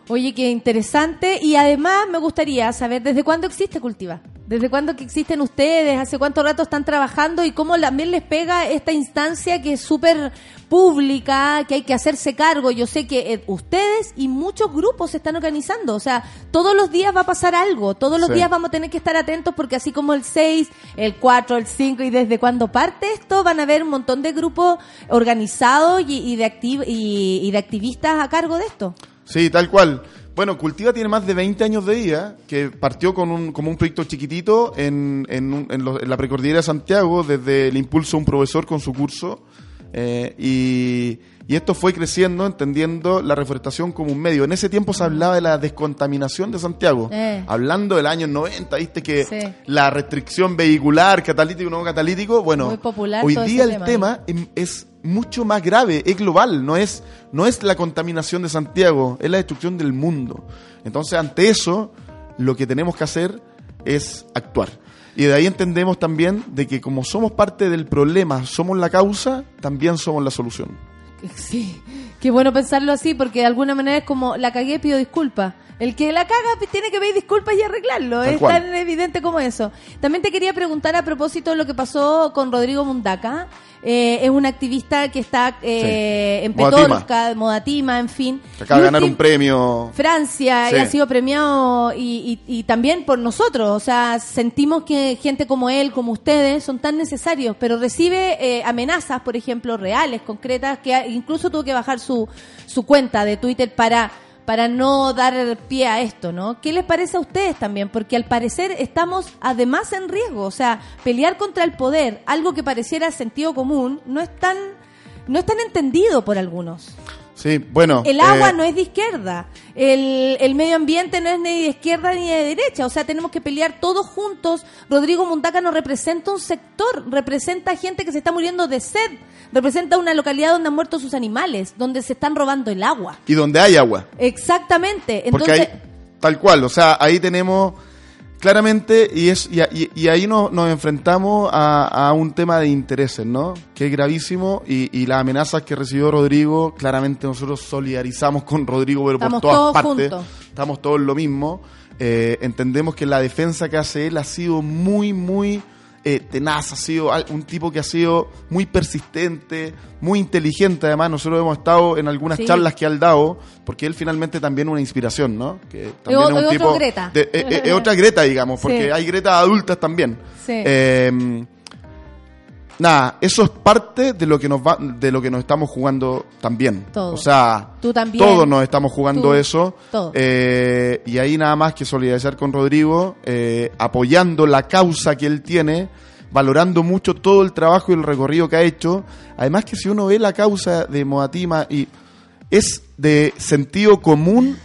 Oye, qué interesante. Y además me gustaría saber desde cuándo existe Cultiva. ¿Desde cuándo que existen ustedes? ¿Hace cuánto rato están trabajando? ¿Y cómo también les pega esta instancia que es súper pública, que hay que hacerse cargo? Yo sé que eh, ustedes y muchos grupos se están organizando. O sea, todos los días va a pasar algo. Todos los Sí. días vamos a tener que estar atentos porque así como el 6, el 4, el 5 y desde cuando parte esto van a haber un montón de grupos organizados y, y de, activ- y, y de activistas a cargo de esto. Sí, tal cual. Bueno, Cultiva tiene más de 20 años de vida, que partió con un, como un proyecto chiquitito en, en, un- en lo- en la precordillera de Santiago, desde el impulso de un profesor con su curso. eh, y, y esto fue creciendo, entendiendo la reforestación como un medio. En ese tiempo se hablaba de la descontaminación de Santiago. Eh. Hablando del año 90, viste que Sí. la restricción vehicular, catalítico y no catalítico, bueno, Muy popular hoy día el tema. tema em- es mucho más grave, es global, no es, no es la contaminación de Santiago, es la destrucción del mundo. Entonces, ante eso, lo que tenemos que hacer es actuar. Y de ahí entendemos también de que como somos parte del problema, somos la causa, también somos la solución. [LAUGHS] Sí, qué bueno pensarlo así, porque de alguna manera es como la cagué, pido disculpas. El que la caga tiene que pedir disculpas y arreglarlo. Tal es cual. tan evidente como eso. También te quería preguntar a propósito de lo que pasó con Rodrigo Mundaca. Eh, es un activista que está eh, en. Petorca, Modatima, en fin. Que acaba de ganar un premio. Francia Sí. y ha sido premiado y, y- y también por nosotros. O sea, sentimos que gente como él, como ustedes, son tan necesarios, pero recibe eh, amenazas, por ejemplo, reales, concretas, que incluso tuvo que bajar su, su cuenta de Twitter para para no dar pie a esto, ¿no? ¿Qué les parece a ustedes también? Porque al parecer estamos además en riesgo, o sea, pelear contra el poder, algo que pareciera sentido común, no es tan no es tan entendido por algunos. Sí, bueno. El agua eh, no es de izquierda, el, el medio ambiente no es ni de izquierda ni de derecha, o sea, tenemos que pelear todos juntos. Rodrigo Mundaca no representa un sector, representa gente que se está muriendo de sed, representa una localidad donde han muerto sus animales, donde se están robando el agua. Y donde hay agua. Exactamente. Porque Entonces, hay, tal cual, o sea, ahí tenemos claramente, y es y, y- y ahí nos, nos enfrentamos a, a un tema de intereses, ¿no? Que es gravísimo, y, y las amenazas que recibió Rodrigo, claramente nosotros solidarizamos con Rodrigo, pero Estamos por todas todos partes, juntos. estamos todos lo mismo. Eh, entendemos que la defensa que hace él ha sido muy, muy eh, tenaz, ha sido un tipo que ha sido muy persistente, muy inteligente. Además, nosotros hemos estado en algunas Sí. charlas que ha dado, porque él finalmente también es una inspiración, ¿no? Que también o- es un es otro tipo Greta. de- eh, eh, es otra Greta, digamos, porque Sí. hay Greta adultas también. Sí. Nada, eso es parte de lo que nos va, de lo que nos estamos jugando también. Todo. O sea, Tú también. todos nos estamos jugando Tú. eso. Todo. Eh, y ahí nada más que solidarizar con Rodrigo, eh, apoyando la causa que él tiene, valorando mucho todo el trabajo y el recorrido que ha hecho. Además que si uno ve la causa de Moatima y es de sentido común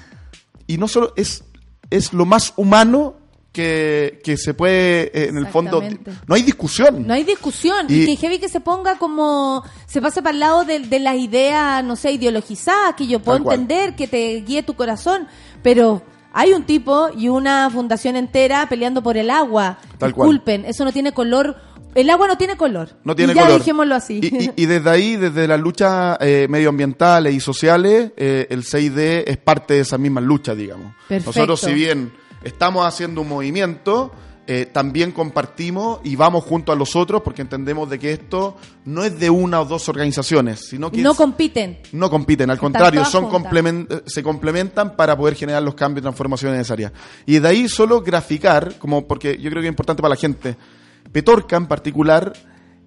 y no solo es, es lo más humano que, que se puede, eh, en el fondo, no hay discusión. No hay discusión. Y- Y, que heavy que se ponga como. Se pase para el lado de, de las ideas, no sé, ideologizadas, que yo puedo cual. entender, que te guíe tu corazón. Pero hay un tipo y una fundación entera peleando por el agua. Tal cual. Disculpen, eso no tiene color. El agua no tiene color. No tiene y ya color. dejémoslo así. Y, y- y desde ahí, desde las luchas eh, medioambientales y sociales, eh, el 6D es parte de esa misma lucha, digamos. Perfecto. Nosotros, si bien estamos haciendo un movimiento, eh, también compartimos y vamos junto a los otros porque entendemos de que esto no es de una o dos organizaciones, sino que no es- compiten. no compiten, al contrario, son juntas. complemen- eh, se complementan para poder generar los cambios y transformaciones necesarias. Y de ahí solo graficar, como porque yo creo que es importante para la gente, Petorca en particular,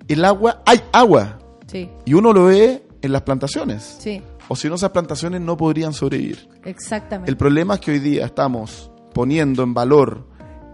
el agua, hay agua, Sí, y uno lo ve en las plantaciones. sí, O si no, esas plantaciones no podrían sobrevivir. exactamente. El problema es que hoy día estamos poniendo en valor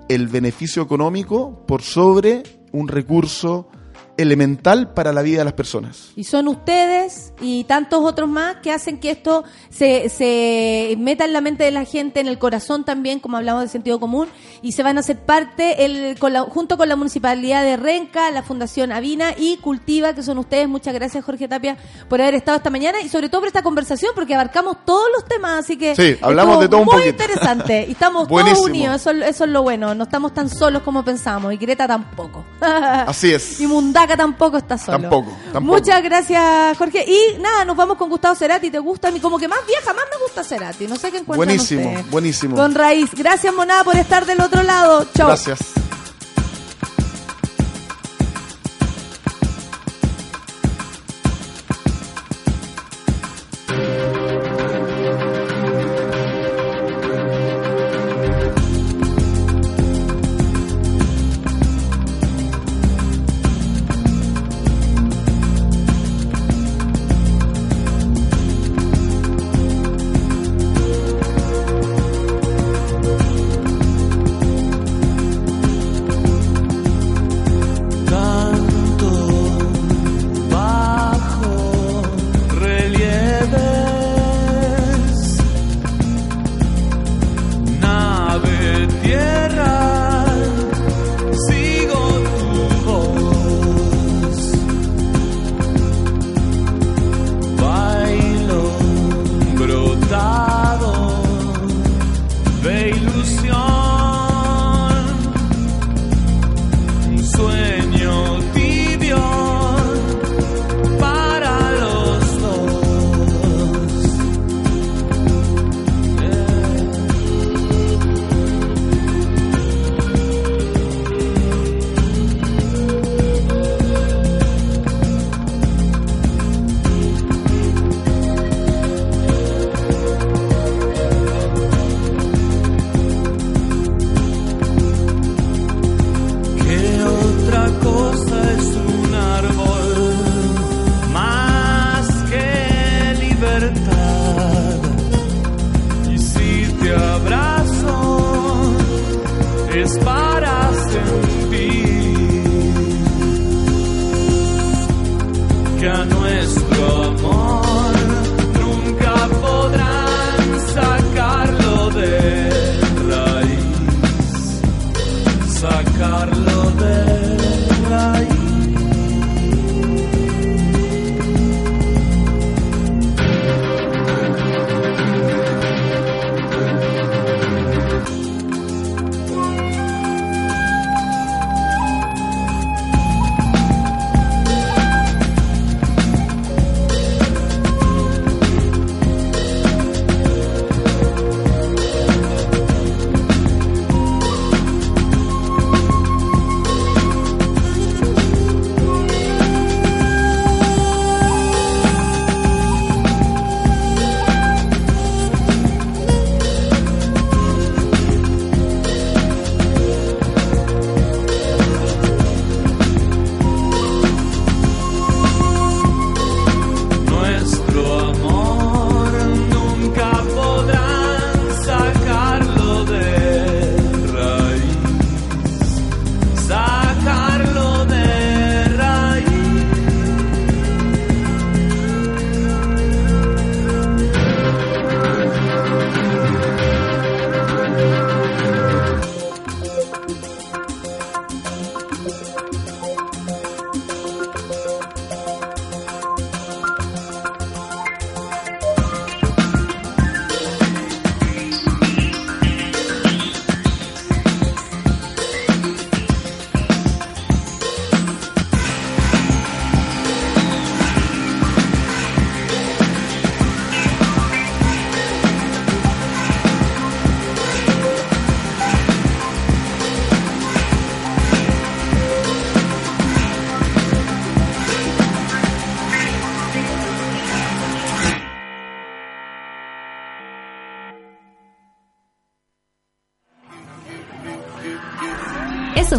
el beneficio económico por sobre un recurso elemental para la vida de las personas. Y son ustedes y tantos otros más que hacen que esto se, se meta en la mente de la gente, en el corazón también, como hablamos de sentido común, y se van a hacer parte el, con la- junto con la Municipalidad de Renca, la Fundación Avina y Cultiva, que son ustedes. Muchas gracias, Jorge Tapia, por haber estado esta mañana y sobre todo por esta conversación, porque abarcamos todos los temas, así que Sí, hablamos de todo un muy poquito. interesante. Y estamos [LAUGHS] todos unidos, eso, eso es lo bueno. No estamos tan solos como pensamos, y Greta tampoco. Así es. [LAUGHS] Y Tampoco está solo. Tampoco, tampoco. Muchas gracias, Jorge. Y nada, nos vamos con Gustavo Cerati. ¿Te gusta? Como que más vieja, más me gusta Cerati. No sé qué encuentran Buenísimo, ustedes. buenísimo. Con raíz. Gracias, Monada, por estar del otro lado. Chau. Gracias.